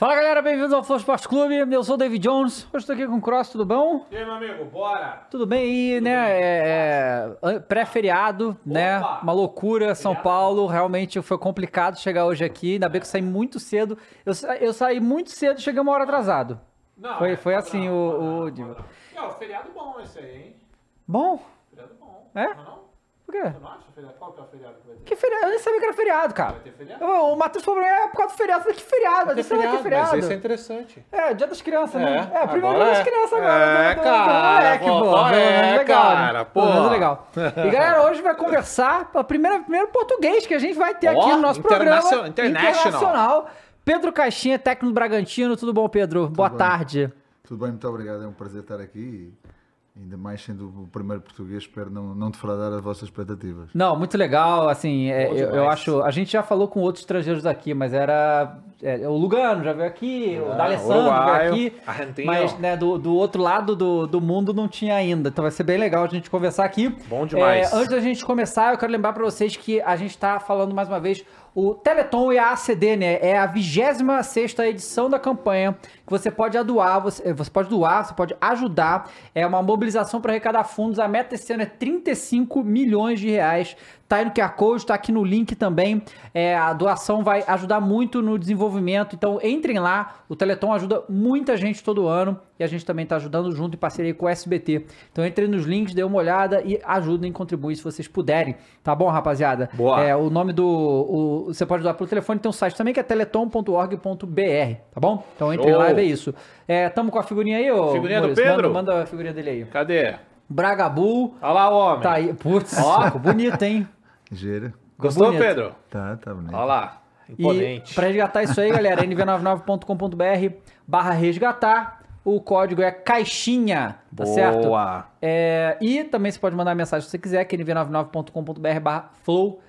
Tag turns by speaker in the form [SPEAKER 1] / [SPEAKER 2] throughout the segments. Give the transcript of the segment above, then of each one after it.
[SPEAKER 1] Fala galera, bem-vindos ao Flow Sport Clube. Eu sou o David Jones. Hoje estou aqui com o Cross, tudo bom?
[SPEAKER 2] E aí, meu amigo, bora!
[SPEAKER 1] Tudo bem? E, né, é, é, pré-feriado, né? Uma loucura, São Paulo. Realmente foi complicado chegar hoje aqui. Ainda bem que eu saí muito cedo. Eu, eu saí muito cedo cheguei uma hora atrasado.
[SPEAKER 2] Não,
[SPEAKER 1] Foi-
[SPEAKER 2] é
[SPEAKER 1] foi
[SPEAKER 2] padrão,
[SPEAKER 1] assim o-
[SPEAKER 2] padrão,
[SPEAKER 1] o Diva.
[SPEAKER 2] padrão. Não, feriado bom esse aí, hein?
[SPEAKER 1] Bom,
[SPEAKER 2] Feriado bom.
[SPEAKER 1] É?
[SPEAKER 2] Não, não?
[SPEAKER 1] Por quê?
[SPEAKER 2] Você não acha feriado? Qual que é o feriado que vai ter?
[SPEAKER 1] Que feriado? Eu nem sabia que era feriado, cara.
[SPEAKER 2] Vai ter feriado?
[SPEAKER 1] Eu- o Matheus falou pra mim, é por causa do feriado. Eu falei, que feriado? Eu nem sabia que é feriado.
[SPEAKER 2] mas esse é interessante.
[SPEAKER 1] É, dia das crianças, né?
[SPEAKER 2] É,
[SPEAKER 1] É, primeiro dia das
[SPEAKER 2] é.
[SPEAKER 1] crianças agora.
[SPEAKER 2] É,
[SPEAKER 1] do
[SPEAKER 2] cara,
[SPEAKER 1] moleque,
[SPEAKER 2] pô,
[SPEAKER 1] pô.
[SPEAKER 2] é,
[SPEAKER 1] menos legal,
[SPEAKER 2] cara,
[SPEAKER 1] né?
[SPEAKER 2] pô.
[SPEAKER 1] Pelo menos legal. E galera, hoje vai conversar pela primeira, primeiro português que a gente vai ter aqui no nosso programa.
[SPEAKER 2] international.
[SPEAKER 1] Internacional. Pedro Caixinha, técnico do Bragantino. Tudo bom, Pedro? Boa
[SPEAKER 3] bem.
[SPEAKER 1] tarde.
[SPEAKER 3] Tudo bem, muito obrigado. É um prazer estar aqui e ainda mais sendo o primeiro português, espero não, não defraudar as vossas expectativas.
[SPEAKER 1] Não, muito legal, assim, é, eu, eu acho, a gente já falou com outros estrangeiros aqui, mas era, é, o Lugano já veio aqui, o
[SPEAKER 2] Ah,
[SPEAKER 1] D'Alessandro veio aqui,
[SPEAKER 2] argentino.
[SPEAKER 1] mas né, do, do outro lado do, do mundo não tinha ainda, então vai ser bem legal a gente conversar aqui.
[SPEAKER 2] Bom demais.
[SPEAKER 1] É, antes da gente começar, eu quero lembrar pra vocês que a gente tá falando mais uma vez o Teleton e a ACD, né? É a 26 edição da campanha que você pode doar, você, você pode doar, você pode ajudar. É uma mobilização para arrecadar fundos. A meta esse ano é 35 milhões de reais. Tá aí no QR Code, tá aqui no link também. É, a doação vai ajudar muito no desenvolvimento. Então entrem lá. O Teleton ajuda muita gente todo ano. E a gente também tá ajudando junto em parceria com o SBT. Então entrem nos links, dê uma olhada e ajudem, contribuem se vocês puderem. Tá bom, rapaziada?
[SPEAKER 2] Boa.
[SPEAKER 1] É, o nome do. o- você pode doar pelo telefone, tem um site também que é teleton.org.br, tá bom? Então entre
[SPEAKER 2] Show.
[SPEAKER 1] lá e vê isso. É, tamo com a figurinha aí, ô.
[SPEAKER 2] Figurinha do
[SPEAKER 1] Maurício?
[SPEAKER 2] Pedro?
[SPEAKER 1] Manda, manda a figurinha dele aí.
[SPEAKER 2] Cadê?
[SPEAKER 1] Bragabu.
[SPEAKER 2] Olha lá o homem.
[SPEAKER 1] Tá aí. Putz,
[SPEAKER 2] Ó.
[SPEAKER 1] bonito, hein?
[SPEAKER 3] Gira?
[SPEAKER 2] Gostou,
[SPEAKER 1] bonito.
[SPEAKER 2] Pedro?
[SPEAKER 3] Tá, tá bonito.
[SPEAKER 2] Olha lá.
[SPEAKER 1] E
[SPEAKER 2] Imponente.
[SPEAKER 1] pra resgatar isso aí, galera, nv99.com.br barra resgatar. O código é caixinha, tá certo?
[SPEAKER 2] Boa.
[SPEAKER 1] É, e também você pode mandar mensagem se você quiser, que é nv99.com.br barra flow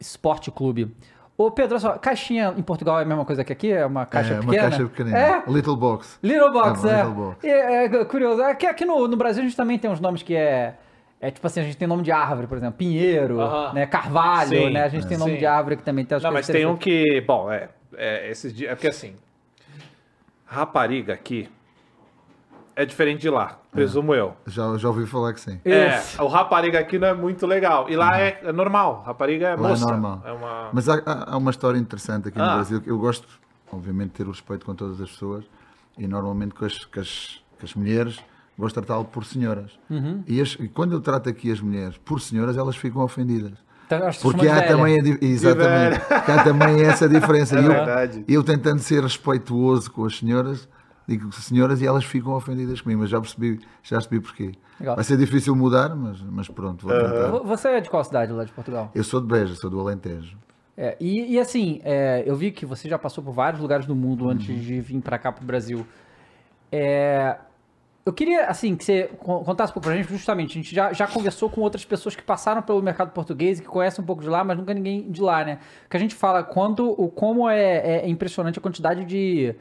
[SPEAKER 1] esporte clube. Ô Pedro, olha só, caixinha em Portugal é a mesma coisa que aqui? É uma caixa
[SPEAKER 3] é, uma
[SPEAKER 1] pequena?
[SPEAKER 3] caixa pequenina.
[SPEAKER 1] É?
[SPEAKER 3] Little Box.
[SPEAKER 1] Little Box,
[SPEAKER 3] É,
[SPEAKER 1] é.
[SPEAKER 3] Little Box.
[SPEAKER 1] E, é, curioso. Aqui, aqui no, no Brasil a gente também tem uns nomes que é. É tipo assim, a gente tem nome de árvore, por exemplo, Pinheiro,
[SPEAKER 2] Aham.
[SPEAKER 1] né? Carvalho,
[SPEAKER 2] Sim,
[SPEAKER 1] né? A gente tem
[SPEAKER 2] é.
[SPEAKER 1] nome
[SPEAKER 2] Sim.
[SPEAKER 1] de árvore que também tem as
[SPEAKER 2] Não, mas tem um que. Bom, é. é esses dias. É porque assim. Rapariga aqui. É diferente de lá, presumo eu.
[SPEAKER 3] Já, já ouvi falar que sim.
[SPEAKER 1] Isso.
[SPEAKER 2] É, o rapariga aqui não é muito legal. E lá é, é normal. Rapariga é
[SPEAKER 3] Lá é
[SPEAKER 2] moça.
[SPEAKER 3] normal.
[SPEAKER 2] É uma.
[SPEAKER 3] Mas há, há- uma história interessante aqui
[SPEAKER 2] Ah.
[SPEAKER 3] no Brasil. que Eu gosto, obviamente, de ter o respeito com todas as pessoas e normalmente com as, com as, com as mulheres de tratá-lo por senhoras.
[SPEAKER 1] Uhum.
[SPEAKER 3] E, as- e quando eu trato aqui as mulheres por senhoras, elas ficam ofendidas.
[SPEAKER 1] Que
[SPEAKER 3] Porque há também, a, exatamente, há também essa diferença.
[SPEAKER 2] É
[SPEAKER 3] E eu, eu tentando ser respeituoso com as senhoras, digo senhoras e elas ficam ofendidas comigo, mas já percebi, já percebi porquê.
[SPEAKER 1] Legal.
[SPEAKER 3] Vai ser difícil mudar, mas, mas pronto, vou tentar.
[SPEAKER 1] Vo- Você é de qual cidade lá de Portugal?
[SPEAKER 3] Eu sou de Beja, sou do Alentejo.
[SPEAKER 1] É, e, e assim, é, eu vi que você já passou por vários lugares do mundo antes de vir pra cá pro Brasil. É, eu queria, assim, que você con- contasse um pouco pra gente, justamente, a gente já, já conversou com outras pessoas que passaram pelo mercado português e que conhecem um pouco de lá, mas nunca ninguém de lá, né? Que a gente fala quanto, o, como é, é impressionante a quantidade de,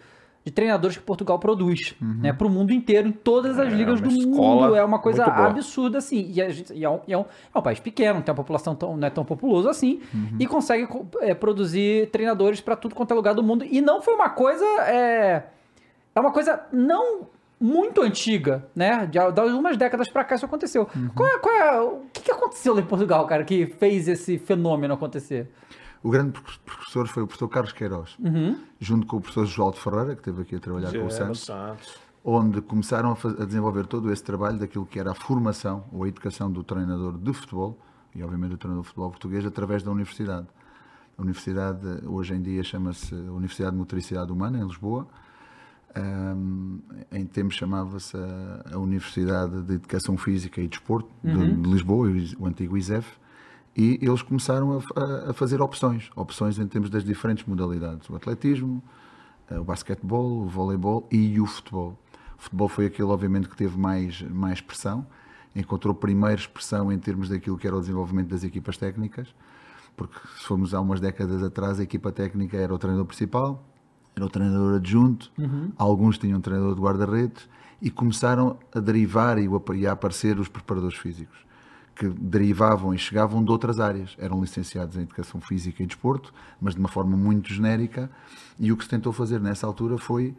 [SPEAKER 1] de treinadores que Portugal produz, né? Pro mundo inteiro, em todas as
[SPEAKER 2] É,
[SPEAKER 1] ligas do mundo. É uma coisa absurda, assim. E, gente- e é, um, é um- é um país pequeno, não tem uma população tão, não é tão populoso assim, e consegue co- é, produzir treinadores pra tudo quanto é lugar do mundo. E não foi uma coisa. É, é uma coisa não muito antiga, né? De, de algumas décadas pra cá isso aconteceu. Qual é, qual é- o que, que aconteceu lá em Portugal, cara, que fez esse fenômeno acontecer?
[SPEAKER 3] O grande pro- professor foi o professor Carlos Queiroz,
[SPEAKER 1] Uhum.
[SPEAKER 3] junto com o professor João de Ferreira, que esteve aqui a trabalhar com o Santos,
[SPEAKER 2] Santos.
[SPEAKER 3] onde começaram a, faz- a desenvolver todo esse trabalho daquilo que era a formação ou a educação do treinador de futebol, e obviamente do treinador de futebol português, através da universidade. A universidade, hoje em dia, chama-se Universidade de Motricidade Humana, em Lisboa. Ahm, em tempos chamava-se a, a Universidade de Educação Física e Desporto de, de Lisboa, o antigo ISEF, e eles começaram a, a- fazer opções, opções em termos das diferentes modalidades, o atletismo, eh, o basquetebol, o voleibol e o futebol. O futebol foi aquele, obviamente, que teve mais, mais pressão, encontrou primeiro expressão em termos daquilo que era o desenvolvimento das equipas técnicas, porque se formos há umas décadas atrás, a equipa técnica era o treinador principal, era o treinador adjunto, alguns tinham um treinador de guarda-redes e começaram a derivar e a- aparecer os preparadores físicos, que derivavam e chegavam de outras áreas. Eram licenciados em Educação Física e Desporto, mas de uma forma muito genérica, e o que se tentou fazer nessa altura foi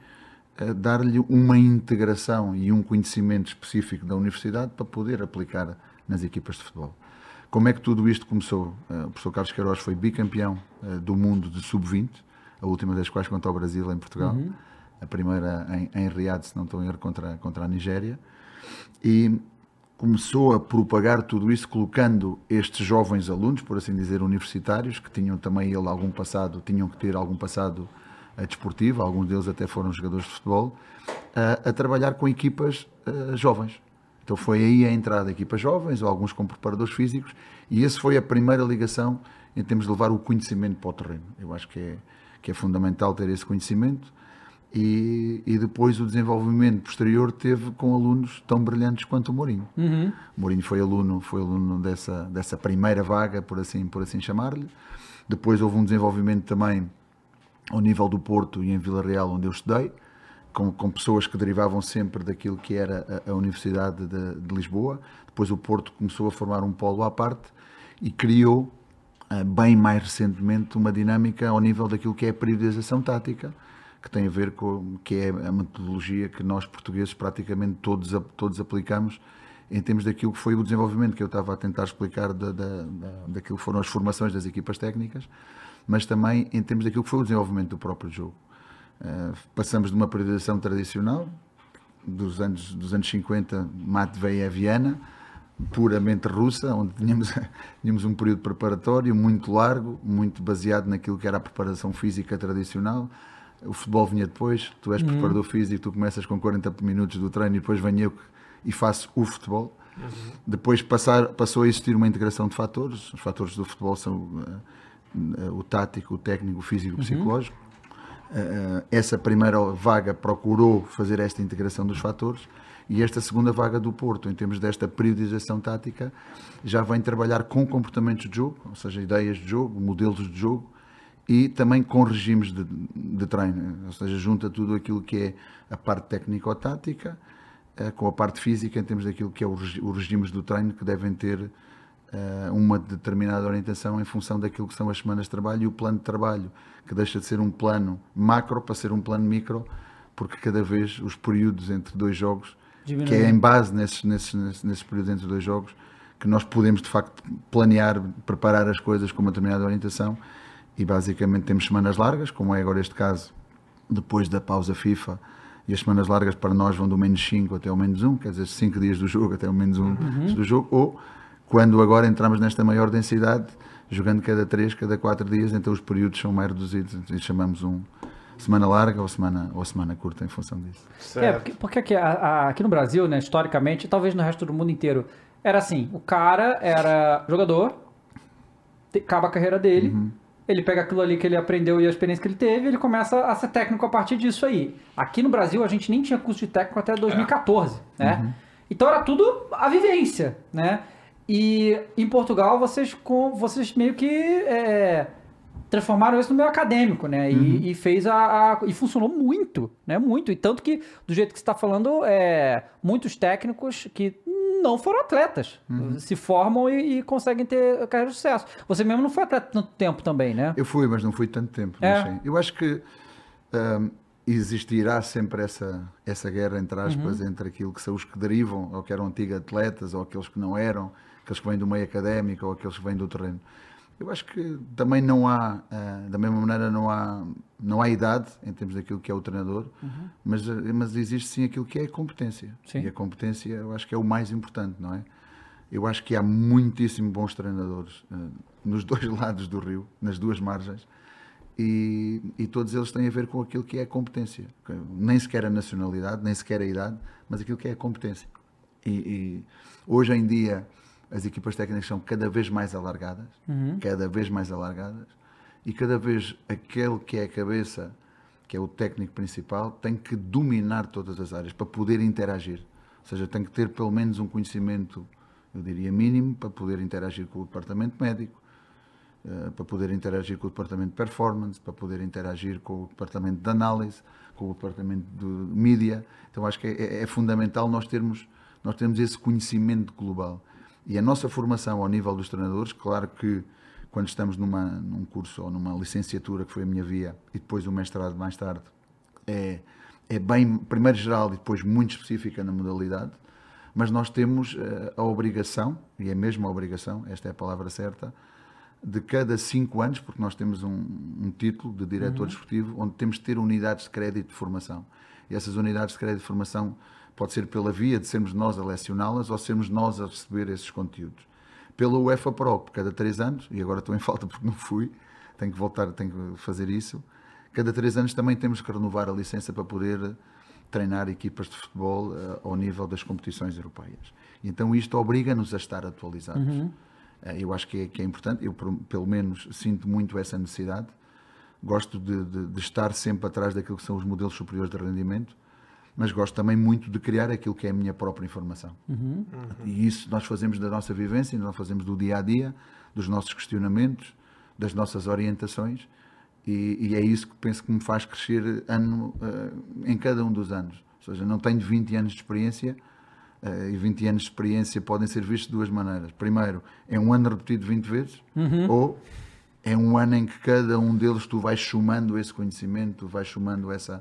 [SPEAKER 3] uh, dar-lhe uma integração e um conhecimento específico da universidade para poder aplicar nas equipas de futebol. Como é que tudo isto começou? Uh, o professor Carlos Queiroz foi bicampeão uh, do mundo de sub-20, a última das quais contra o Brasil em Portugal, uhum. a primeira em, em Riad, se não estou em erro, contra, contra a Nigéria. E começou a propagar tudo isso colocando estes jovens alunos, por assim dizer, universitários, que tinham também ele algum passado, tinham que ter algum passado uh, desportivo, alguns deles até foram jogadores de futebol, uh, a trabalhar com equipas uh, jovens. Então foi aí a entrada de equipas jovens, ou alguns como preparadores físicos, e esse foi a primeira ligação em termos de levar o conhecimento para o terreno. Eu acho que é, que é fundamental ter esse conhecimento e, e, depois o desenvolvimento posterior teve com alunos tão brilhantes quanto o Mourinho. Uhum. O Mourinho foi aluno, foi aluno dessa, dessa primeira vaga, por assim, por assim chamar-lhe. Depois houve um desenvolvimento também ao nível do Porto e em Vila Real, onde eu estudei, com, com pessoas que derivavam sempre daquilo que era a, a Universidade de, de, Lisboa. Depois o Porto começou a formar um polo à parte e criou, bem mais recentemente, uma dinâmica ao nível daquilo que é a periodização tática que tem a ver com que é a metodologia que nós portugueses praticamente todos, todos aplicamos em termos daquilo que foi o desenvolvimento que eu estava a tentar explicar da, da, da, daquilo que foram as formações das equipas técnicas, mas também em termos daquilo que foi o desenvolvimento do próprio jogo. Uh, passamos de uma periodização tradicional, dos anos, dos anos 50, Matveyeviana, puramente russa, onde tínhamos, tínhamos um período preparatório muito largo, muito baseado naquilo que era a preparação física tradicional, o futebol vinha depois, tu és uhum. preparador físico, tu começas com 40 minutos do treino e depois venho eu e faço o futebol. Uhum. Depois passar, passou a existir uma integração de fatores. Os fatores do futebol são uh, uh, o tático, o técnico, o físico, o uhum. psicológico. Uh, essa primeira vaga procurou fazer esta integração dos fatores e esta segunda vaga do Porto, em termos desta periodização tática, já vem trabalhar com comportamentos de jogo, ou seja, ideias de jogo, modelos de jogo, e também com regimes de, de treino, ou seja, junta tudo aquilo que é a parte técnico-tática eh, com a parte física em termos daquilo que é os regimes do treino que devem ter eh, uma determinada orientação em função daquilo que são as semanas de trabalho e o plano de trabalho, que deixa de ser um plano macro para ser um plano micro, porque cada vez os períodos entre dois jogos, Que é em base nesses, nesses, nesses períodos entre dois jogos, que nós podemos de facto planear, preparar as coisas com uma determinada orientação e basicamente temos semanas largas, como é agora este caso, depois da pausa FIFA, e as semanas largas para nós vão do menos 5 até o menos 1, quer dizer, 5 dias do jogo até o menos 1 uhum. do jogo, ou quando agora entramos nesta maior densidade, jogando cada 3, cada 4 dias, então os períodos são mais reduzidos e chamamos um semana larga ou semana, ou semana curta em função disso.
[SPEAKER 1] Certo. É, porque, porque aqui, a, a, aqui no Brasil, né, historicamente, talvez no resto do mundo inteiro, era assim, o cara era jogador, acaba a carreira dele, uhum ele pega aquilo ali que ele aprendeu e a experiência que ele teve, ele começa a ser técnico a partir disso aí. Aqui no Brasil a gente nem tinha curso de técnico até 2014, é. né? Uhum. Então era tudo a vivência, né? E em Portugal vocês com vocês meio que é, transformaram isso no meio acadêmico, né? E, uhum. e fez a, a, e funcionou muito, né? Muito e tanto que do jeito que está falando, é, muitos técnicos que não foram atletas. Uhum. Se formam e, e, conseguem ter carreira de sucesso. Você mesmo não foi atleta tanto tempo também, né?
[SPEAKER 3] Eu fui, mas não fui tanto tempo. É. Eu acho que um, existirá sempre essa, essa guerra, entre aspas, uhum. entre aquilo que são os que derivam, ou que eram antigos atletas, ou aqueles que não eram, aqueles que vêm do meio académico, ou aqueles que vêm do terreno. Eu acho que também não há, uh, da mesma maneira, não há, não há idade em termos daquilo que é o treinador, uhum. mas, eh, mas existe sim aquilo que é a competência. Sim. E a competência eu acho que é o mais importante, não é? Eu acho que há muitíssimo bons treinadores uh, nos dois lados do rio, nas duas margens, e, e, todos eles têm a ver com aquilo que é a competência. Nem sequer a nacionalidade, nem sequer a idade, mas aquilo que é a competência. E, e hoje em dia as equipas técnicas são cada vez mais alargadas, uhum. cada vez mais alargadas, e cada vez aquele que é a cabeça, que é o técnico principal, tem que dominar todas as áreas para poder interagir. Ou seja, tem que ter pelo menos um conhecimento, eu diria mínimo, para poder interagir com o departamento médico, eh, para poder interagir com o departamento de performance, para poder interagir com o departamento de análise, com o departamento de mídia. Então acho que é, é, é fundamental nós termos, nós termos esse conhecimento global. E a nossa formação ao nível dos treinadores, claro que quando estamos numa, num curso ou numa licenciatura, que foi a minha via, e depois o mestrado mais tarde, é, é bem, primeiro geral e depois muito específica na modalidade, mas nós temos uh, a obrigação, e é mesmo a obrigação, esta é a palavra certa, de cada cinco anos, porque nós temos um, um título de diretor uhum. desportivo, onde temos de ter unidades de crédito de formação. E essas unidades de crédito de formação pode ser pela via de sermos nós a lecioná-las ou sermos nós a receber esses conteúdos. Pela UEFA Pro, cada três anos, e agora estou em falta porque não fui, tenho que voltar, tenho que fazer isso. Cada três anos também temos que renovar a licença para poder treinar equipas de futebol uh, ao nível das competições europeias. Então isto obriga-nos a estar atualizados. Uhum. Uh, eu acho que é, que é, importante, eu pelo menos sinto muito essa necessidade. Gosto de, de, de, estar sempre atrás daquilo que são os modelos superiores de rendimento, mas gosto também muito de criar aquilo que é a minha própria informação. Uhum. Uhum. E isso nós fazemos da nossa vivência, nós fazemos do dia a dia, dos nossos questionamentos, das nossas orientações e, e, é isso que penso que me faz crescer ano, uh, em cada um dos anos. Ou seja, não tenho 20 anos de experiência uh, e 20 anos de experiência podem ser vistos de duas maneiras. Primeiro, é um ano repetido 20 vezes uhum. ou é um ano em que cada um deles tu vais somando esse conhecimento, tu vais somando essa,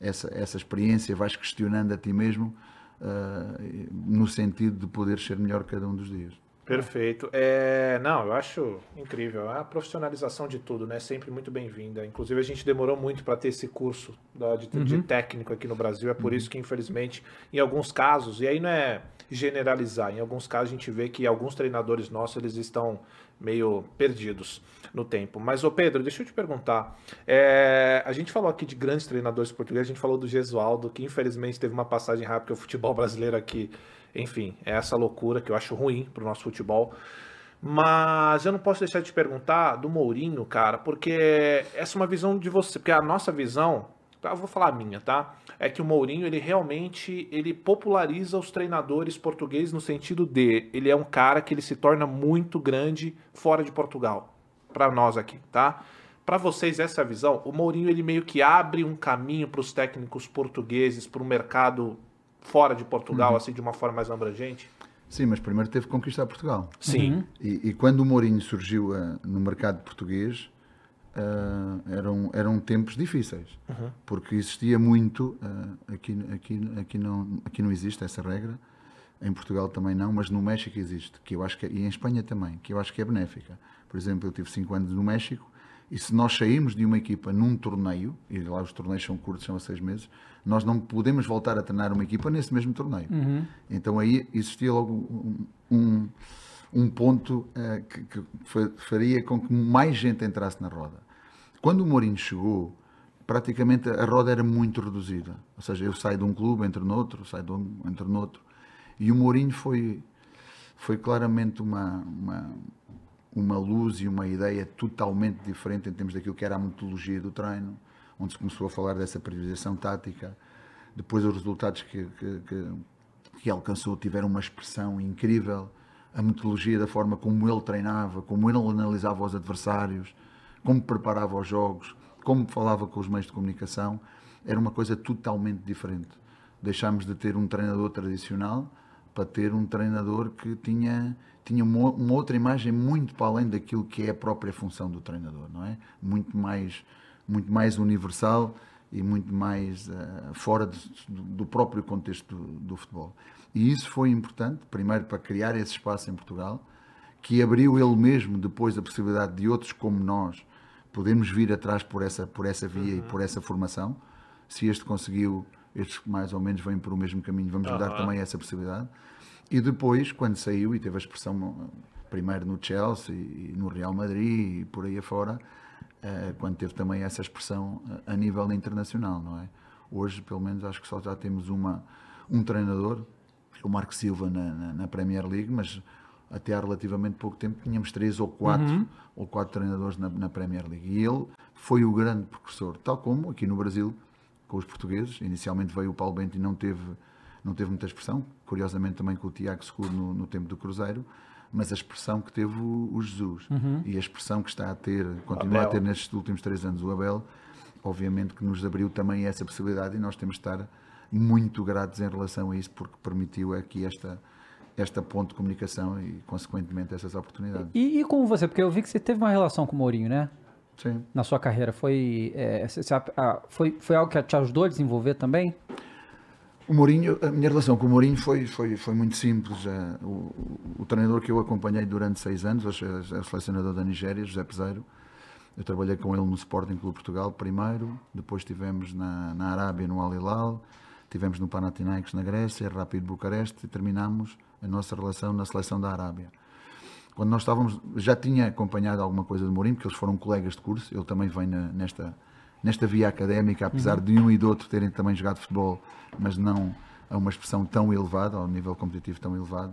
[SPEAKER 3] essa, essa experiência, vais questionando a ti mesmo uh, no sentido de poder ser melhor cada um dos dias.
[SPEAKER 2] Perfeito. É, não, eu acho incrível. A profissionalização de tudo, né? Sempre muito bem-vinda. Inclusive, a gente demorou muito para ter esse curso da, de, uhum. de, técnico aqui no Brasil. É por uhum. isso que, infelizmente, em alguns casos, e aí não é generalizar, em alguns casos a gente vê que alguns treinadores nossos eles estão meio perdidos no tempo. Mas, ô Pedro, deixa eu te perguntar. É, a gente falou aqui de grandes treinadores portugueses, a gente falou do Gesualdo, que infelizmente teve uma passagem rápida, porque o futebol brasileiro aqui enfim, é essa loucura que eu acho ruim pro nosso futebol. Mas eu não posso deixar de te perguntar do Mourinho, cara, porque essa é uma visão de você, porque a nossa visão, eu vou falar a minha, tá? É que o Mourinho, ele realmente, ele populariza os treinadores portugueses no sentido de, ele é um cara que ele se torna muito grande fora de Portugal, para nós aqui, tá? Para vocês essa visão, o Mourinho ele meio que abre um caminho para os técnicos portugueses, para o mercado fora de Portugal, uhum. assim, de uma forma mais abrangente?
[SPEAKER 3] Sim, mas primeiro teve que conquistar Portugal.
[SPEAKER 2] Sim.
[SPEAKER 3] E, e, quando o Mourinho surgiu uh, no mercado português, uh, eram, eram tempos difíceis. Uhum. Porque existia muito, uh, aqui, aqui, aqui, não, aqui não existe essa regra, em Portugal também não, mas no México existe, que eu acho que, é, e em Espanha também, que eu acho que é benéfica. Por exemplo, eu tive 5 anos no México e se nós sairmos de uma equipa num torneio, e lá os torneios são curtos, são a seis meses, nós não podemos voltar a treinar uma equipa nesse mesmo torneio. Uhum. Então aí existia logo um, um, um ponto uh, que, que, faria com que mais gente entrasse na roda. Quando o Mourinho chegou, praticamente a roda era muito reduzida. Ou seja, eu saio de um clube, entro noutro, saio de um, entro noutro. E o Mourinho foi, foi claramente uma, uma uma luz e uma ideia totalmente diferente em termos daquilo que era a metodologia do treino, onde se começou a falar dessa priorização tática. Depois, os resultados que, que, que, que alcançou tiveram uma expressão incrível. A metodologia da forma como ele treinava, como ele analisava os adversários, como preparava os jogos, como falava com os meios de comunicação, era uma coisa totalmente diferente. Deixámos de ter um treinador tradicional para ter um treinador que tinha tinha uma, uma, outra imagem muito para além daquilo que é a própria função do treinador, não é? Muito mais, muito mais universal e muito mais uh, fora de, do, próprio contexto do, do, futebol. E isso foi importante, primeiro para criar esse espaço em Portugal, que abriu ele mesmo depois a possibilidade de outros como nós podermos vir atrás por essa, por essa via uhum. e por essa formação. Se este conseguiu, estes mais ou menos vêm por o mesmo caminho, vamos uhum. dar também essa possibilidade. E depois, quando saiu e teve a expressão primeiro no Chelsea e no Real Madrid e por aí afora, eh, quando teve também essa expressão a nível internacional, não é? Hoje, pelo menos, acho que só já temos uma, um treinador, o Marco Silva na, na, na Premier League, mas até há relativamente pouco tempo tínhamos três ou quatro, uhum. ou quatro treinadores na, na, Premier League. E ele foi o grande precursor, tal como aqui no Brasil, com os portugueses. Inicialmente veio o Paulo Bento e não teve não teve muita expressão, curiosamente também com o Tiago Seguro no, no tempo do Cruzeiro, mas a expressão que teve o, o Jesus uhum. e a expressão que está a ter, continua a ter nestes últimos três anos o Abel, obviamente que nos abriu também essa possibilidade e nós temos de estar muito gratos em relação a isso porque permitiu aqui esta esta ponte de comunicação e, consequentemente, essas oportunidades.
[SPEAKER 1] E, e com você? Porque eu vi que você teve uma relação com o Mourinho, né?
[SPEAKER 3] Sim.
[SPEAKER 1] Na sua carreira. Foi, é, ah, foi, foi algo que te ajudou a desenvolver também?
[SPEAKER 3] O Mourinho, a minha relação com o Mourinho foi, foi, foi muito simples. O, o, o treinador que eu acompanhei durante seis anos, o selecionador da Nigéria, José Peseiro, eu trabalhei com ele no Sporting Clube Portugal primeiro, depois estivemos na, na Arábia, no Al Hilal, tivemos no Panathinaikos na Grécia, Rápido Bucareste e terminámos a nossa relação na seleção da Arábia. Quando nós estávamos, já tinha acompanhado alguma coisa do Mourinho, porque eles foram colegas de curso, ele também vem na- nesta, nesta via académica, apesar de um e do outro terem também jogado futebol, mas não a uma expressão tão elevada, ao nível competitivo tão elevado.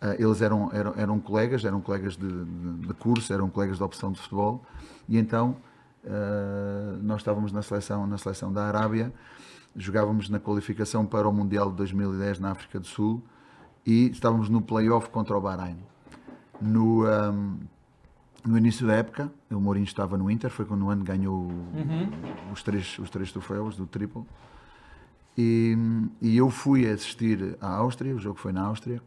[SPEAKER 3] Ah, eles eram, eram, eram colegas, eram colegas de, de, de curso, eram colegas de opção de futebol, e então ah, nós estávamos na seleção, na seleção da Arábia, jogávamos na qualificação para o Mundial de 2010 na África do Sul e estávamos no play-off contra o Bahrein. No, ahm, no início da época, o Mourinho estava no Inter, foi quando o ano ganhou o- os, três, os três troféus do triple. E, e eu fui assistir à Áustria, o jogo foi na Áustria,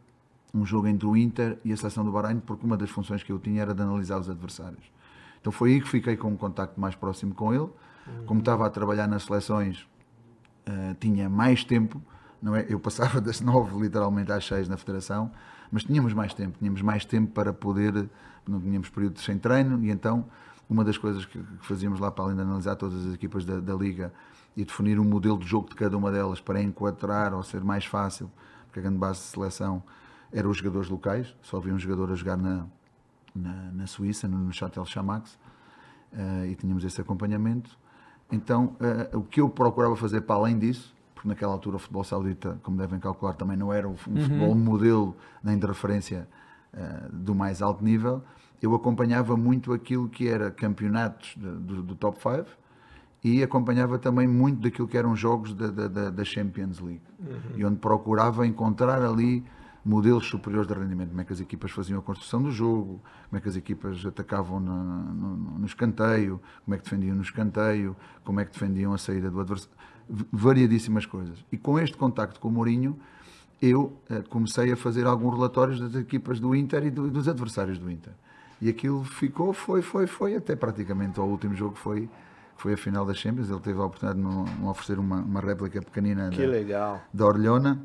[SPEAKER 3] um jogo entre o Inter e a seleção do Bahrein, porque uma das funções que eu tinha era de analisar os adversários. Então foi aí que fiquei com um contacto mais próximo com ele. Como estava a trabalhar nas seleções, Uh, tinha mais tempo, não é? Eu passava das nove literalmente às seis na federação, mas tínhamos mais tempo, tínhamos mais tempo para poder, não tínhamos períodos sem treino e então uma das coisas que, que fazíamos lá para além de analisar todas as equipas da, da liga e definir um modelo de jogo de cada uma delas para enquadrar ou ser mais fácil, porque a grande base de seleção eram os jogadores locais, só havia um jogador a jogar na, na, na Suíça, no, no Châtel Chamax, eh, e tínhamos esse acompanhamento. Então, eh, o que eu procurava fazer para além disso, porque naquela altura o futebol saudita, como devem calcular, também não era um futebol modelo nem de referência eh, do mais alto nível, eu acompanhava muito aquilo que era campeonatos de- do, do top 5 e acompanhava também muito daquilo que eram jogos da, da, da- da Champions League. E onde procurava encontrar ali modelos superiores de rendimento, como é que as equipas faziam a construção do jogo, como é que as equipas atacavam no, no, no escanteio, como é que defendiam no escanteio, como é que defendiam a saída do adversário, variadíssimas coisas. E com este contacto com o Mourinho, eu eh, comecei a fazer alguns relatórios das equipas do Inter e do- dos adversários do Inter. E aquilo ficou, foi, foi, foi, até praticamente ao último jogo foi, foi a final das Champions. Ele teve a oportunidade de me me oferecer uma, uma réplica pequenina
[SPEAKER 2] Que
[SPEAKER 3] da,
[SPEAKER 2] legal.
[SPEAKER 3] da Orlhona,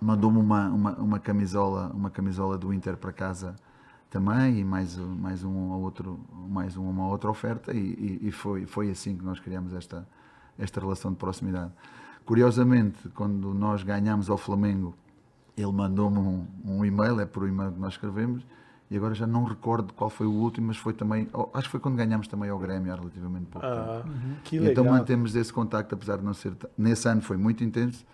[SPEAKER 3] mandou-me uma, uma, uma camisola, uma camisola do Inter para casa também e mais, mais um ou outro, mais um- uma outra oferta e, e- e foi, foi assim que nós criamos esta, esta relação de proximidade. Curiosamente, quando nós ganhámos ao Flamengo, ele mandou-me um, um e-mail, é por e-mail que nós escrevemos, e agora já não recordo qual foi o último, mas foi também, acho que foi quando ganhámos também ao Grêmio há relativamente pouco tempo.
[SPEAKER 2] Ah, Que
[SPEAKER 3] E
[SPEAKER 2] legal.
[SPEAKER 3] Então mantemos esse contacto, apesar de não ser. Nesse ano foi muito intenso,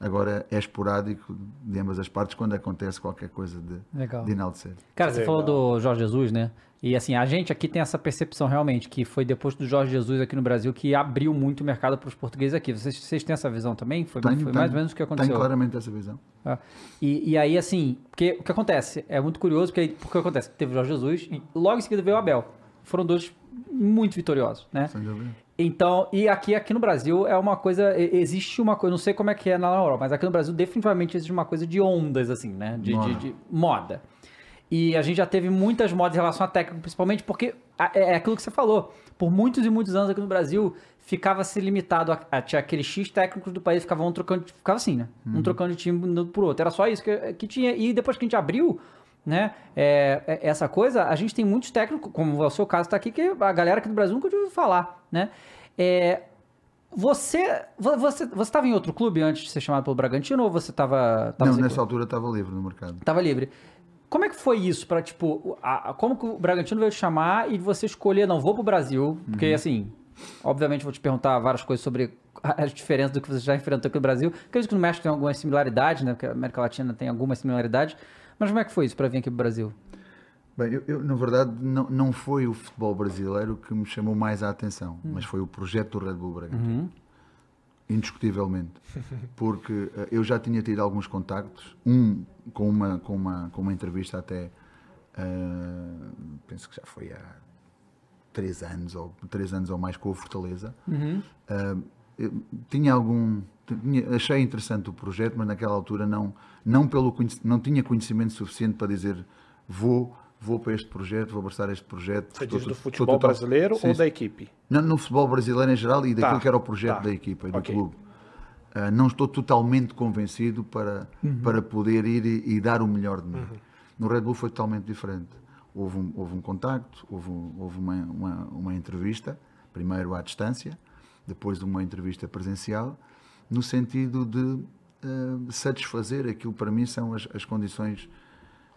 [SPEAKER 3] agora é esporádico de ambas as partes quando acontece qualquer coisa de,
[SPEAKER 1] Legal.
[SPEAKER 3] de enaltecer.
[SPEAKER 1] Cara, você
[SPEAKER 2] Legal.
[SPEAKER 1] falou do Jorge Jesus, né? E assim, a gente aqui tem essa percepção realmente que foi depois do Jorge Jesus aqui no Brasil que abriu muito o mercado para os portugueses aqui. Vocês, vocês têm essa visão também? Foi,
[SPEAKER 3] Tenho-
[SPEAKER 1] foi
[SPEAKER 3] tenho-
[SPEAKER 1] mais ou menos o que aconteceu.
[SPEAKER 3] Tenho claramente essa visão.
[SPEAKER 1] Ah, E, e aí, assim, porque o que acontece? É muito curioso, porque, porque acontece? Teve o Jorge Jesus e logo em seguida veio o Abel. Foram dois muito vitoriosos, né?
[SPEAKER 3] Sem dúvida.
[SPEAKER 1] Então, e aqui, aqui no Brasil é uma coisa, existe uma coisa, não sei como é que é na Europa, mas aqui no Brasil definitivamente existe uma coisa de ondas, assim, né? De de-
[SPEAKER 3] Moda.
[SPEAKER 1] de moda. E a gente já teve muitas modas em relação a técnico, principalmente porque é é aquilo que você falou. Por muitos e muitos anos aqui no Brasil, ficava se limitado a, a tinha aqueles X técnicos do país, ficavam um trocando, de- ficava assim, né? Um trocando de time por outro. Era só isso que, que tinha. E depois que a gente abriu, né, é, é- essa coisa, a gente tem muitos técnicos, como o seu caso está aqui, que a galera aqui do Brasil nunca ouviu falar, né? É, você vo- você você estava em outro clube antes de ser chamado pelo Bragantino ou você estava
[SPEAKER 3] Não, nessa altura estava livre no mercado.
[SPEAKER 1] Tava livre. Como é que foi isso para tipo, a- como que o Bragantino veio te chamar e você escolher, não, vou pro Brasil, porque assim, obviamente vou te perguntar várias coisas sobre as diferenças do que você já enfrentou aqui no Brasil. Acredito que no México tem algumas similaridades, né, porque a América Latina tem algumas similaridades, mas como é que foi isso para vir aqui pro Brasil?
[SPEAKER 3] Bem, eu, eu, na verdade não, não foi o futebol brasileiro que me chamou mais a atenção, mas foi o projeto do Red Bull Bragantino. Indiscutivelmente. Porque eh, eu já tinha tido alguns contactos, um com uma, com uma, com uma entrevista até, eh, penso que já foi há três anos ou, três anos ou mais com o Fortaleza, eh, eh, tinha algum. Tinha, achei interessante o projeto, mas naquela altura não, não, pelo, não tinha conhecimento suficiente para dizer vou, vou para este projeto, vou abraçar este projeto.
[SPEAKER 2] Você diz do futebol brasileiro sim, ou da equipe?
[SPEAKER 3] Não, no futebol brasileiro em geral e daquilo tá, que era o projeto tá, da equipa e do okay. clube. Uh, não estou totalmente convencido para, uhum. para poder ir e, e, dar o melhor de mim. Uhum. No Red Bull foi totalmente diferente. Houve um, houve um contacto, houve, um, houve uma, uma, uma entrevista, primeiro à distância, depois uma entrevista presencial, no sentido de uh, satisfazer aquilo para mim são as, as condições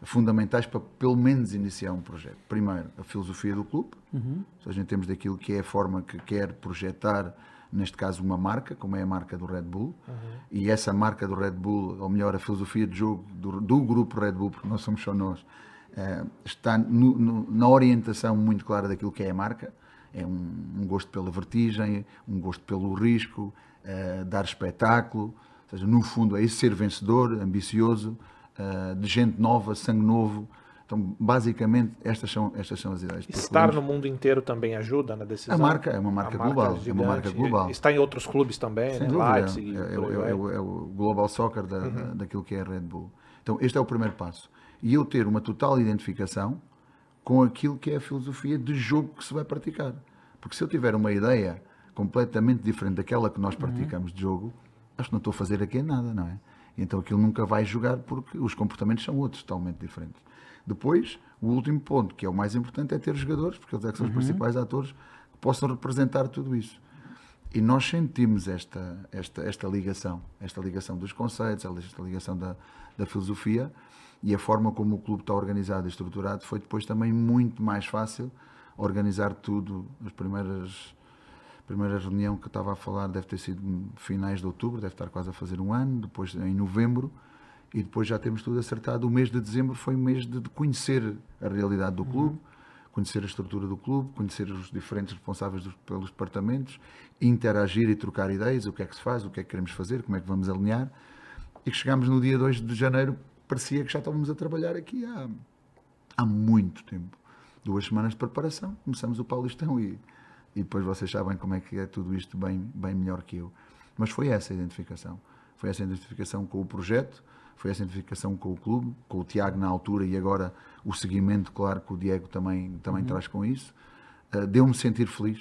[SPEAKER 3] fundamentais para pelo menos iniciar um projeto. Primeiro, a filosofia do clube, uhum. ou seja, em termos daquilo que é a forma que quer projetar, neste caso uma marca, como é a marca do Red Bull, uhum. e essa marca do Red Bull, ou melhor, a filosofia de jogo do, do grupo Red Bull, porque não somos só nós, uh, está no, no, na orientação muito clara daquilo que é a marca, é um, um gosto pela vertigem, um gosto pelo risco, uh, dar espetáculo, ou seja, no fundo é isso, ser vencedor, ambicioso, uh, de gente nova, sangue novo. Então, basicamente, estas são, estas são as ideias.
[SPEAKER 2] Estar no mundo inteiro também ajuda na decisão?
[SPEAKER 3] A marca é uma marca, global. é uma marca global.
[SPEAKER 2] Está em outros clubes também, Sem né?
[SPEAKER 3] Leipzig. É, é, é, é, o global soccer da, uhum. da, daquilo que é a Red Bull. Então, este é o primeiro passo. E eu ter uma total identificação com aquilo que é a filosofia de jogo que se vai praticar. Porque se eu tiver uma ideia completamente diferente daquela que nós praticamos uhum. de jogo, acho que não estou a fazer aqui nada, não é? Então aquilo nunca vai jogar porque os comportamentos são outros, totalmente diferentes. Depois, o último ponto, que é o mais importante, é ter jogadores, porque eles é que são os uhum. principais atores que possam representar tudo isso. E nós sentimos esta, esta, esta ligação, esta ligação dos conceitos, esta ligação da, da filosofia e a forma como o clube está organizado e estruturado foi depois também muito mais fácil organizar tudo, as primeiras primeira reunião que estava a falar deve ter sido finais de outubro, deve estar quase a fazer um ano, depois em novembro, e depois já temos tudo acertado. O mês de dezembro foi um mês de, conhecer a realidade do clube, conhecer a estrutura do clube, conhecer os diferentes responsáveis dos, pelos departamentos, interagir e trocar ideias, o que é que se faz, o que é que queremos fazer, como é que vamos alinhar. E que chegámos no dia 2 de janeiro, parecia que já estávamos a trabalhar aqui há, há muito tempo. Duas semanas de preparação, começamos o Paulistão e e depois vocês sabem como é que é tudo isto bem, bem melhor que eu. Mas foi essa a identificação. Foi essa a identificação com o projeto, foi essa a identificação com o clube, com o Tiago na altura e agora o seguimento, claro, que o Diego também, também uhum. traz com isso. Uh, Deu-me sentir feliz.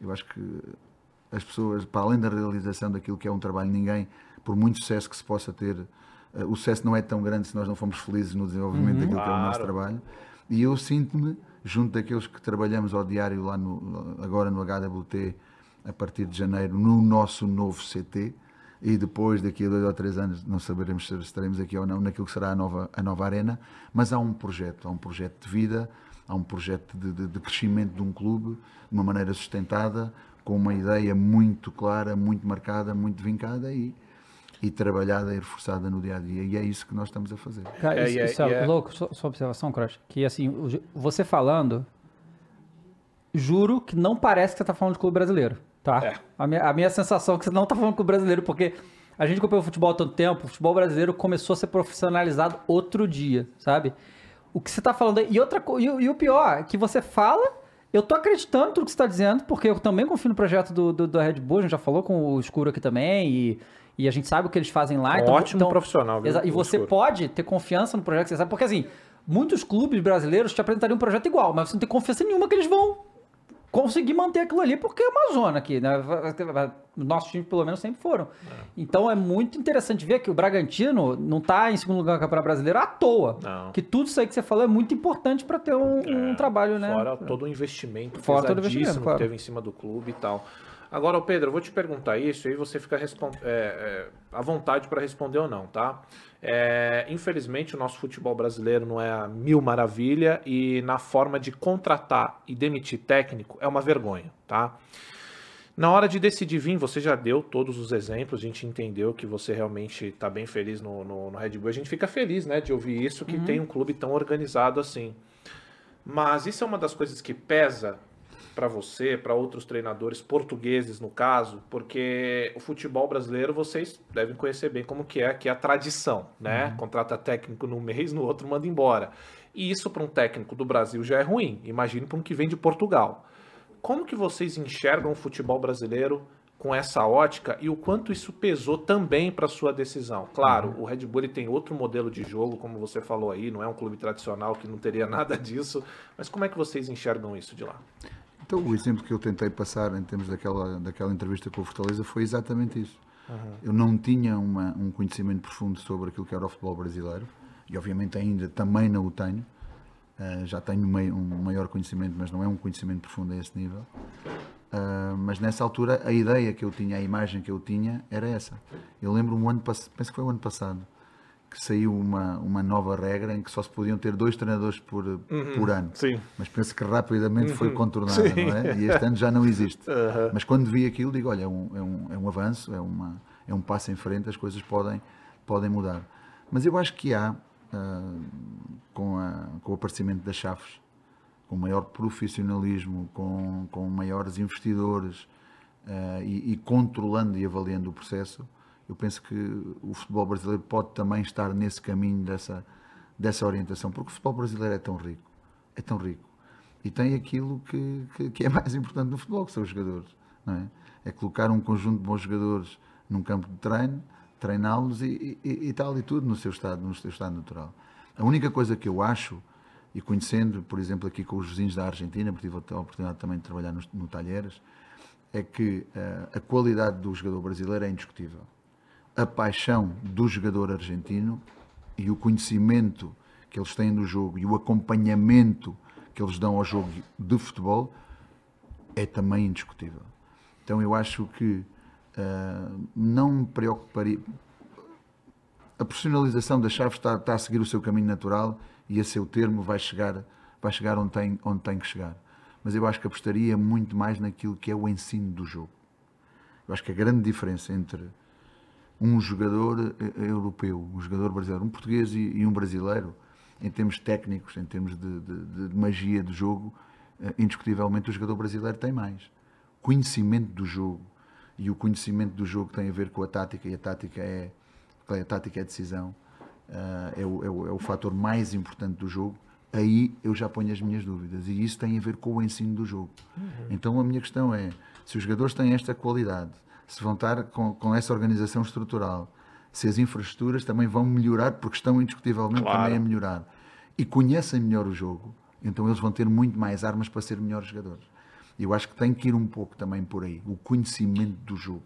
[SPEAKER 3] Eu acho que as pessoas, para além da realização daquilo que é um trabalho, ninguém, por muito sucesso que se possa ter, uh, o sucesso não é tão grande se nós não formos felizes no desenvolvimento uhum. daquilo claro. que é o nosso trabalho. E eu sinto-me junto daqueles que trabalhamos ao diário lá no, agora no HWT a partir de janeiro no nosso novo CT e depois daqui a dois ou três anos não saberemos se estaremos aqui ou não naquilo que será a nova, a nova arena, mas há um projeto, há um projeto de vida, há um projeto de, de, de crescimento de um clube de uma maneira sustentada, com uma ideia muito clara, muito marcada, muito vincada e, e trabalhada e reforçada no dia a dia. E é isso que nós estamos a fazer.
[SPEAKER 1] Cara, isso, é, isso é, é, louco, sua, sua observação, Crush, que assim, você falando, juro que não parece que você está falando de clube brasileiro, tá? É. A, minha, a minha sensação é que você não está falando de clube brasileiro, porque a gente acompanhou o futebol há tanto tempo, o futebol brasileiro começou a ser profissionalizado outro dia, sabe? O que você está falando e outra e, e o pior, é que você fala eu tô acreditando em tudo que você está dizendo, porque eu também confio no projeto do, do, do Red Bull, a gente já falou com o Escuro aqui também, e e a gente sabe o que eles fazem lá.
[SPEAKER 2] Um
[SPEAKER 1] então,
[SPEAKER 2] ótimo
[SPEAKER 1] então,
[SPEAKER 2] profissional. Viu?
[SPEAKER 1] E você pode ter confiança no projeto que você sabe, porque assim, muitos clubes brasileiros te apresentariam um projeto igual, mas você não tem confiança nenhuma que eles vão conseguir manter aquilo ali, porque é uma zona aqui, né? Nossos times, pelo menos, sempre foram. É. Então é muito interessante ver que o Bragantino não está em segundo lugar no Campeonato Brasileiro à toa. Não. Que tudo isso aí que você falou é muito importante para ter um, é. um, trabalho, né?
[SPEAKER 2] Fora todo o investimento Fora todo o investimento, claro. que teve em cima do clube e tal. Agora, Pedro, eu vou te perguntar isso e você fica é, é, à vontade para responder ou não, tá? É, infelizmente, o nosso futebol brasileiro não é a mil maravilha e na forma de contratar e demitir técnico é uma vergonha, tá? Na hora de decidir vir, você já deu todos os exemplos, a gente entendeu que você realmente está bem feliz no, no, no, Red Bull. A gente fica feliz, né, de ouvir isso, que uhum. tem um clube tão organizado assim. Mas isso é uma das coisas que pesa para você, para outros treinadores portugueses no caso, porque o futebol brasileiro vocês devem conhecer bem como que é, que é a tradição, né? Uhum. Contrata técnico no mês, no outro manda embora. E isso para um técnico do Brasil já é ruim. Imagine para um que vem de Portugal. Como que vocês enxergam o futebol brasileiro com essa ótica e o quanto isso pesou também para sua decisão. Claro, uhum. o Red Bull tem outro modelo de jogo, como você falou aí, não é um clube tradicional que não teria nada disso, mas como é que vocês enxergam isso de lá?
[SPEAKER 3] Então, o exemplo que eu tentei passar em termos daquela, daquela entrevista com o Fortaleza foi exatamente isso. Uhum. Eu não tinha uma, um conhecimento profundo sobre aquilo que era o futebol brasileiro, e obviamente ainda também não o tenho. Uh, já tenho um maior conhecimento, mas não é um conhecimento profundo a esse nível. Uh, mas nessa altura a ideia que eu tinha, a imagem que eu tinha era essa. Eu lembro um ano, penso que foi o ano passado, que saiu uma, uma nova regra em que só se podiam ter dois treinadores por, uhum, por ano.
[SPEAKER 2] Sim.
[SPEAKER 3] Mas penso que rapidamente uhum, foi contornada, sim. não é? E este ano já não existe. Uhum. Mas quando vi aquilo, digo: olha, é um, é um, é um avanço, é, uma, é um passo em frente, as coisas podem, podem mudar. Mas eu acho que há, uh, com, a, com o aparecimento das chaves, com maior profissionalismo, com, com maiores investidores uh, e, e, controlando e avaliando o processo, eu penso que o futebol brasileiro pode também estar nesse caminho dessa, dessa orientação, porque o futebol brasileiro é tão rico, é tão rico, e tem aquilo que, que, que é mais importante no futebol, que são os jogadores, é? É colocar um conjunto de bons jogadores num campo de treino, treiná-los e, e, e, tal e tudo no seu estado, no seu estado natural. A única coisa que eu acho e conhecendo, por exemplo, aqui com os vizinhos da Argentina, porque tive a oportunidade também de trabalhar no, no Talheres, é que uh, a qualidade do jogador brasileiro é indiscutível. A paixão do jogador argentino e o conhecimento que eles têm do jogo e o acompanhamento que eles dão ao jogo de futebol é também indiscutível. Então eu acho que uh, não me preocuparia. A profissionalização da chave está, está a seguir o seu caminho natural e a seu termo vai chegar, vai chegar onde, tem, onde tem que chegar. Mas eu acho que apostaria muito mais naquilo que é o ensino do jogo. Eu acho que a grande diferença entre um jogador eh, europeu, um jogador brasileiro, um português e, um brasileiro, em termos técnicos, em termos de, de, de magia do jogo, eh, indiscutivelmente o jogador brasileiro tem mais. Conhecimento do jogo. E o conhecimento do jogo tem a ver com a tática, e a tática é, a tática é decisão uh, é, o, é, o, é o fator mais importante do jogo, aí eu já ponho as minhas dúvidas. E isso tem a ver com o ensino do jogo. Uhum. Então a minha questão é: se os jogadores têm esta qualidade, se vão estar com, com essa organização estrutural, se as infraestruturas também vão melhorar, porque estão indiscutivelmente claro. também a melhorar, e conhecem melhor o jogo, então eles vão ter muito mais armas para ser melhores jogadores. Eu acho que tem que ir um pouco também por aí, o conhecimento do jogo.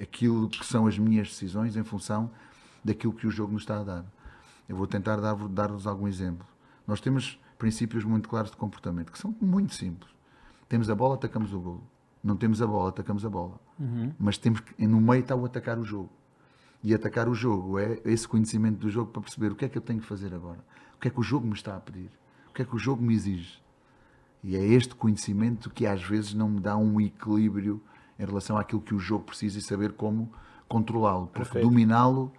[SPEAKER 3] Aquilo que são as minhas decisões em função daquilo que o jogo nos está a dar. Eu vou tentar dar-vos dar algum exemplo. Nós temos princípios muito claros de comportamento, que são muito simples. Temos a bola, atacamos o gol. Não temos a bola, atacamos a bola. Uhum. Mas temos que, no meio está o atacar o jogo. E atacar o jogo é esse conhecimento do jogo para perceber o que é que eu tenho que fazer agora. O que é que o jogo me está a pedir. O que é que o jogo me exige. E é este conhecimento que às vezes não me dá um equilíbrio em relação àquilo que o jogo precisa e saber como controlá-lo. Porque dominá-lo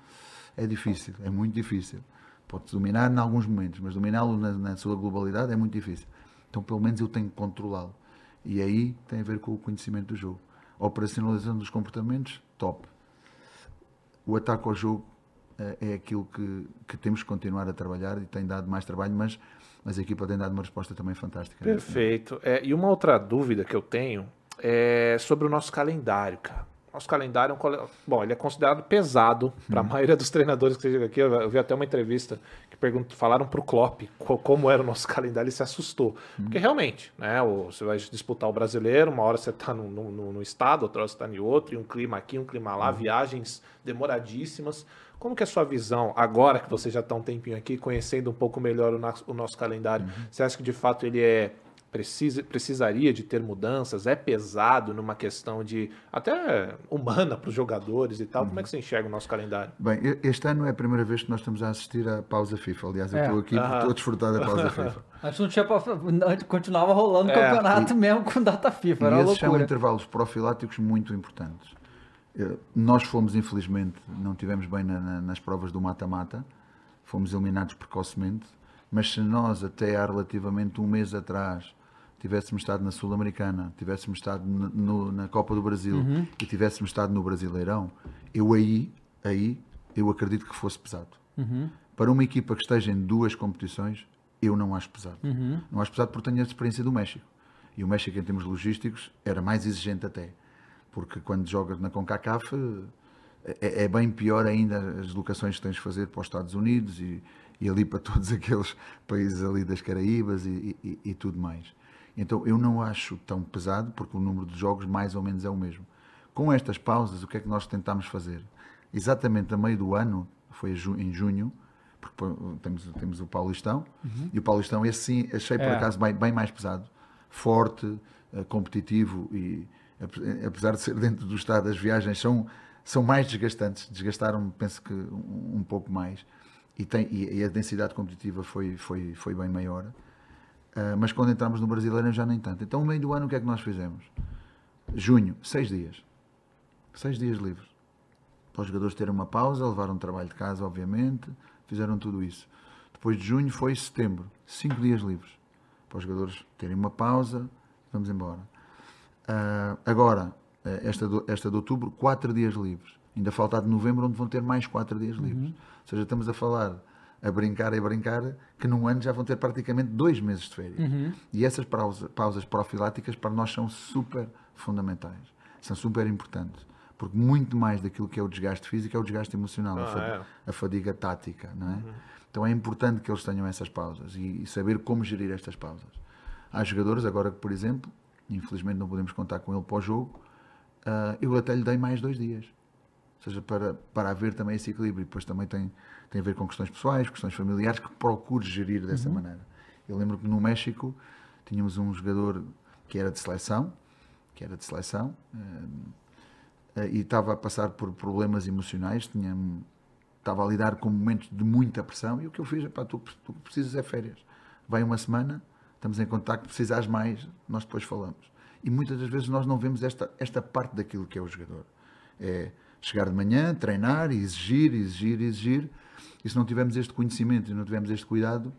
[SPEAKER 3] é difícil, é muito difícil. Pode dominar em alguns momentos, mas dominá-lo na, na, sua globalidade é muito difícil. Então, pelo menos, eu tenho que controlá-lo. E aí tem a ver com o conhecimento do jogo. Operacionalização dos comportamentos, top. O ataque ao jogo é, é aquilo que, que temos que continuar a trabalhar e tem dado mais trabalho, mas, mas a equipa tem dado uma resposta também fantástica.
[SPEAKER 2] Perfeito. É, e uma outra dúvida que eu tenho é sobre o nosso calendário, cara nosso calendário, é um, bom, ele é considerado pesado para a hum. maioria dos treinadores que chegam aqui. Eu vi até uma entrevista que perguntam, falaram para o Klopp como era o nosso calendário, ele se assustou. Hum. Porque realmente, né, você vai disputar o brasileiro, uma hora você está no, no, estado, outra hora você está em outro, e um clima aqui, um clima lá, hum. viagens demoradíssimas. Como que é a sua visão, agora que você já está um tempinho aqui, conhecendo um pouco melhor o, o nosso calendário? Uhum. Você acha que de fato ele é precisa, precisaria de ter mudanças? É pesado numa questão de até humana para os jogadores e tal? Uhum. Como é que você enxerga o nosso calendário?
[SPEAKER 3] Bem, este ano é a primeira vez que nós estamos a assistir à pausa FIFA. Aliás, eu é. estou aqui uhum. estou a desfrutar da pausa FIFA.
[SPEAKER 1] Antes não tinha continuava rolando o é. campeonato e, mesmo com data FIFA. Era
[SPEAKER 3] e esses são intervalos profiláticos muito importantes. Eh, nós fomos, infelizmente, não tivemos bem na, na, nas provas do mata-mata, fomos eliminados precocemente, mas se nós, até há relativamente um mês atrás, tivéssemos estado na Sul-Americana, tivéssemos estado no, no, na Copa do Brasil uhum. e tivéssemos estado no Brasileirão, eu aí, aí, eu acredito que fosse pesado. Uhum. Para uma equipa que esteja em duas competições, eu não acho pesado. Uhum. Não acho pesado porque tenho a experiência do México. E o México, em termos logísticos, era mais exigente até. Porque quando jogas na CONCACAF é, é bem pior ainda as locações que tens de fazer para os Estados Unidos e, e ali para todos aqueles países ali das Caraíbas e, e, e, tudo mais. Então eu não acho tão pesado, porque o número de jogos mais ou menos é o mesmo. Com estas pausas, o que é que nós tentámos fazer? Exatamente a meio do ano, foi em junho, porque temos, temos o Paulistão, uhum. e o Paulistão esse sim achei por é. acaso bem, bem, mais pesado, forte, eh, competitivo e apesar de ser dentro do estado, as viagens são, são mais desgastantes, desgastaram penso que um, um pouco mais e, tem, e, a densidade competitiva foi, foi, foi bem maior. Uh, mas quando entramos no brasileiro já nem tanto. Então, no meio do ano, o que é que nós fizemos? Junho, seis dias. Seis dias livres. Para os jogadores terem uma pausa, levaram um trabalho de casa, obviamente, fizeram tudo isso. Depois de junho foi setembro, cinco dias livres. Para os jogadores terem uma pausa, vamos embora. Uh, agora, eh, esta, esta de outubro, quatro dias livres. Ainda falta de novembro, onde vão ter mais quatro dias uhum. livres. Ou seja, estamos a falar, a brincar e a brincar, que num ano já vão ter praticamente dois meses de férias. Uhum. E essas pausas, pausas profiláticas para nós são super fundamentais. São super importantes. Porque muito mais daquilo que é o desgaste físico é o desgaste emocional, ah, a, fadiga, é. a, fadiga, tática. Não é? Uhum. Então é importante que eles tenham essas pausas e, e saber como gerir estas pausas. Há jogadores, agora que, por exemplo, infelizmente não podemos contar com ele para o jogo, uh, eu até lhe dei mais dois dias ou seja, para, para haver também esse equilíbrio. E depois também tem, tem a ver com questões pessoais, questões familiares, que procure gerir dessa uhum. maneira. Eu lembro que no México tínhamos um jogador que era de seleção, que era de seleção, uh, e estava a passar por problemas emocionais, tinha, estava a lidar com momentos de muita pressão, e o que eu fiz é, pá, tu, tu precisas é férias. Vai uma semana, estamos em contato, precisas mais, nós depois falamos. E muitas das vezes nós não vemos esta, esta parte daquilo que é o jogador. É, chegar de manhã, treinar, exigir, exigir, exigir. E se não tivermos este conhecimento e não tivermos este cuidado,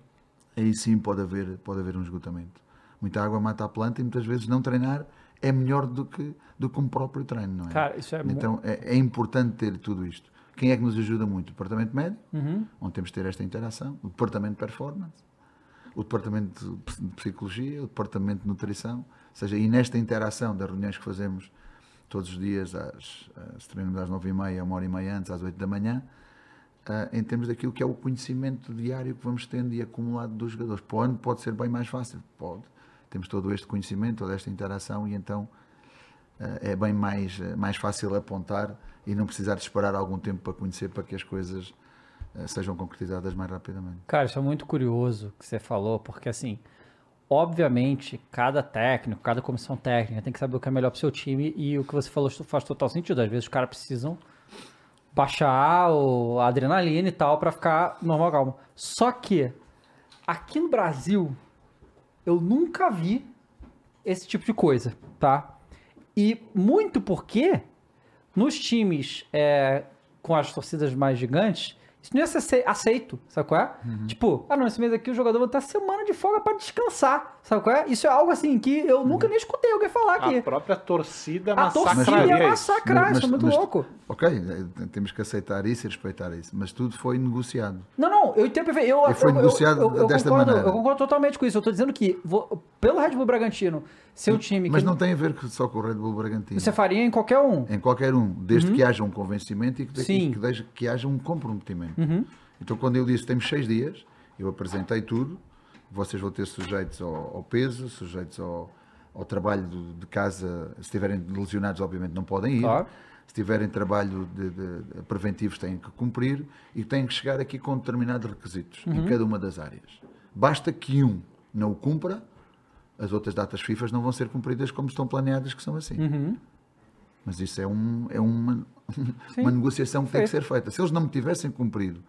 [SPEAKER 3] aí sim pode haver, pode haver um esgotamento. Muita água mata a planta e muitas vezes não treinar é melhor do que, do que um próprio treino, não é?
[SPEAKER 1] Cara, isso é
[SPEAKER 3] então é, é, importante ter tudo isto. Quem é que nos ajuda muito? O departamento médico, uhum. onde temos de ter esta interação, o departamento de performance, o departamento de psicologia, o departamento de nutrição, ou seja, e nesta interação das reuniões que fazemos todos os dias, às, se treinamos às nove e meia, uma hora e meia antes, às oito da manhã, uh, em termos daquilo que é o conhecimento diário que vamos tendo e acumulado dos jogadores. Para o ano pode ser bem mais fácil, pode. Temos todo este conhecimento, toda esta interação e então uh, é bem mais, mais fácil apontar e não precisar de esperar algum tempo para conhecer para que as coisas sejam concretizadas mais rapidamente.
[SPEAKER 1] Cara, isso é muito curioso que você falou, porque assim, Obviamente, cada técnico, cada comissão técnica tem que saber o que é melhor para o seu time e o que você falou faz total sentido. Às vezes os caras precisam baixar o, a adrenalina e tal para ficar normal, calmo. Só que aqui no Brasil eu nunca vi esse tipo de coisa, tá? E muito porque nos times é, com as torcidas mais gigantes isso não ia ser aceito, sabe qual é? Uhum. Tipo, ah não, esse mês aqui o jogador vai estar semana de folga para descansar, sabe qual é? Isso é algo assim que eu uhum. nunca nem escutei alguém falar aqui.
[SPEAKER 2] A própria torcida
[SPEAKER 1] massacrar. A torcida ia massacrar, mas, isso é muito
[SPEAKER 3] mas,
[SPEAKER 1] louco.
[SPEAKER 3] Ok, é, temos que aceitar isso e respeitar isso, mas tudo foi negociado.
[SPEAKER 1] Não, não, eu entendo eu,
[SPEAKER 3] e foi
[SPEAKER 1] eu,
[SPEAKER 3] negociado
[SPEAKER 1] eu, eu,
[SPEAKER 3] desta
[SPEAKER 1] concordo,
[SPEAKER 3] maneira.
[SPEAKER 1] Eu concordo totalmente com isso, eu tô dizendo que vou, pelo Red Bull Bragantino, seu time...
[SPEAKER 3] Mas não tem a ver só com o Red Bull Bragantino.
[SPEAKER 1] Você faria em qualquer um?
[SPEAKER 3] Em qualquer um, desde uhum. que haja um convencimento e que, e que, deixe, que haja um comprometimento. Uhum. Então, quando eu disse temos seis dias, eu apresentei tudo. Vocês vão ter sujeitos ao, ao peso, sujeitos ao, ao trabalho de, de, casa. Se estiverem lesionados, obviamente não podem ir. Claro. Se tiverem trabalho de, de, preventivos, têm que cumprir e têm que chegar aqui com determinados requisitos uhum. em cada uma das áreas. Basta que um não o cumpra, as outras datas FIFA não vão ser cumpridas como estão planeadas, que são assim. Uhum. Mas isso é, um, é uma, uma negociação que tem que ser feita. Se eles não me tivessem cumprido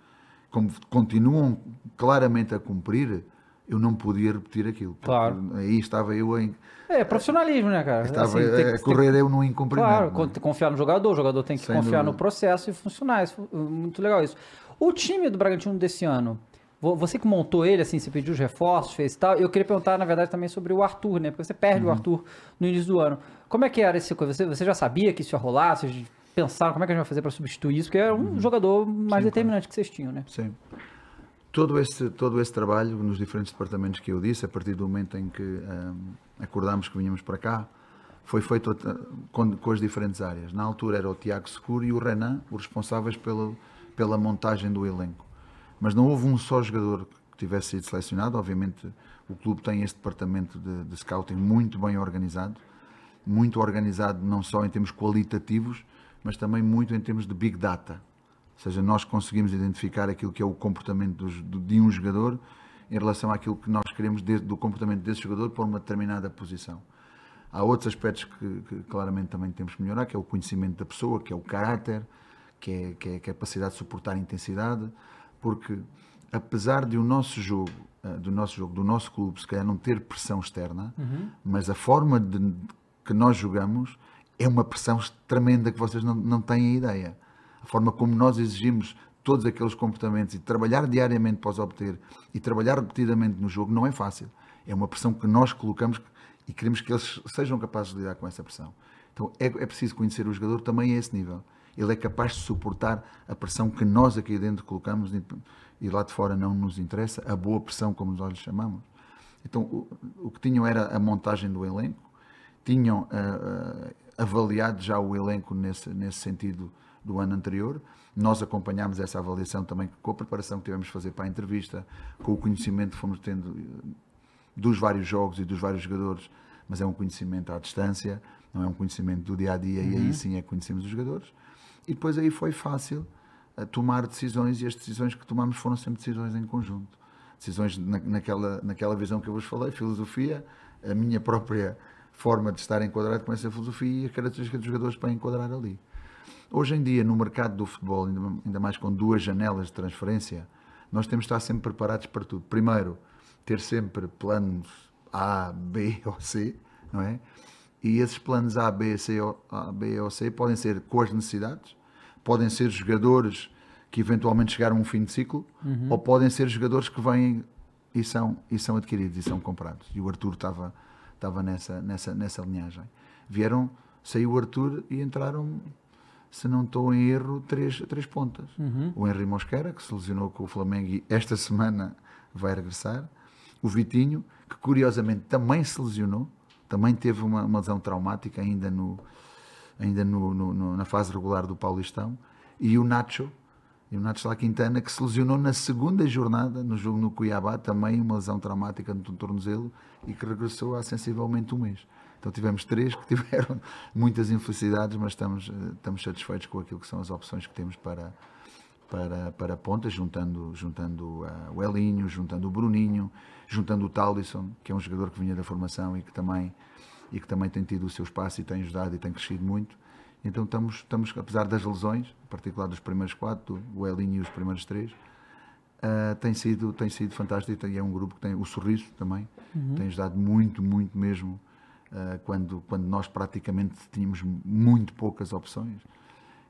[SPEAKER 3] como continuam claramente a cumprir, eu não podia repetir aquilo.
[SPEAKER 1] Claro.
[SPEAKER 3] Aí estava eu em.
[SPEAKER 1] É, profissionalismo, né, cara?
[SPEAKER 3] Estava assim, a, correr tem, eu no incumprimento.
[SPEAKER 1] Claro, é? confiar no jogador, o jogador tem que Sem confiar dúvida. no processo e funcionar. Isso, muito legal isso. O time do Bragantino desse ano, você que montou ele, assim, você pediu os reforços, fez tal. Eu queria perguntar, na verdade, também sobre o Arthur, né? Porque você perde uhum. o Arthur no início do ano. Como é que era esse coisa? Você, você já sabia que isso ia rolar? Você pensaram como é que a gente vai fazer para substituir isso, porque é um uhum. jogador mais Sim, determinante claro. que vocês tinham, né?
[SPEAKER 3] Sim. Todo esse, todo esse trabalho nos diferentes departamentos que eu disse, a partir do momento em que um, acordámos que vinhamos para cá, foi feito outra- com, com as diferentes áreas. Na altura era o Tiago Seguro e o Renan, os responsáveis pela, pela montagem do elenco. Mas não houve um só jogador que tivesse sido selecionado. Obviamente, o clube tem este departamento de, de scouting muito bem organizado, muito organizado não só em termos qualitativos, mas também muito em termos de big data. Ou seja, nós conseguimos identificar aquilo que é o comportamento dos- do- de um jogador em relação àquilo que nós queremos de- do comportamento desse jogador para uma determinada posição. Há outros aspectos que, que claramente também temos que melhorar, que é o conhecimento da pessoa, que é o caráter, que é, que é a capacidade de suportar intensidade, porque apesar de o nosso jogo, eh, do nosso jogo, do nosso clube, se calhar não ter pressão externa, mas a forma de, que nós jogamos é uma pressão tremenda que vocês não, não têm ideia. A forma como nós exigimos todos aqueles comportamentos e trabalhar diariamente para os obter e trabalhar repetidamente no jogo não é fácil. É uma pressão que nós colocamos e queremos que eles sejam capazes de lidar com essa pressão. Então é, é preciso conhecer o jogador também a esse nível. Ele é capaz de suportar a pressão que nós aqui dentro colocamos e- lá de fora não nos interessa, a boa pressão, como nós lhe chamamos. Então o, o que tinham era a montagem do elenco, tinham ah, ah, avaliado já o elenco nesse, nesse sentido do ano anterior. Nós acompanhámos essa avaliação também com a preparação que tivemos de fazer para a entrevista, com o conhecimento que fomos tendo eh, dos vários jogos e dos vários jogadores, mas é um conhecimento à distância, não é um conhecimento do dia a dia, e aí sim é que conhecemos os jogadores. E depois aí foi fácil eh, tomar decisões, e as decisões que tomamos foram sempre decisões em conjunto. Decisões na, naquela, naquela visão que eu vos falei, filosofia, a minha própria forma de estar enquadrado com essa filosofia e as características dos jogadores para enquadrar ali. Hoje em dia, no mercado do futebol, ainda mais com duas janelas de transferência, nós temos de estar sempre preparados para tudo. Primeiro, ter sempre planos A, B ou C, não é? E esses planos A, B, C, ou- A, B ou C podem ser com as necessidades, podem ser jogadores que eventualmente chegaram a um fim de ciclo, ou podem ser jogadores que vêm e são, e são adquiridos e são comprados. E o Arthur estava, estava nessa, nessa, nessa linhagem. Vieram, saiu o Arthur e entraram, se não estou em erro, três, três pontas. O Henry Mosquera, que se lesionou com o Flamengo e esta semana vai regressar. O Vitinho, que curiosamente também se lesionou, também teve uma, uma lesão traumática ainda, no, ainda no, no- no- na fase regular do Paulistão. E o Nacho, e o Nacho La Quintana, que se lesionou na segunda jornada, no jogo no Cuiabá, também uma lesão traumática no tornozelo e que regressou há sensivelmente um mês. Então tivemos três que tiveram muitas infelicidades, mas estamos, eh, estamos satisfeitos com aquilo que são as opções que temos para, para, para pontas, juntando, juntando ah, o Elinho, juntando o Bruninho, juntando o Talisson, que é um jogador que vinha da formação e que também, e que também tem tido o seu espaço e tem ajudado e tem crescido muito. Então estamos, estamos apesar das lesões, em particular dos primeiros quatro, o Elinho e os primeiros três, ah, tem, sido, tem sido fantástico e é um grupo que tem o sorriso também, tem ajudado muito, muito mesmo, ah, quando, quando nós praticamente tínhamos muito poucas opções.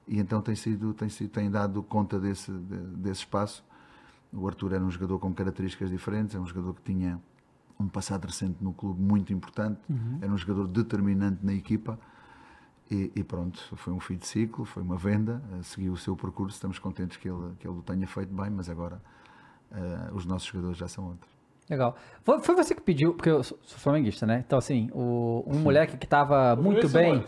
[SPEAKER 3] E então tem sido, tem sido, tem dado conta desse, de- desse espaço. O Arthur era um jogador com características diferentes, é um jogador que tinha um passado recente no clube muito importante, era um jogador determinante na equipa. E, e pronto, foi um fim de ciclo, foi uma venda, eh, seguiu o seu percurso, estamos contentes que ele, que ele o tenha feito bem, mas agora eh, os nossos jogadores já são outros.
[SPEAKER 1] Legal. Foi, foi você que pediu, porque eu sou, flamenguista, né? Então, assim, o, um moleque que tava muito bem.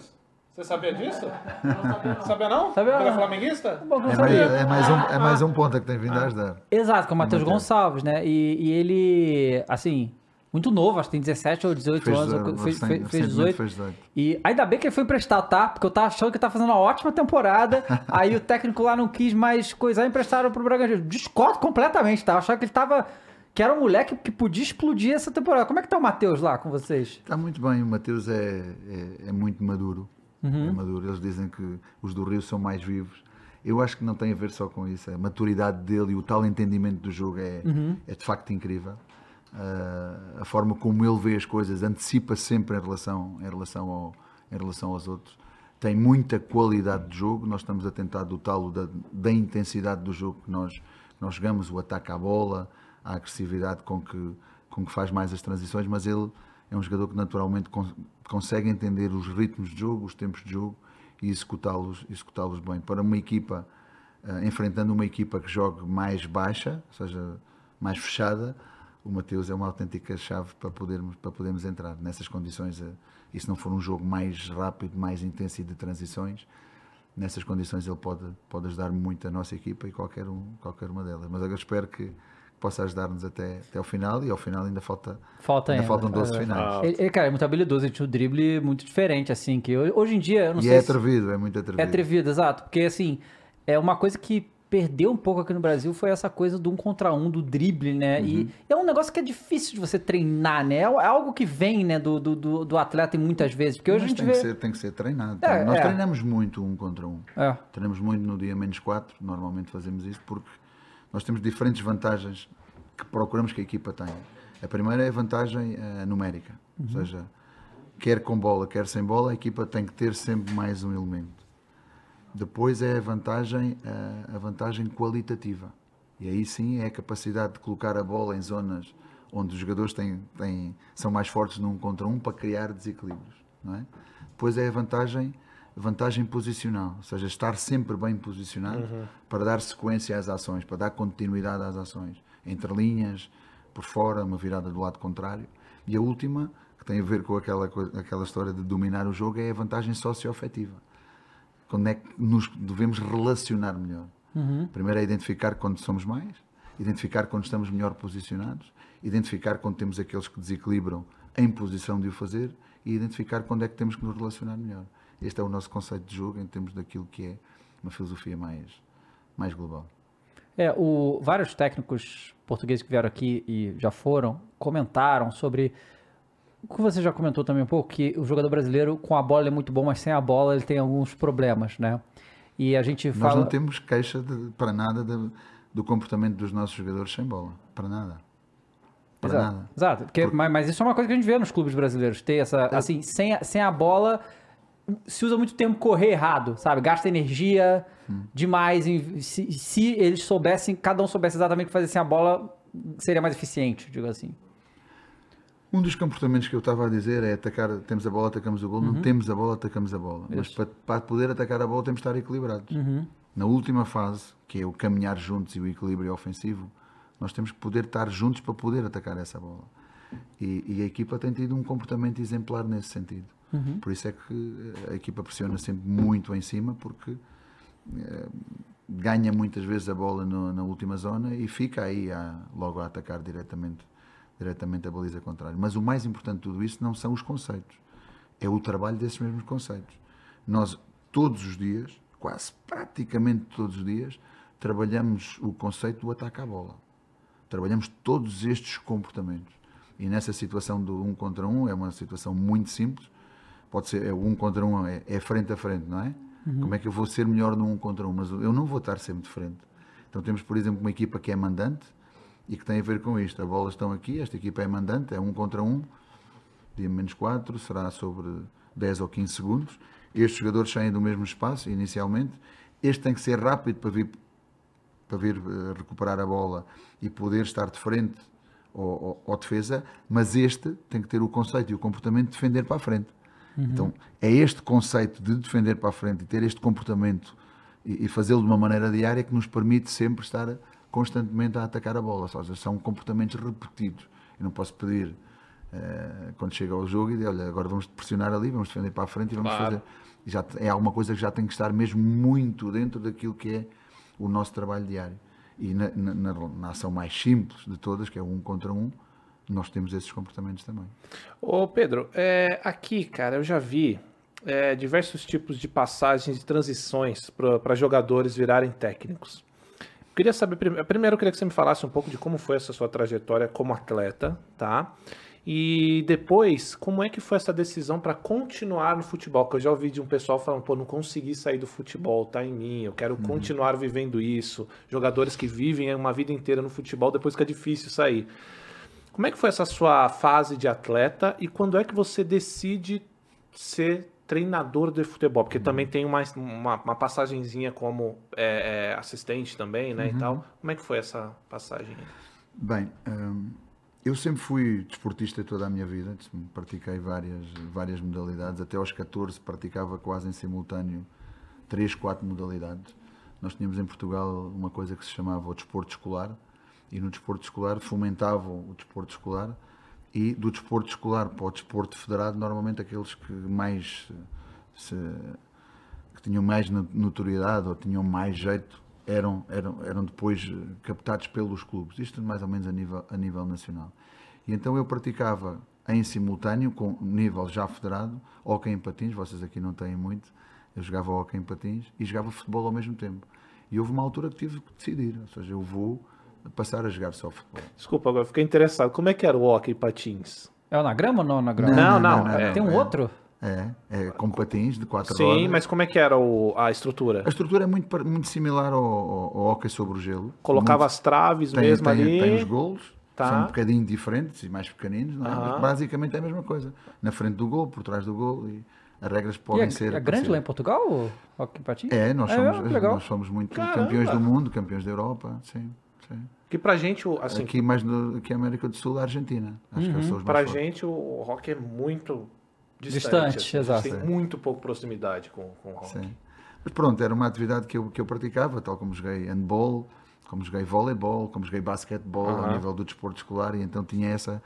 [SPEAKER 2] Você sabia disso? Não sabia, sabia não?
[SPEAKER 1] Sabia
[SPEAKER 2] é
[SPEAKER 1] não.
[SPEAKER 2] flamenguista?
[SPEAKER 1] Bom, não
[SPEAKER 3] É mais, é mais um, é mais um ponto que tem vindo a ajudar.
[SPEAKER 1] Exato, com o Matheus
[SPEAKER 3] Matheus.
[SPEAKER 1] Gonçalves, né? E, e ele, assim, muito novo, acho que tem 17 ou 18
[SPEAKER 3] Fez,
[SPEAKER 1] anos,
[SPEAKER 3] eh,
[SPEAKER 1] fez, fez, fez
[SPEAKER 3] recentemente
[SPEAKER 1] 18.
[SPEAKER 3] fez 18.
[SPEAKER 1] E ainda bem que ele foi emprestado, tá? Porque eu tava achando que ele tava fazendo uma ótima temporada. aí o técnico lá não quis mais coisar e emprestaram pro Bragantino. Discordo completamente, tá? Eu achava que ele tava. Que era um moleque que podia explodir essa temporada. Como é que tá o Matheus lá com vocês?
[SPEAKER 3] Está muito bem, o Mateus é, é, é muito maduro.
[SPEAKER 1] Uhum.
[SPEAKER 3] É maduro. Eles dizem que os do Rio são mais vivos. Eu acho que não tem a ver só com isso. A maturidade dele e o tal entendimento do jogo é,
[SPEAKER 1] Uhum.
[SPEAKER 3] é de facto incrível. Ah, a forma como ele vê as coisas antecipa sempre em relação, em relação, ao, em relação aos outros. Tem muita qualidade de jogo. Nós estamos a tentar dotá-lo da, da intensidade do jogo que nós, nós jogamos, o ataque à bola, a agressividade com que, com que faz mais as transições, mas ele é um jogador que naturalmente consegue entender os ritmos de jogo, os tempos de jogo e executá-los executá bem. Para uma equipa, eh, enfrentando uma equipa que jogue mais baixa, ou seja, mais fechada, o Mateus é uma autêntica chave para podermos, para podermos entrar nessas condições. eh, E se não for um jogo mais rápido, mais intenso e de transições, nessas condições ele pode, pode ajudar muito a nossa equipa e qualquer, um, qualquer uma delas. Mas eu espero que possa ajudar-nos até, até ao final e ao final ainda falta
[SPEAKER 1] Falta
[SPEAKER 3] ainda
[SPEAKER 1] ainda.
[SPEAKER 3] faltam 12
[SPEAKER 1] É.
[SPEAKER 3] finais.
[SPEAKER 1] Ele, ele, cara, é muito habilidoso, ele tinha um drible muito diferente, assim, que hoje em dia, eu não
[SPEAKER 3] E
[SPEAKER 1] sei
[SPEAKER 3] é
[SPEAKER 1] se-
[SPEAKER 3] atrevido, é muito atrevido.
[SPEAKER 1] É atrevido, exato. Porque, assim, é uma coisa que perdeu um pouco aqui no Brasil foi essa coisa do um contra um, do drible, né?
[SPEAKER 3] Uhum.
[SPEAKER 1] E é um negócio que é difícil de você treinar, né? É algo que vem, né, do, do, do, atleta muitas vezes. Porque hoje
[SPEAKER 3] Mas
[SPEAKER 1] a gente
[SPEAKER 3] tem,
[SPEAKER 1] vê...
[SPEAKER 3] que ser, tem que ser treinado.
[SPEAKER 1] É,
[SPEAKER 3] Nós
[SPEAKER 1] é.
[SPEAKER 3] treinamos muito um contra um.
[SPEAKER 1] É.
[SPEAKER 3] Treinamos muito no dia menos 4, normalmente fazemos isso porque nós temos diferentes vantagens que procuramos que a equipa tenha. A primeira é a vantagem eh, numérica, ou seja, quer com bola, quer sem bola, a equipa tem que ter sempre mais um elemento. Depois é a vantagem, eh, a vantagem qualitativa. E aí sim é a capacidade de colocar a bola em zonas onde os jogadores têm, têm, são mais fortes num contra um para criar desequilíbrios. Não é? Depois é a vantagem, vantagem posicional, ou seja, estar sempre bem posicionado para dar sequência às ações, para dar continuidade às ações, entre linhas, por fora, uma virada do lado contrário. E a última, que tem a ver com aquela, aquela história de dominar o jogo, é a vantagem socioafetiva quando é que nos devemos relacionar melhor. Primeiro é identificar quando somos mais, identificar quando estamos melhor posicionados, identificar quando temos aqueles que desequilibram em posição de o fazer e identificar quando é que temos que nos relacionar melhor. Este é o nosso conceito de jogo em termos daquilo que é uma filosofia mais, mais global.
[SPEAKER 1] É, o, vários técnicos portugueses que vieram aqui e já foram, comentaram sobre. O que você já comentou também um pouco, que o jogador brasileiro com a bola é muito bom, mas sem a bola ele tem alguns problemas, né? E a gente
[SPEAKER 3] Nós
[SPEAKER 1] fala.
[SPEAKER 3] não temos queixa de- para nada de- do comportamento dos nossos jogadores sem bola. Para nada. Para
[SPEAKER 1] Exato,
[SPEAKER 3] nada.
[SPEAKER 1] exato. Porque, mas, mas isso é uma coisa que a gente vê nos clubes brasileiros. Ter essa. Assim, sem sem a bola, se usa muito tempo correr errado, sabe? Gasta energia demais. em- se, se eles soubessem, cada um soubesse exatamente o que fazer sem a bola, seria mais eficiente, digo assim.
[SPEAKER 3] Um dos comportamentos que eu estava a dizer é atacar, temos a bola, atacamos o gol, não temos a bola, atacamos a bola. Mas para, para poder atacar a bola temos de estar equilibrados. Na última fase, que é o caminhar juntos e o equilíbrio ofensivo, nós temos que poder estar juntos para poder atacar essa bola. E, e a equipa tem tido um comportamento exemplar nesse sentido. Por isso é que a equipa pressiona sempre muito em cima, porque eh, ganha muitas vezes a bola no- na última zona e fica aí a- logo a atacar diretamente, diretamente a baliza contrária. Mas o mais importante de tudo isso não são os conceitos, é o trabalho desses mesmos conceitos. Nós, todos os dias, quase praticamente todos os dias, trabalhamos o conceito do ataque à bola. Trabalhamos todos estes comportamentos. E nessa situação do um contra um, é uma situação muito simples. Pode ser, é um contra um, é, é frente a frente, não é? Como é que eu vou ser melhor no um contra um? Mas eu não vou estar sempre de frente. Então temos, por exemplo, uma equipa que é mandante e que tem a ver com isto. As bolas estão aqui, esta equipa é mandante, é um contra um, dia menos 4, será sobre 10 ou 15 segundos. Estes jogadores saem do mesmo espaço, inicialmente. Este tem que ser rápido para vir, para vir eh, recuperar a bola e poder estar de frente ao, ao- ao defesa, mas este tem que ter o conceito e o comportamento de defender para a frente. Então, é este conceito de defender para a frente e ter este comportamento e, e fazê-lo de uma maneira diária que nos permite sempre estar constantemente a atacar a bola. Ou seja, são comportamentos repetidos. Eu não posso pedir eh, quando chega ao jogo e dizer, olha, agora vamos pressionar ali, vamos defender para a frente e vamos
[SPEAKER 2] Claro.
[SPEAKER 3] fazer. E Já, é alguma coisa que já tem que estar mesmo muito dentro daquilo que é o nosso trabalho diário. E na, na- na- na ação mais simples de todas, que é um contra um, nós temos esses comportamentos também.
[SPEAKER 2] Ô Pedro, é, aqui, cara, eu já vi é, diversos tipos de passagens e transições para jogadores virarem técnicos. Queria saber, prime- primeiro eu queria que você me falasse um pouco de como foi essa sua trajetória como atleta, tá? E depois, como é que foi essa decisão para continuar no futebol? Que eu já ouvi de um pessoal falando, pô, não consegui sair do futebol, tá em mim, eu quero continuar vivendo isso. Jogadores que vivem uma vida inteira no futebol, depois que é difícil sair. Como é que foi essa sua fase de atleta e quando é que você decide ser treinador de futebol? Porque também tem uma, uma, uma passagenzinha como é, é, assistente também, né, e tal. Como é que foi essa passagem?
[SPEAKER 3] Bem, hum, eu sempre fui desportista toda a minha vida, pratiquei várias, várias modalidades, até aos 14 praticava quase em simultâneo 3, 4 modalidades. Nós tínhamos em Portugal uma coisa que se chamava o desporto escolar, e no desporto escolar fomentavam o desporto escolar e do desporto escolar para o desporto federado, normalmente aqueles que mais se, que tinham mais notoriedade ou tinham mais jeito eram, eram, eram depois captados pelos clubes, isto mais ou menos a nível, a nível nacional. E então eu praticava em simultâneo, com nível já federado, hockey em patins, vocês aqui não têm muito, eu jogava hockey em patins e jogava futebol ao mesmo tempo. E houve uma altura que tive que decidir, ou seja, eu vou passar a jogar só futebol.
[SPEAKER 2] Desculpa, agora fiquei interessado. Como é que era o hockey patins?
[SPEAKER 1] É na grama ou não na grama?
[SPEAKER 2] Não, não. não, não
[SPEAKER 1] é, tem um
[SPEAKER 3] é,
[SPEAKER 1] outro?
[SPEAKER 3] É, é com patins de quatro
[SPEAKER 2] Sim,
[SPEAKER 3] rodas.
[SPEAKER 2] Sim, mas como é que era o, a estrutura?
[SPEAKER 3] A estrutura é muito, muito similar ao, ao, ao hockey sobre o gelo.
[SPEAKER 2] Colocava
[SPEAKER 3] muito,
[SPEAKER 2] as traves
[SPEAKER 3] tem,
[SPEAKER 2] mesmo
[SPEAKER 3] tem,
[SPEAKER 2] ali?
[SPEAKER 3] Tem os golos,
[SPEAKER 2] Tá.
[SPEAKER 3] são um bocadinho diferentes e mais pequeninos, não é? Mas basicamente é a mesma coisa. Na frente do gol, por trás do gol e as regras
[SPEAKER 1] E
[SPEAKER 3] podem
[SPEAKER 1] é,
[SPEAKER 3] ser...
[SPEAKER 1] é grande lá em. Portugal, o hockey patins?
[SPEAKER 3] É, nós
[SPEAKER 1] É,
[SPEAKER 3] somos,
[SPEAKER 1] legal.
[SPEAKER 3] nós somos muito
[SPEAKER 2] Caramba.
[SPEAKER 3] campeões do mundo, campeões da Europa, sim. Sim.
[SPEAKER 2] Que pra gente, o- assim,
[SPEAKER 3] aqui mais no, aqui América do Sul, a Argentina. Acho que são os mais
[SPEAKER 2] pra
[SPEAKER 3] fortes.
[SPEAKER 2] gente o rock é muito distante.
[SPEAKER 1] Distante,
[SPEAKER 2] assim,
[SPEAKER 1] exato.
[SPEAKER 2] Tem muito pouco proximidade com, com o rock.
[SPEAKER 3] Sim. Mas pronto, era uma atividade que eu, que eu praticava, tal como joguei handball, como joguei voleibol, como joguei basquetebol ao
[SPEAKER 2] Aham.
[SPEAKER 3] nível do desporto escolar e então tinha essa.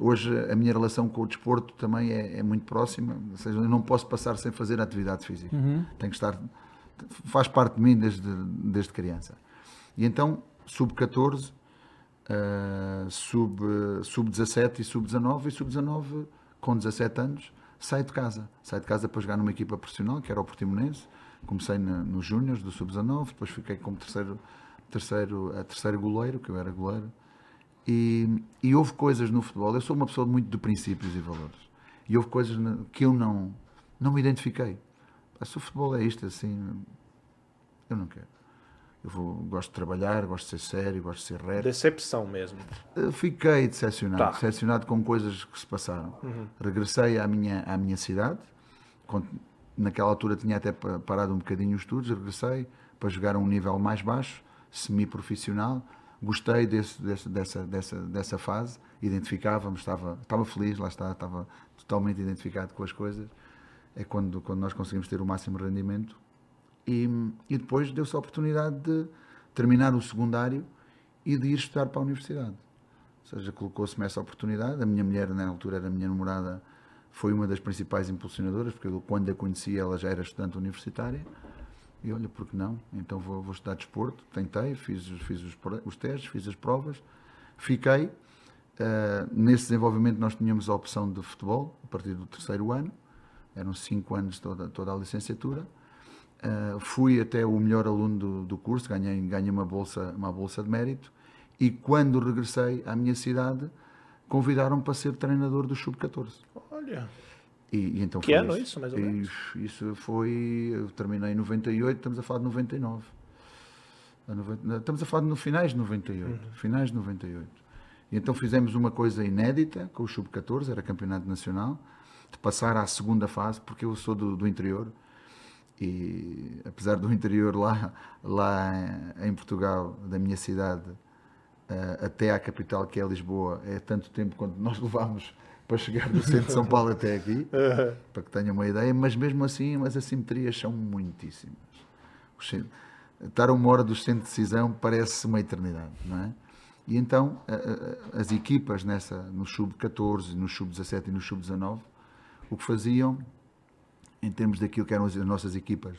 [SPEAKER 3] Hoje a minha relação com o desporto também é, é muito próxima, ou seja, eu não posso passar sem fazer atividade física. Tem que estar. Faz parte de mim desde, desde criança. E então, sub-14, eh, sub, sub-17 e sub-19, e sub-19 com 17 anos, saio de casa. Saio de casa para jogar numa equipa profissional, que era o Portimonense. Comecei nos Júniors do sub-19, depois fiquei como terceiro, terceiro, a terceiro goleiro, que eu era goleiro. E, e houve coisas no futebol. Eu sou uma pessoa muito de princípios e valores. E houve coisas que eu não, não me identifiquei. Se o futebol é isto, assim, eu não quero. Eu vou, gosto de trabalhar, gosto de ser sério, gosto de ser reto.
[SPEAKER 2] Decepção mesmo.
[SPEAKER 3] Uh, Fiquei decepcionado,
[SPEAKER 2] Tá.
[SPEAKER 3] decepcionado com coisas que se passaram. Regressei à minha, à minha cidade, naquela altura tinha até pa- parado um bocadinho os estudos, regressei para jogar a um nível mais baixo, semi-profissional. Gostei desse, desse- dessa, dessa, dessa fase, identificava-me, estava, estava feliz, lá está, estava totalmente identificado com as coisas. É quando, quando nós conseguimos ter o máximo rendimento e, e depois deu-se a oportunidade de terminar o secundário e de ir estudar para a universidade. Ou seja, colocou-se-me essa oportunidade. A minha mulher, na altura, era a minha namorada, foi uma das principais impulsionadoras, porque eu, quando a conheci, ela já era estudante universitária. E olha, por que não? Então vou, vou estudar desporto. Tentei, fiz, fiz os, os testes, fiz as provas, fiquei. Ah, nesse desenvolvimento, nós tínhamos a opção de futebol, a partir do terceiro ano. Eram cinco anos toda, toda a licenciatura. Uh, fui até o melhor aluno do, do curso, ganhei, ganhei uma, bolsa, uma bolsa de mérito e quando regressei à minha cidade convidaram-me para ser treinador do Sub-14.
[SPEAKER 2] Olha.
[SPEAKER 3] E, e então
[SPEAKER 2] Que ano isso, mais ou
[SPEAKER 3] E
[SPEAKER 2] menos?
[SPEAKER 3] Isso foi, eu terminei em 98, estamos a falar de 99. A noven- Estamos a falar no finais de 98,
[SPEAKER 2] Uhum.
[SPEAKER 3] finais de 98. E então fizemos uma coisa inédita com o Sub-14, era campeonato nacional, de passar à segunda fase, porque eu sou do, do interior, e apesar do interior lá, lá em Portugal, da minha cidade, eh, até à capital que é Lisboa, é tanto tempo quanto nós levámos para chegar do centro de São Paulo até aqui, para que tenham uma ideia, mas mesmo assim as assimetrias são muitíssimas. Estar a uma hora do centro de decisão parece uma eternidade, não é? E então as equipas nessa, no sub-14, no sub-17 e no sub-19, o que faziam, em termos daquilo que eram as as nossas equipas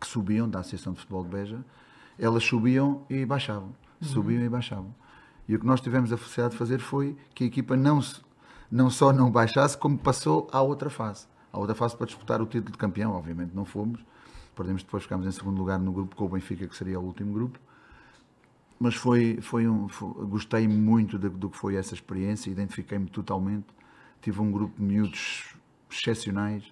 [SPEAKER 3] que subiam da Associação de Futebol de Beja, elas subiam e baixavam. Subiam e baixavam. E o que nós tivemos a felicidade de fazer foi que a equipa não, não só não baixasse, como passou à outra fase. À outra fase para disputar o título de campeão, obviamente não fomos. Perdemos depois, ficámos em segundo lugar no grupo com o Benfica, que seria o último grupo. Mas foi, foi um, foi- gostei muito do que foi essa experiência, identifiquei-me totalmente. Tive um grupo de miúdos excepcionais,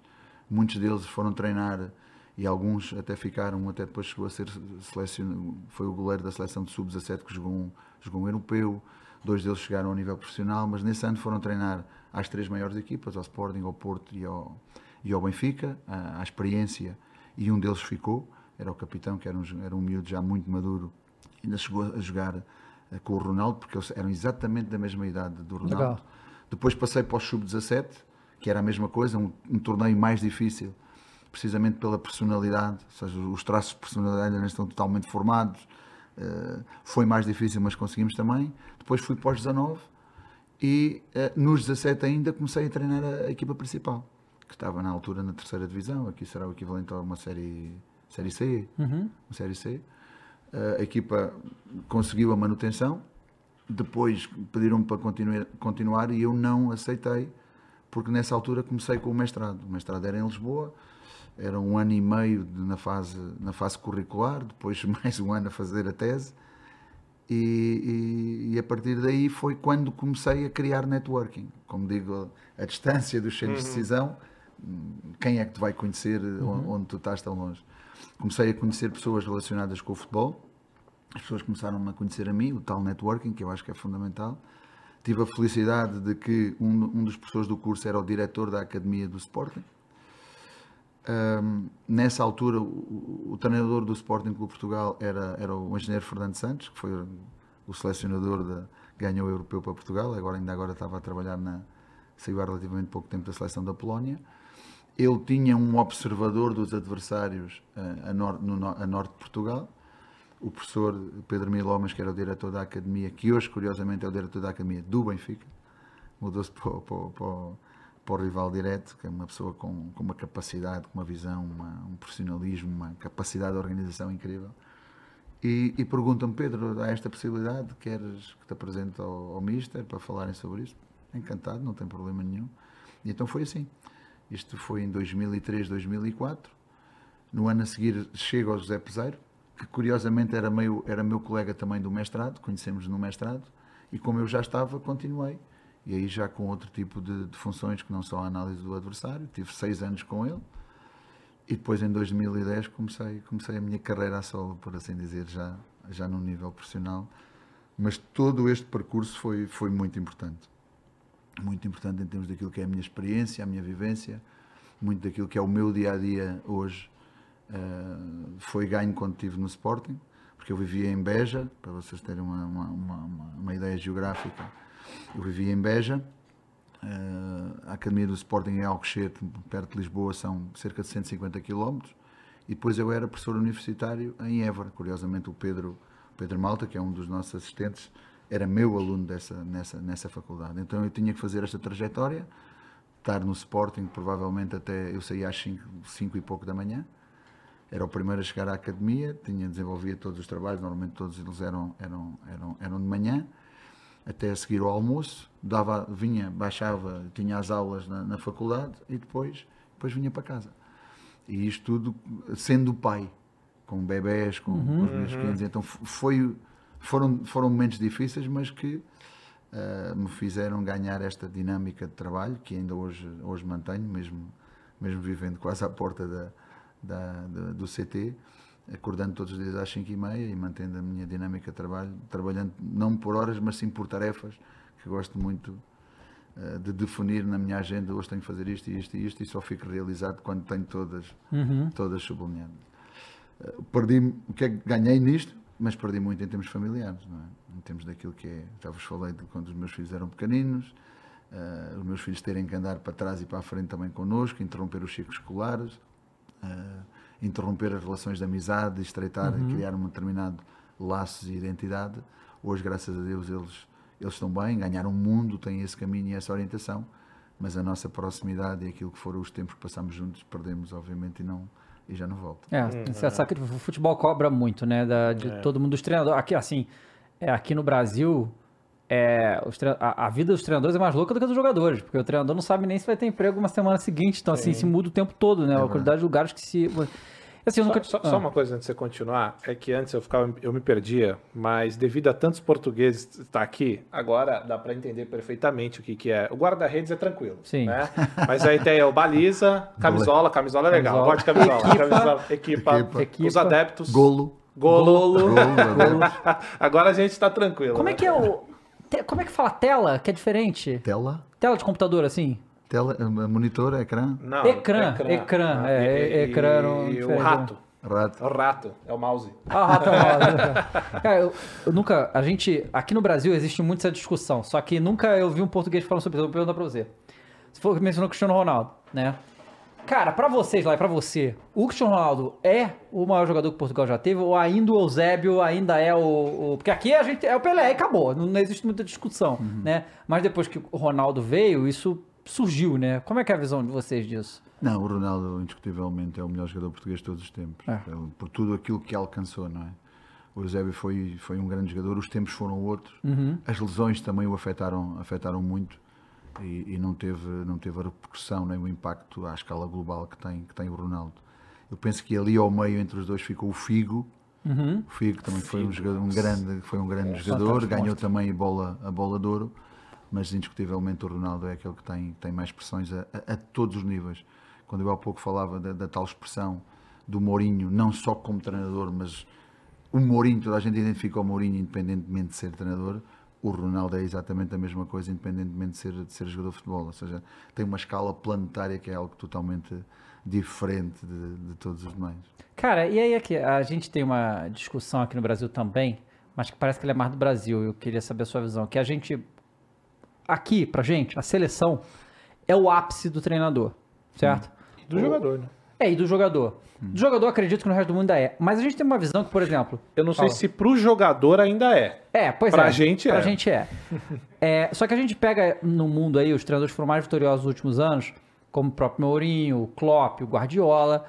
[SPEAKER 3] muitos deles foram treinar e alguns até ficaram, um até depois chegou a ser selecionado, foi o goleiro da seleção de sub-17 que jogou um, jogou um europeu, dois deles chegaram ao nível profissional, mas nesse ano foram treinar às três maiores equipas, ao Sporting, ao Porto e ao, e ao Benfica, à, à experiência, e um deles ficou, era o capitão, que era um, era um miúdo já muito maduro, ainda chegou a jogar eh, com o Ronaldo, porque eles eram exatamente da mesma idade do Ronaldo.
[SPEAKER 1] Legal.
[SPEAKER 3] Depois passei para o Sub-17, que era a mesma coisa, um, um torneio mais difícil, precisamente pela personalidade, ou seja, os traços de personalidade ainda não estão totalmente formados, Uh, foi mais difícil, mas conseguimos também. Depois fui para os 19 e uh, nos 17 ainda comecei a treinar a, a, equipa principal, que estava na altura na terceira divisão, aqui será o equivalente a uma série, série C. Uhum. Uma série C. Uh, a equipa conseguiu a manutenção, depois pediram-me para continuar, continuar e eu não aceitei, porque nessa altura comecei com o mestrado. O mestrado era em Lisboa, era um ano e meio de, na, fase, na fase curricular, depois mais um ano a fazer a tese. E, e, e, a partir daí foi quando comecei a criar networking. Como digo, a distância dos centros uhum. de decisão, quem é que te vai conhecer uhum. onde tu estás tão longe? Comecei a conhecer pessoas relacionadas com o futebol, as pessoas começaram a conhecer a mim, o tal networking, que eu acho que é fundamental. Tive a felicidade de que um, um dos professores do curso era o diretor da Academia do Sporting um, nessa altura, o, o, treinador do Sporting Clube Portugal era, era o engenheiro Fernando Santos, que foi o selecionador da ganhou o europeu para Portugal, agora ainda agora estava a trabalhar na saiu há relativamente pouco tempo da seleção da Polónia. Ele tinha um observador dos adversários uh, a, nor, no, a norte de Portugal, o professor Pedro Milomas, que era o diretor da academia, que hoje, curiosamente, é o diretor da academia do Benfica, mudou-se para, para, para, para o rival direto, que é uma pessoa com, com uma capacidade, com uma visão, uma, um profissionalismo, uma capacidade de organização incrível. E, e perguntam-me, Pedro, há esta possibilidade, queres que te apresente ao, ao Mister para falarem sobre isso? Encantado, não tem problema nenhum. E então foi assim. Isto foi em 2003, 2004. No ano a seguir chego ao José Peseiro, que curiosamente era, meio, era meu colega também do mestrado, conhecemos no mestrado, e como eu já estava, continuei e aí já com outro tipo de, de, funções que não só a análise do adversário. Tive seis anos com ele e depois em 2010 comecei, comecei a minha carreira a solo, por assim dizer, já, já num nível profissional. Mas todo este percurso foi, foi muito importante. Muito importante em termos daquilo que é a minha experiência, a minha vivência, muito daquilo que é o meu dia a dia hoje. Uh, foi ganho quando estive no Sporting, porque eu vivia em Beja, para vocês terem uma, uma, uma, uma ideia geográfica eu vivia em Beja, uh, a Academia do Sporting em Alcochete, perto de Lisboa, são cerca de 150 km. E depois eu era professor universitário em Évora. Curiosamente, o Pedro, Pedro Malta, que é um dos nossos assistentes, era meu aluno dessa, nessa, nessa faculdade. Então eu tinha que fazer esta trajetória, estar no Sporting, provavelmente até eu saía às 5 e pouco da manhã. Era o primeiro a chegar à academia, tinha desenvolvia todos os trabalhos, normalmente todos eles eram, eram, eram, eram de manhã até a seguir ao almoço, dava, vinha, baixava, tinha as aulas na, na faculdade e depois, depois vinha para casa. E isto tudo sendo pai, com bebés, com, uhum. com os meus filhos. Então foi, foram, foram momentos difíceis, mas que uh, me fizeram ganhar esta dinâmica de trabalho que ainda hoje, hoje mantenho, mesmo, mesmo vivendo quase à porta da, da, da do CT acordando todos os dias às 5 e meia e mantendo a minha dinâmica de trabalho, trabalhando não por horas, mas sim por tarefas, que gosto muito uh, de definir na minha agenda, hoje tenho que fazer isto e isto e isto, e só fico realizado quando tenho todas, uhum. todas sublinhadas. Uh, perdi o que é que ganhei nisto, mas perdi muito em termos familiares, é? em termos daquilo que é, já vos falei de quando os meus filhos eram pequeninos, uh, os meus filhos terem que andar para trás e para a frente também connosco, interromper os ciclos escolares, uh, interromper as relações de amizade, estreitar, uhum. criar um determinado laços e identidade. Hoje, graças a Deus, eles, eles estão bem, ganharam o mundo, têm esse caminho e essa orientação, mas a nossa proximidade e aquilo que foram os tempos que passamos juntos, perdemos, obviamente, e não e já não volta.
[SPEAKER 1] É, uhum. o futebol cobra muito, né, da, de é. todo mundo, dos treinadores. Aqui, assim, é, aqui no Brasil, é, a, a, vida dos treinadores é mais louca do que a dos jogadores, porque o treinador não sabe nem se vai ter emprego uma semana seguinte, então Sim. assim, se muda o tempo todo, né? É a quantidade de lugares que se.
[SPEAKER 2] Assim, só, nunca... só, ah. só, uma coisa antes de você continuar, é que antes eu ficava, eu me perdia, mas devido a tantos portugueses estar aqui, agora dá para entender perfeitamente o que, que é. O guarda-redes é tranquilo, Sim. né? Mas aí tem o baliza, camisola, camisola é legal, camisola. gosto de camisola, equipa, camisola, equipa, equipa, os adeptos,
[SPEAKER 3] golo,
[SPEAKER 2] golo, golo. golo agora a gente está tranquilo.
[SPEAKER 1] Como é né? é que é o como é que fala tela, que é diferente?
[SPEAKER 3] Tela?
[SPEAKER 1] Tela de computador, assim?
[SPEAKER 3] Tela, eh, monitor, ecrã?
[SPEAKER 1] Não, ecrã, ecrã, ecrã, ah, é, e, ecrã.
[SPEAKER 2] E, e o rato.
[SPEAKER 3] Rato.
[SPEAKER 2] O rato, é o mouse.
[SPEAKER 1] Ah, o rato é o mouse. Cara, eu, eu, nunca, a gente, aqui no Brasil existe muito essa discussão, só que nunca eu vi um português falando sobre isso, eu vou perguntar pra você. Se for mencionou Cristiano Ronaldo, né? Cara, pra vocês lá e pra você, o Cristiano Ronaldo é o maior jogador que Portugal já teve ou ainda o Eusébio ainda é o, o- Porque aqui a gente é o Pelé e acabou, não, existe muita discussão, né? Mas depois que o Ronaldo veio, isso surgiu, né? Como é que é a visão de vocês disso?
[SPEAKER 3] Não, o Ronaldo indiscutivelmente é o melhor jogador português de todos os tempos.
[SPEAKER 1] É.
[SPEAKER 3] Por tudo aquilo que alcançou, não é? O Eusébio foi, foi um grande jogador, os tempos foram outros. As lesões também o afetaram, afetaram muito e, e não, teve, não teve a repercussão nem o impacto à escala global que tem, que tem o Ronaldo. Eu penso que ali ao meio entre os dois ficou o Figo. O Figo também foi um, jogador, um grande, foi um grande jogador,
[SPEAKER 1] fantástico
[SPEAKER 3] ganhou também a bola, a bola de ouro, mas indiscutivelmente o Ronaldo é aquele que tem, tem mais expressões a, a- a todos os níveis. Quando eu há pouco falava da, da tal expressão do Mourinho, não só como treinador, mas o Mourinho, toda a gente identifica o Mourinho independentemente de ser treinador, o Ronaldo é exatamente a mesma coisa, independentemente de ser, de ser jogador de futebol. Ou seja, tem uma escala planetária que é algo totalmente diferente de, de todos os demais.
[SPEAKER 1] Cara, e aí aqui, a gente tem uma discussão aqui no Brasil também, mas que parece que ele é mais do Brasil. Eu queria saber a sua visão. Que a gente, aqui, pra gente, a seleção é o ápice do treinador, certo?
[SPEAKER 2] Do jogador, né?
[SPEAKER 1] É, e do jogador. Do jogador, acredito que no resto do mundo ainda é. Mas a gente tem uma visão que, por exemplo.
[SPEAKER 2] Eu não sei
[SPEAKER 1] Fala.
[SPEAKER 2] se pro jogador ainda é.
[SPEAKER 1] É, pois
[SPEAKER 2] Pra
[SPEAKER 1] é.
[SPEAKER 2] gente
[SPEAKER 1] Pra
[SPEAKER 2] é.
[SPEAKER 1] gente é. É, Só que a gente pega no mundo aí, os treinadores que foram mais vitoriosos nos últimos anos, como o próprio Mourinho, o Klopp, o Guardiola,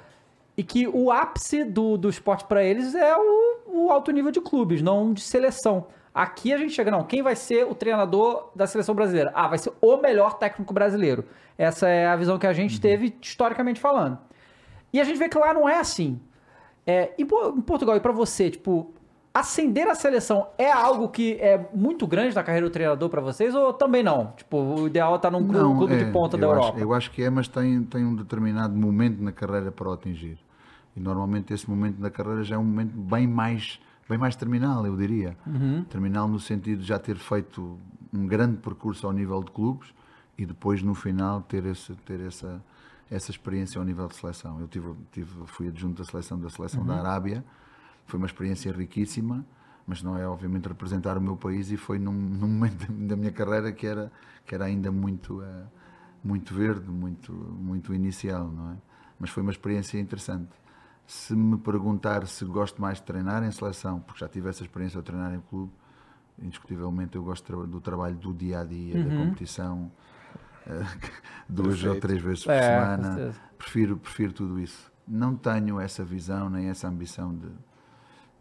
[SPEAKER 1] e que o ápice do, do esporte pra eles é o, o alto nível de clubes, não de seleção. Aqui a gente chega, não, quem vai ser o treinador da seleção brasileira? Ah, vai ser o melhor técnico brasileiro. Essa é a visão que a gente teve historicamente falando. E a gente vê que lá não é assim. É, em, Po- em Portugal, e pra você, tipo, ascender a seleção é algo que é muito grande na carreira do treinador pra vocês ou também não? Tipo, o ideal é estar num clube, clube de
[SPEAKER 3] é,
[SPEAKER 1] ponta da
[SPEAKER 3] eu
[SPEAKER 1] Europa.
[SPEAKER 3] Acho, eu acho que é, mas tem, tem um determinado momento na carreira para o atingir. E normalmente esse momento na carreira já é um momento bem mais, bem mais terminal, eu diria.
[SPEAKER 1] Uhum.
[SPEAKER 3] Terminal no sentido de já ter feito um grande percurso ao nível de clubes e depois no final ter, esse, ter essa, essa experiência ao nível de seleção. Eu tive, tive, fui adjunto da seleção da seleção
[SPEAKER 1] Uhum.
[SPEAKER 3] da Arábia, foi uma experiência riquíssima, mas não é obviamente representar o meu país e foi num, num momento da minha carreira que era, que era ainda muito, eh, muito verde, muito, muito inicial, não é? Mas foi uma experiência interessante. Se me perguntar se gosto mais de treinar em seleção, porque já tive essa experiência de treinar em clube, indiscutivelmente eu gosto do tra- do trabalho do dia a dia, da competição, duas ou
[SPEAKER 2] Perfeito.
[SPEAKER 3] três vezes por
[SPEAKER 1] É, com
[SPEAKER 3] semana.
[SPEAKER 1] certeza.
[SPEAKER 3] Prefiro, prefiro tudo isso. Não tenho essa visão nem essa ambição de,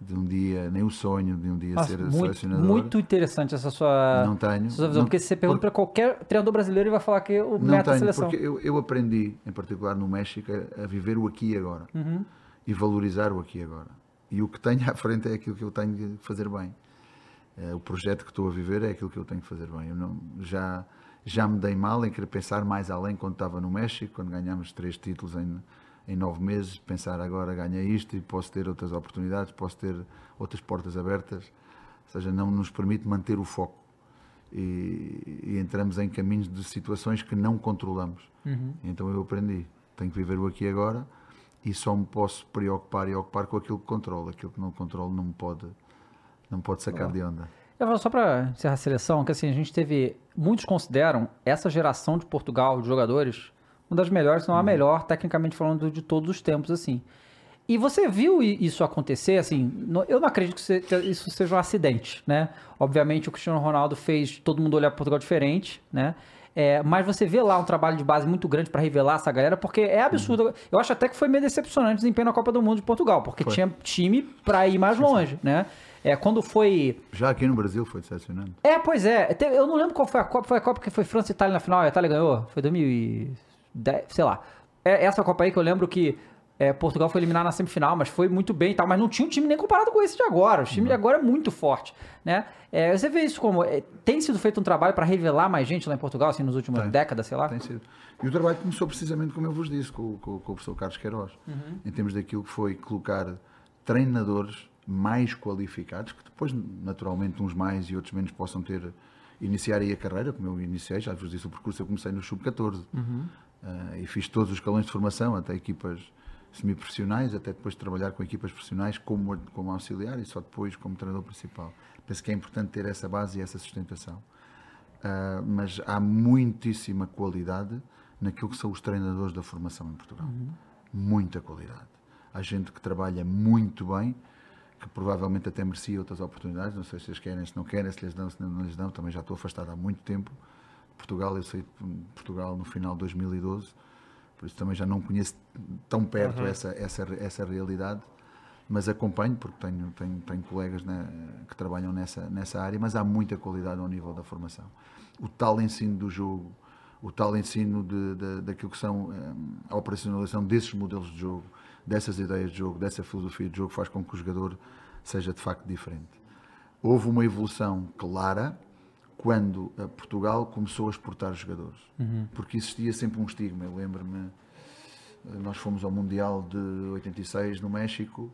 [SPEAKER 3] de um dia, nem o sonho de um dia
[SPEAKER 1] Nossa,
[SPEAKER 3] ser
[SPEAKER 1] muito,
[SPEAKER 3] selecionador.
[SPEAKER 1] muito interessante essa sua,
[SPEAKER 3] Não tenho.
[SPEAKER 1] sua visão,
[SPEAKER 3] Não-
[SPEAKER 1] porque se você pergunta pra qualquer treinador brasileiro, ele vai falar que o
[SPEAKER 3] Não
[SPEAKER 1] meta é a
[SPEAKER 3] tenho,
[SPEAKER 1] seleção.
[SPEAKER 3] porque eu, eu aprendi, em particular no México, a, viver o aqui e agora.
[SPEAKER 1] Uhum.
[SPEAKER 3] E valorizar o aqui e agora. E o que tenho à frente é aquilo que eu tenho de fazer bem. Eh, o projeto que estou a viver é aquilo que eu tenho de fazer bem. Eu não, já, já me dei mal em querer pensar mais além quando estava no México, quando ganhámos três títulos em, em nove meses, pensar agora ganhei isto e posso ter outras oportunidades, posso ter outras portas abertas. Ou seja, não nos permite manter o foco. E, e entramos em caminhos de situações que não controlamos. Então eu aprendi. Tenho que viver o aqui e agora e só me posso preocupar e ocupar com aquilo que controlo. Aquilo que não controlo não me pode, não me pode sacar de onda.
[SPEAKER 1] Eu falo só para encerrar a seleção, que assim, a gente teve. Muitos consideram essa geração de Portugal, de jogadores, uma das melhores, se não a melhor, tecnicamente falando, de todos os tempos, assim. E você viu isso acontecer, assim, eu não acredito que isso seja um acidente, né? Obviamente o Cristiano Ronaldo fez todo mundo olhar para Portugal diferente, né? É, mas você vê lá um trabalho de base muito grande para revelar essa galera, porque é absurdo. Eu acho até que foi meio decepcionante o desempenho na Copa do Mundo de Portugal, porque
[SPEAKER 3] Foi.
[SPEAKER 1] tinha time para ir mais longe, né? É, quando foi
[SPEAKER 3] Já aqui no Brasil foi decepcionante.
[SPEAKER 1] é, pois é. Eu não lembro qual foi a Copa. Foi a Copa que foi França e Itália na final. A Itália ganhou. Foi 2010, sei lá. É essa Copa aí que eu lembro que é, Portugal foi eliminado na semifinal, mas foi muito bem e tal. Mas não tinha um time nem comparado com esse de agora. O time de agora é muito forte, né? É, você vê isso como... é, tem sido feito um trabalho para revelar mais gente lá em Portugal, assim, nas últimas
[SPEAKER 3] Tem.
[SPEAKER 1] décadas, sei lá?
[SPEAKER 3] Tem sido. E o trabalho começou precisamente como eu vos disse, com, com- com o professor Carlos Queiroz,
[SPEAKER 1] Uhum.
[SPEAKER 3] em termos daquilo que foi colocar treinadores mais qualificados, que depois, naturalmente, uns mais e outros menos possam ter, iniciar aí a carreira, como eu iniciei, já vos disse o percurso, eu comecei no Sub-14 Ah, e fiz todos os escalões de formação, até equipas semi-profissionais, até depois de trabalhar com equipas profissionais como, como auxiliar e só depois como treinador principal. Penso que é importante ter essa base e essa sustentação. Uh, mas há muitíssima qualidade naquilo que são os treinadores da formação em Portugal. Muita qualidade. Há gente que trabalha muito bem, que provavelmente até merecia outras oportunidades. Não sei se eles querem, se não querem, se lhes dão, se não lhes dão. Também já estou afastado há muito tempo. Portugal, eu saí de Portugal no final de 2012, por isso também já não conheço tão perto essa, essa, essa realidade mas acompanho porque tenho, tenho, tenho colegas né, que trabalham nessa, nessa área, mas há muita qualidade ao nível da formação. O tal ensino do jogo, o tal ensino de, de, daquilo que são eh, a operacionalização desses modelos de jogo, dessas ideias de jogo, dessa filosofia de jogo, faz com que o jogador seja de facto diferente. Houve uma evolução clara quando eh, Portugal começou a exportar jogadores, uhum. porque existia sempre um estigma. Eu lembro-me, eh, nós fomos ao Mundial de 86 no México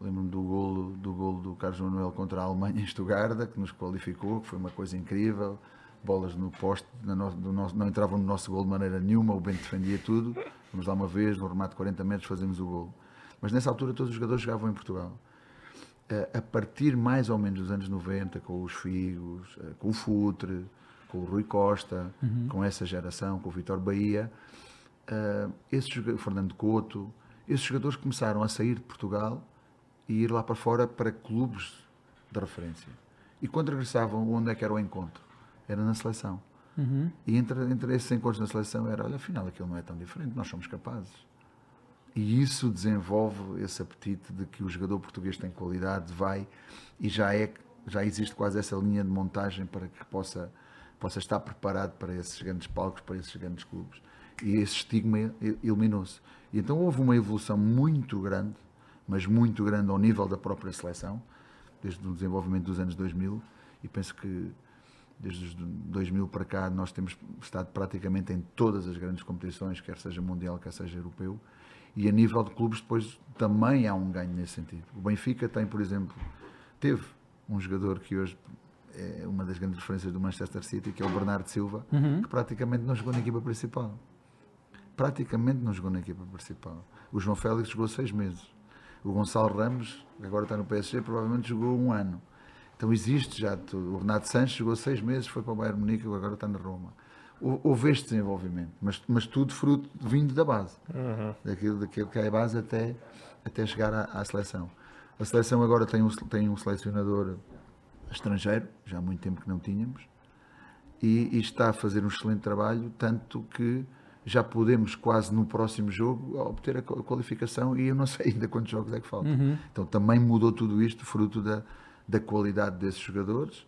[SPEAKER 3] Lembro-me do golo, do golo do Carlos Manuel contra a Alemanha em Estugarda, que nos qualificou, que foi uma coisa incrível. Bolas no poste, no, do nosso, não entravam no nosso gol de maneira nenhuma, o Bento defendia tudo. Vamos lá uma vez, no remate de 40 metros, fazemos o golo. Mas nessa altura todos os jogadores jogavam em Portugal. A partir mais ou menos dos anos 90, com os Figos, eh, com o Futre, com o Rui Costa, uhum. com essa geração, com o Vitor Bahia, uh, esses, Fernando Couto, esses jogadores começaram a sair de Portugal e ir lá para fora para clubes de referência. E quando regressavam, onde é que era o encontro? Era na seleção. Uhum. E entre, entre esses encontros na seleção era, olha, afinal aquilo não é tão diferente, nós somos capazes. E isso desenvolve esse apetite de que o jogador português tem qualidade, vai e já é já existe quase essa linha de montagem para que possa possa estar preparado para esses grandes palcos, para esses grandes clubes. E esse estigma eliminou-se. E então houve uma evolução muito grande mas muito grande ao nível da própria seleção, desde o desenvolvimento dos anos 2000, e penso que desde os 2000 para cá nós temos estado praticamente em todas as grandes competições, quer seja mundial, quer seja europeu, e a nível de clubes depois também há um ganho nesse sentido. O Benfica tem, por exemplo, teve um jogador que hoje é uma das grandes referências do Manchester City, que é o Bernardo Silva, uhum. que praticamente não jogou na equipa principal. Praticamente não jogou na equipa principal. O João Félix jogou seis meses. O Gonçalo Ramos, que agora está no PSG, provavelmente jogou um ano. Então existe já. O Renato Sanches jogou seis meses, foi para o Bayern Munique, agora está na Roma. Houve este desenvolvimento, mas, mas tudo fruto vindo da base, uhum. daquilo, daquilo que é a base até, até chegar à, à seleção. A seleção agora tem um, tem um selecionador estrangeiro, já há muito tempo que não tínhamos, e, e está a fazer um excelente trabalho, tanto que já podemos quase no próximo jogo obter a qualificação e eu não sei ainda quantos jogos é que faltam. Uhum. Então também mudou tudo isto fruto da, da qualidade desses jogadores,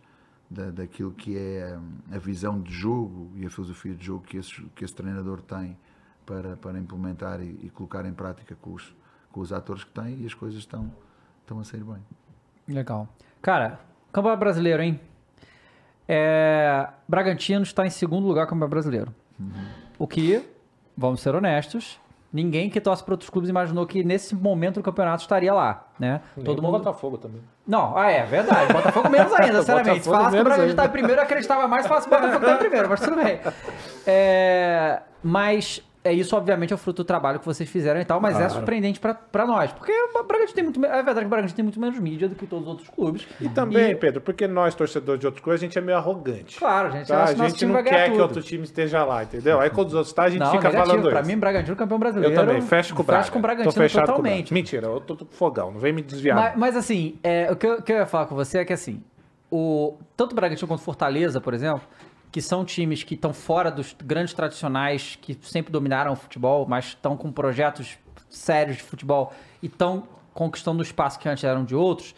[SPEAKER 3] da, daquilo que é a, a visão de jogo e a filosofia de jogo que esse, que esse treinador tem para, para implementar e, e colocar em prática com os, com os atores que tem e as coisas estão, estão a sair bem.
[SPEAKER 1] Legal. Cara, campeonato brasileiro, hein? É, Bragantino está em segundo lugar campeonato brasileiro. Uhum. O que, vamos ser honestos, ninguém que torce para outros clubes imaginou que nesse momento o campeonato estaria lá, né?
[SPEAKER 2] Nem Todo mundo Botafogo também.
[SPEAKER 1] Não, ah, é verdade. Botafogo menos ainda, sinceramente. Se falasse que o em primeiro, eu acreditava mais falasse que o Botafogo está em primeiro, mas tudo bem. É, mas é isso, obviamente, é o fruto do trabalho que vocês fizeram e tal, mas é claro. é surpreendente para nós. Porque o Bragantino tem muito. É verdade que o Bragantino tem muito menos mídia do que todos os outros clubes.
[SPEAKER 2] E também, e... Pedro, porque nós, torcedores de outros clubes, a gente é meio arrogante.
[SPEAKER 1] Claro, gente,
[SPEAKER 2] tá? a gente não quer tudo. que outro time esteja lá, entendeu? Aí quando os outros estão, tá, a gente não, fica negativo. falando
[SPEAKER 1] Pra isso. mim, Bragantino é campeão brasileiro.
[SPEAKER 2] Eu também, fecho com o Bragantino. Fecho
[SPEAKER 1] com o Bragantino totalmente.
[SPEAKER 2] Com Mentira, eu tô, tô fogão, não vem me desviar.
[SPEAKER 1] Mas, mas assim, é, o, que eu, o que eu ia falar com você é que assim, o, tanto o Bragantino quanto o Fortaleza, por exemplo, que são times que estão fora dos grandes tradicionais, que sempre dominaram o futebol, mas estão com projetos sérios de futebol e estão conquistando o espaço que antes eram de outros.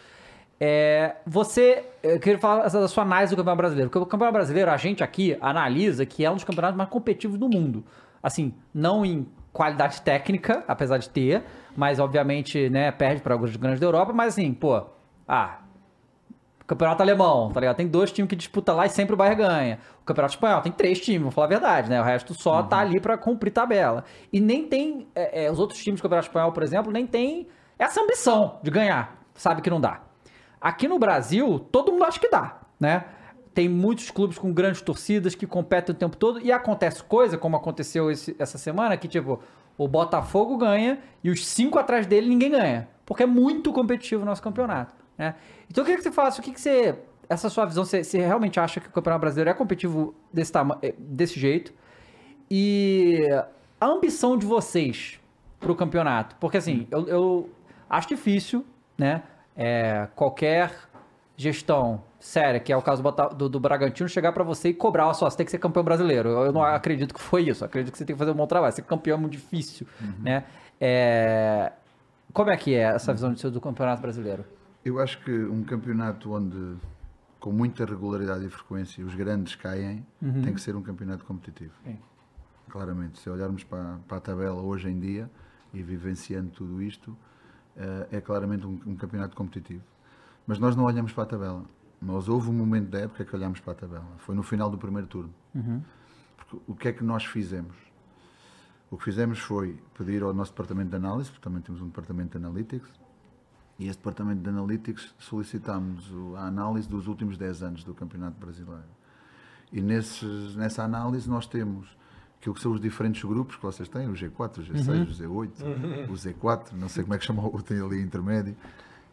[SPEAKER 1] É, você, eu queria falar da sua análise do Campeonato Brasileiro, porque o Campeonato Brasileiro, a gente aqui analisa que é um dos campeonatos mais competitivos do mundo. Assim, não em qualidade técnica, apesar de ter, mas obviamente, né, perde para alguns grandes da Europa, mas assim, pô, ah, Campeonato alemão, tá ligado? Tem dois times que disputam lá e sempre o Bayern ganha. O Campeonato espanhol tem três times, vou falar a verdade, né? O resto só tá uhum. tá ali para cumprir tabela. E nem tem. É, é, os outros times do Campeonato espanhol, por exemplo, nem tem essa ambição de ganhar. Sabe que não dá. Aqui no Brasil, todo mundo acha que dá, né? Tem muitos clubes com grandes torcidas que competem o tempo todo e acontece coisa, como aconteceu esse, essa semana, que tipo, o Botafogo ganha e os cinco atrás dele ninguém ganha. Porque é muito competitivo o nosso campeonato. Né? Então eu queria que você falasse o que, que você. Essa sua visão, você, você realmente acha que o Campeonato Brasileiro é competitivo desse, eh, desse jeito? E a ambição de vocês pro campeonato? Porque assim, eu, eu acho difícil, né? É, qualquer gestão séria, que é o caso do, do, Bragantino, chegar para você e cobrar, só, você tem que ser campeão brasileiro. Eu, eu não acredito que foi isso. Eu acredito que você tem que fazer um bom trabalho. Ser campeão é muito difícil, uhum. né? É, como é que é essa visão do, do campeonato brasileiro?
[SPEAKER 3] Eu acho que um campeonato onde com muita regularidade e frequência os grandes caem, uhum. tem que ser um campeonato competitivo. Sim. Claramente, se olharmos para, para, a tabela hoje em dia e vivenciando tudo isto, uh, é claramente um, um, campeonato competitivo. Mas nós não olhamos para a tabela. Nós houve um momento da época que olhámos para a tabela. Foi no final do primeiro turno. Uhum. Porque o que é que nós fizemos? O que fizemos foi pedir ao nosso departamento de análise, porque também temos um departamento de analytics, e esse departamento de Analytics solicitámos a análise dos últimos 10 anos do Campeonato Brasileiro. E nesses, nessa análise nós temos aquilo que são os diferentes grupos que vocês têm, o G4, o G6, uhum. o Z8, uhum. o Z4, não sei como é que chama o tem ali intermédio.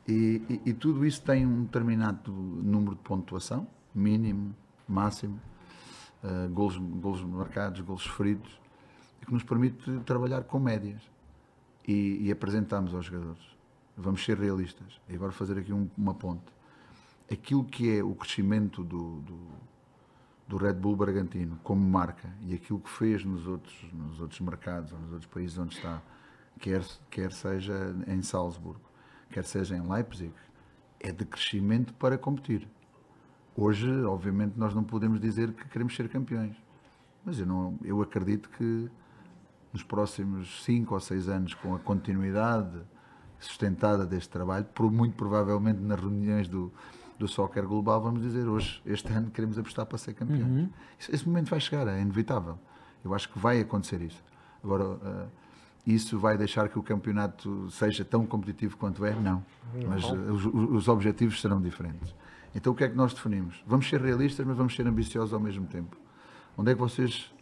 [SPEAKER 3] E, e, e, tudo isso tem um determinado número de pontuação, mínimo, máximo, uh, golos, golos marcados, golos feridos, que nos permite trabalhar com médias e, e apresentamos aos jogadores vamos ser realistas, e agora fazer aqui um, uma ponte. Aquilo que é o crescimento do, do, do, Red Bull Bragantino como marca e aquilo que fez nos outros, nos outros mercados ou nos outros países onde está, quer, quer seja em Salzburgo, quer seja em Leipzig, é de crescimento para competir. Hoje, obviamente, nós não podemos dizer que queremos ser campeões, mas eu, não, eu acredito que nos próximos 5 ou 6 anos, com a continuidade sustentada deste trabalho, por, muito provavelmente nas reuniões do, do Soccer Global, vamos dizer hoje, este ano queremos apostar para ser campeões. Uhum. Esse momento vai chegar, é inevitável. Eu acho que vai acontecer isso. Agora, uh, isso vai deixar que o campeonato seja tão competitivo quanto é? Não. Mas uh, os, os, objetivos serão diferentes. Então, o que é que nós definimos? Vamos ser realistas, mas vamos ser ambiciosos ao mesmo tempo. Onde é que vocês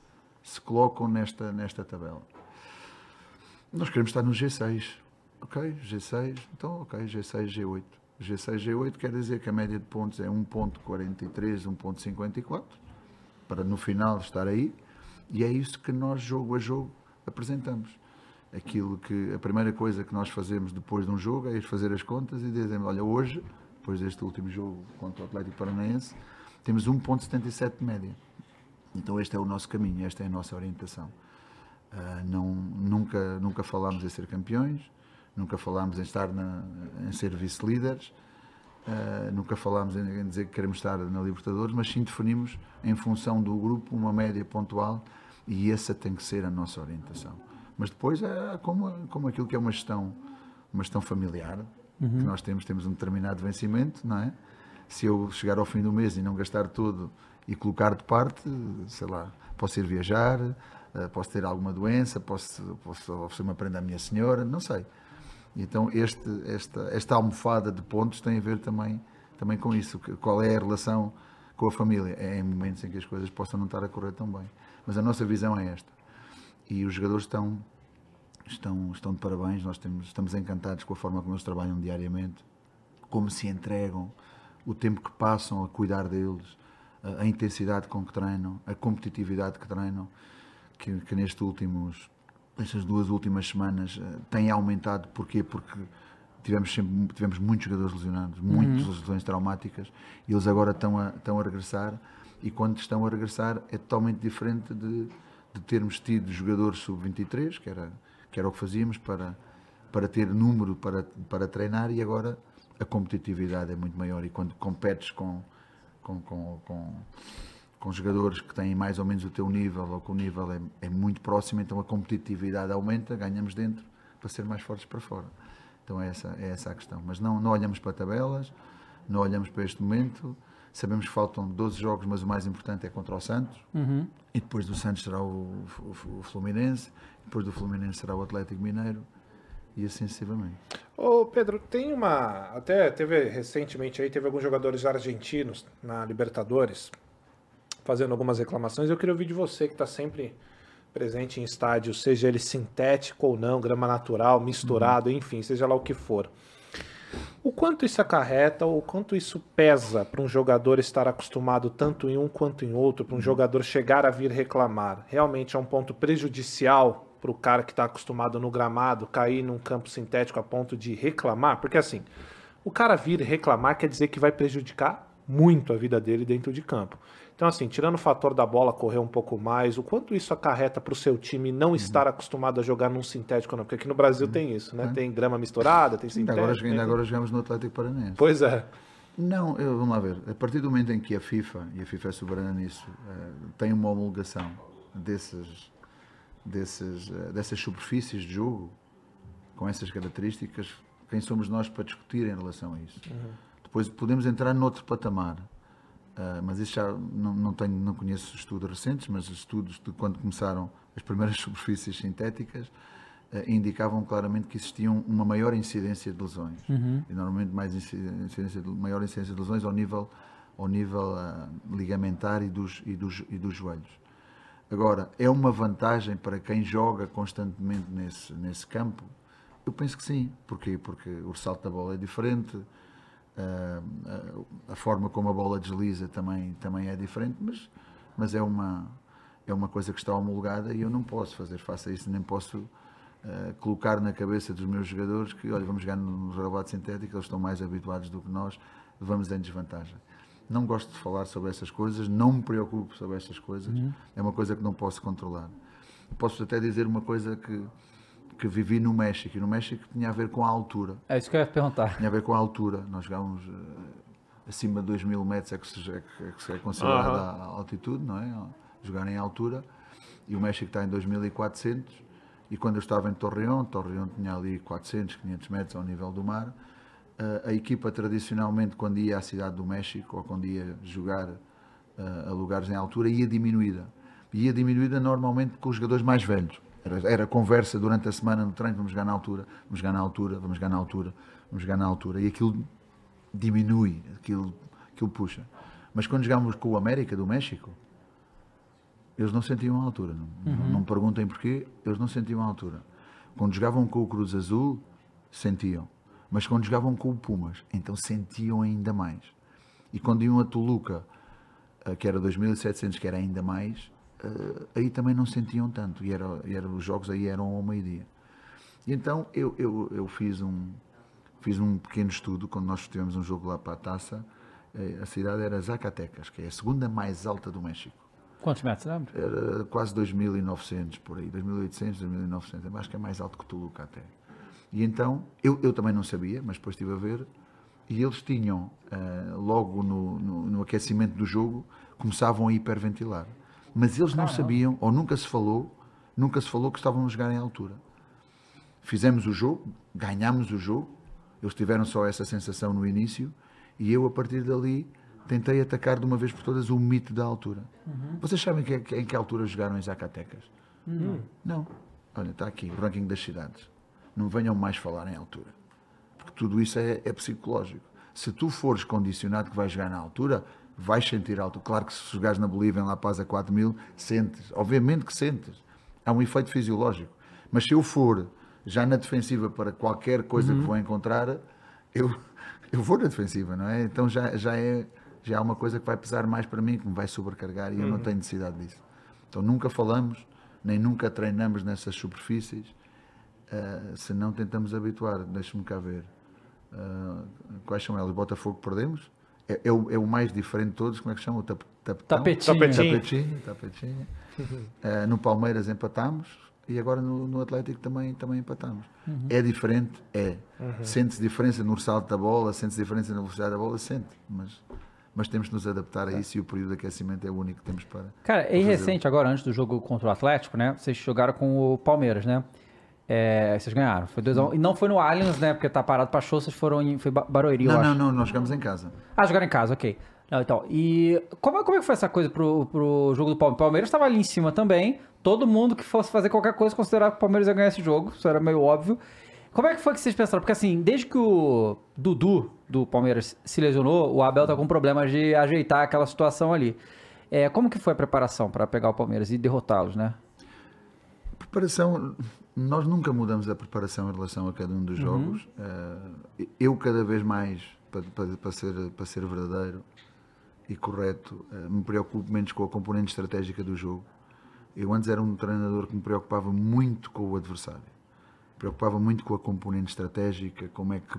[SPEAKER 3] se colocam nesta, nesta tabela? Nós queremos estar no G6. Ok, G6, então ok, G6, G8. G6, G8 quer dizer que a média de pontos é 1.43, 1.54, para no final estar aí, e é isso que nós, jogo a jogo, apresentamos. Aquilo que, a primeira coisa que nós fazemos depois de um jogo é ir fazer as contas e dizer, olha, hoje, depois deste último jogo contra o Atlético Paranaense, temos 1.77 de média. Então este é o nosso caminho, esta é a nossa orientação. Uh, não, nunca, nunca falámos em ser campeões, nunca falámos em estar na, em ser vice-líderes, uh, nunca falámos em, em, dizer que queremos estar na Libertadores, mas sim definimos em função do grupo uma média pontual e essa tem que ser a nossa orientação. Mas depois é como, como aquilo que é uma gestão, uma gestão familiar, uhum. que nós temos, temos um determinado vencimento, não é? Se eu chegar ao fim do mês e não gastar tudo e colocar de parte, sei lá, posso ir viajar, eh, posso ter alguma doença, posso, posso oferecer uma prenda à minha senhora, não sei. Então este, esta, esta almofada de pontos tem a ver também, também com isso. Qual é a relação com a família? É em momentos em que as coisas possam não estar a correr tão bem. Mas a nossa visão é esta. E os jogadores estão, estão, estão de parabéns. Nós temos, estamos encantados com a forma como eles trabalham diariamente, como se entregam, o tempo que passam a cuidar deles, a, a intensidade com que treinam, a competitividade que treinam, que, que nestes últimos estas duas últimas semanas uh, tem aumentado. Porquê? Porque tivemos, sempre, tivemos muitos jogadores lesionados, muitas uhum. lesões traumáticas, e eles agora estão a, estão a regressar. E quando estão a regressar, é totalmente diferente de, de termos tido jogadores sub-23, que era, que era o que fazíamos, para, para ter número para, para treinar, e agora a competitividade é muito maior. E quando competes com, com, com, com com jogadores que têm mais ou menos o teu nível ou que o nível é, é, muito próximo, então a competitividade aumenta, ganhamos dentro para ser mais fortes para fora. Então é essa, é essa a questão. Mas não, não olhamos para tabelas, não olhamos para este momento. Sabemos que faltam 12 jogos, mas o mais importante é contra o Santos. Uhum. E depois do Santos será o, o, o, Fluminense. Depois do Fluminense será o Atlético Mineiro. E assim sucessivamente.
[SPEAKER 2] Ô Pedro, tem uma. Até teve recentemente aí, teve alguns jogadores argentinos na Libertadores fazendo algumas reclamações. Eu queria ouvir de você, que está sempre presente em estádio, seja ele sintético ou não, grama natural, misturado, uhum. enfim, seja lá o que for. O quanto isso acarreta, o quanto isso pesa para um jogador estar acostumado tanto em um quanto em outro, para um jogador chegar a vir reclamar? Realmente é um ponto prejudicial para o cara que está acostumado no gramado cair num campo sintético a ponto de reclamar? Porque assim, o cara vir reclamar quer dizer que vai prejudicar muito a vida dele dentro de campo. Então, assim, tirando o fator da bola correr um pouco mais, o quanto isso acarreta para o seu time não uhum. estar acostumado a jogar num sintético, não? Porque aqui no Brasil uhum. tem isso, né? É. Tem grama misturada, tem sintético.
[SPEAKER 3] Ainda agora, ainda agora jogamos no Atlético Paranaense.
[SPEAKER 2] Pois é.
[SPEAKER 3] Não, eu, vamos lá ver. A partir do momento em que a FIFA, e a FIFA é soberana nisso, uh, tem uma homologação desses, desses, uh, dessas superfícies de jogo, com essas características, quem somos nós para discutir em relação a isso? Uhum. Depois podemos entrar noutro patamar Uh, mas isso já não, não, tenho, não conheço estudos recentes, mas estudos de quando começaram as primeiras superfícies sintéticas uh, indicavam claramente que existiam uma maior incidência de lesões. Uhum. E normalmente mais incidência maior incidência de lesões ao nível, ao nível uh, ligamentar e dos, e, dos, e dos joelhos. Agora, é uma vantagem para quem joga constantemente nesse, nesse campo? Eu penso que sim. Porquê? Porque o salto da bola é diferente, a forma como a bola desliza também, também é diferente, mas, mas é, uma, é uma coisa que está homologada e eu não posso fazer face a isso, nem posso uh, colocar na cabeça dos meus jogadores que, olha, vamos jogar no relevado sintético, eles estão mais habituados do que nós, vamos em desvantagem. Não gosto de falar sobre essas coisas, não me preocupo sobre estas coisas, uhum. é uma coisa que não posso controlar. Posso até dizer uma coisa que que vivi no México. E no México tinha a ver com a altura.
[SPEAKER 1] É isso que eu ia perguntar.
[SPEAKER 3] Tinha a ver com a altura. Nós jogávamos uh, acima de 2 mil metros, é que, se, é, que é considerada a altitude, não é? Jogar em altura. E o México está em 2400. E quando eu estava em Torreón, Torreón tinha ali 400, 500 metros ao nível do mar. Uh, a equipa tradicionalmente, quando ia à cidade do México ou quando ia jogar uh, a lugares em altura, ia diminuída. Ia diminuída normalmente com os jogadores mais velhos era, era, conversa durante a semana no treino, vamos jogar na altura, vamos jogar na altura, vamos jogar na altura, vamos jogar na altura. E aquilo diminui, aquilo, aquilo puxa. Mas quando jogámos com o América do México, eles não sentiam a altura. Não, uhum. não me perguntem porquê, eles não sentiam a altura. Quando jogavam com o Cruz Azul, sentiam. Mas quando jogavam com o Pumas, então sentiam ainda mais. E quando iam a Toluca, eh, que era 2.700, que era ainda mais, uh, aí também não sentiam tanto, e, era, era, os jogos aí eram ao meio-dia. E então eu, eu, eu fiz, um, fiz um pequeno estudo, quando nós tivemos um jogo lá para a taça, uh, a cidade era Zacatecas, que é a segunda mais alta do México.
[SPEAKER 1] Quantos metros, lembra?
[SPEAKER 3] Era quase 2.900 por aí, 2.800, 2.900, acho que é mais alto que Toluca até. E então, eu, eu também não sabia, mas depois estive a ver, e eles tinham, uh, logo no, no, no, aquecimento do jogo, começavam a hiperventilar mas eles não, sabiam, ou nunca se falou, nunca se falou que estavam a jogar em altura. Fizemos o jogo, ganhámos o jogo, eles tiveram só essa sensação no início, e eu, a partir dali, tentei atacar de uma vez por todas o mito da altura. Uhum. Vocês sabem que, que, em que altura jogaram em Zacatecas? Não. Não. Olha, está aqui, o ranking das cidades. Não venham mais falar em altura. Porque tudo isso é, é psicológico. Se tu fores condicionado que vais jogar na altura, vais sentir alto. Claro que se jogares na Bolívia, em La Paz a 4 mil, sentes. Obviamente que sentes. Há um efeito fisiológico. Mas se eu for já na defensiva para qualquer coisa uhum. que vou encontrar, eu, eu vou na defensiva, não é? Então já, já, é, já é uma coisa que vai pesar mais para mim, que me vai sobrecarregar e uhum. eu não uhum. tenho necessidade disso. Então nunca falamos, nem nunca treinamos nessas superfícies, uh, se não tentamos habituar. Deixa-me cá ver. Uh, quais são elas? Botafogo perdemos? É, é, o, é, o, mais diferente de todos, como é que chama? O tap,
[SPEAKER 1] tapetão? tapetinho.
[SPEAKER 3] Tapetinho. tapetinho. uh, no Palmeiras empatamos e agora no, no Atlético também, também empatamos. Uhum. É diferente? É. Uhum. Sente-se diferença no ressalto da bola, sente-se diferença na velocidade da bola? Sente. Mas, mas temos de nos adaptar a isso e o período de aquecimento é o único que temos para.
[SPEAKER 1] Cara, é recente agora, antes do jogo contra o Atlético, né? Vocês jogaram com o Palmeiras, né? É, vocês ganharam. Foi 2x1. Um. E não foi no Allianz, né? Porque tá parado pra show, vocês foram em. Foi Barueri,
[SPEAKER 3] não,
[SPEAKER 1] eu
[SPEAKER 3] não,
[SPEAKER 1] acho.
[SPEAKER 3] Não, não, nós jogamos em casa.
[SPEAKER 1] Ah, jogaram em casa, ok. Não, então, e como, como é que foi essa coisa pro, pro jogo do Palmeiras? O Palmeiras estava ali em cima também. Todo mundo que fosse fazer qualquer coisa considerava que o Palmeiras ia ganhar esse jogo. Isso era meio óbvio. Como é que foi que vocês pensaram? Porque assim, desde que o Dudu do Palmeiras se lesionou, o Abel tá com problemas de ajeitar aquela situação ali. É, como que foi a preparação para pegar o Palmeiras e derrotá-los, né?
[SPEAKER 3] Preparação nós nunca mudamos a preparação em relação a cada um dos jogos. Uh, eu, cada vez mais, para, para, para, ser, para ser verdadeiro e correto, uh, me preocupo menos com a componente estratégica do jogo. Eu antes era um treinador que me preocupava muito com o adversário. Preocupava muito com a componente estratégica, como é que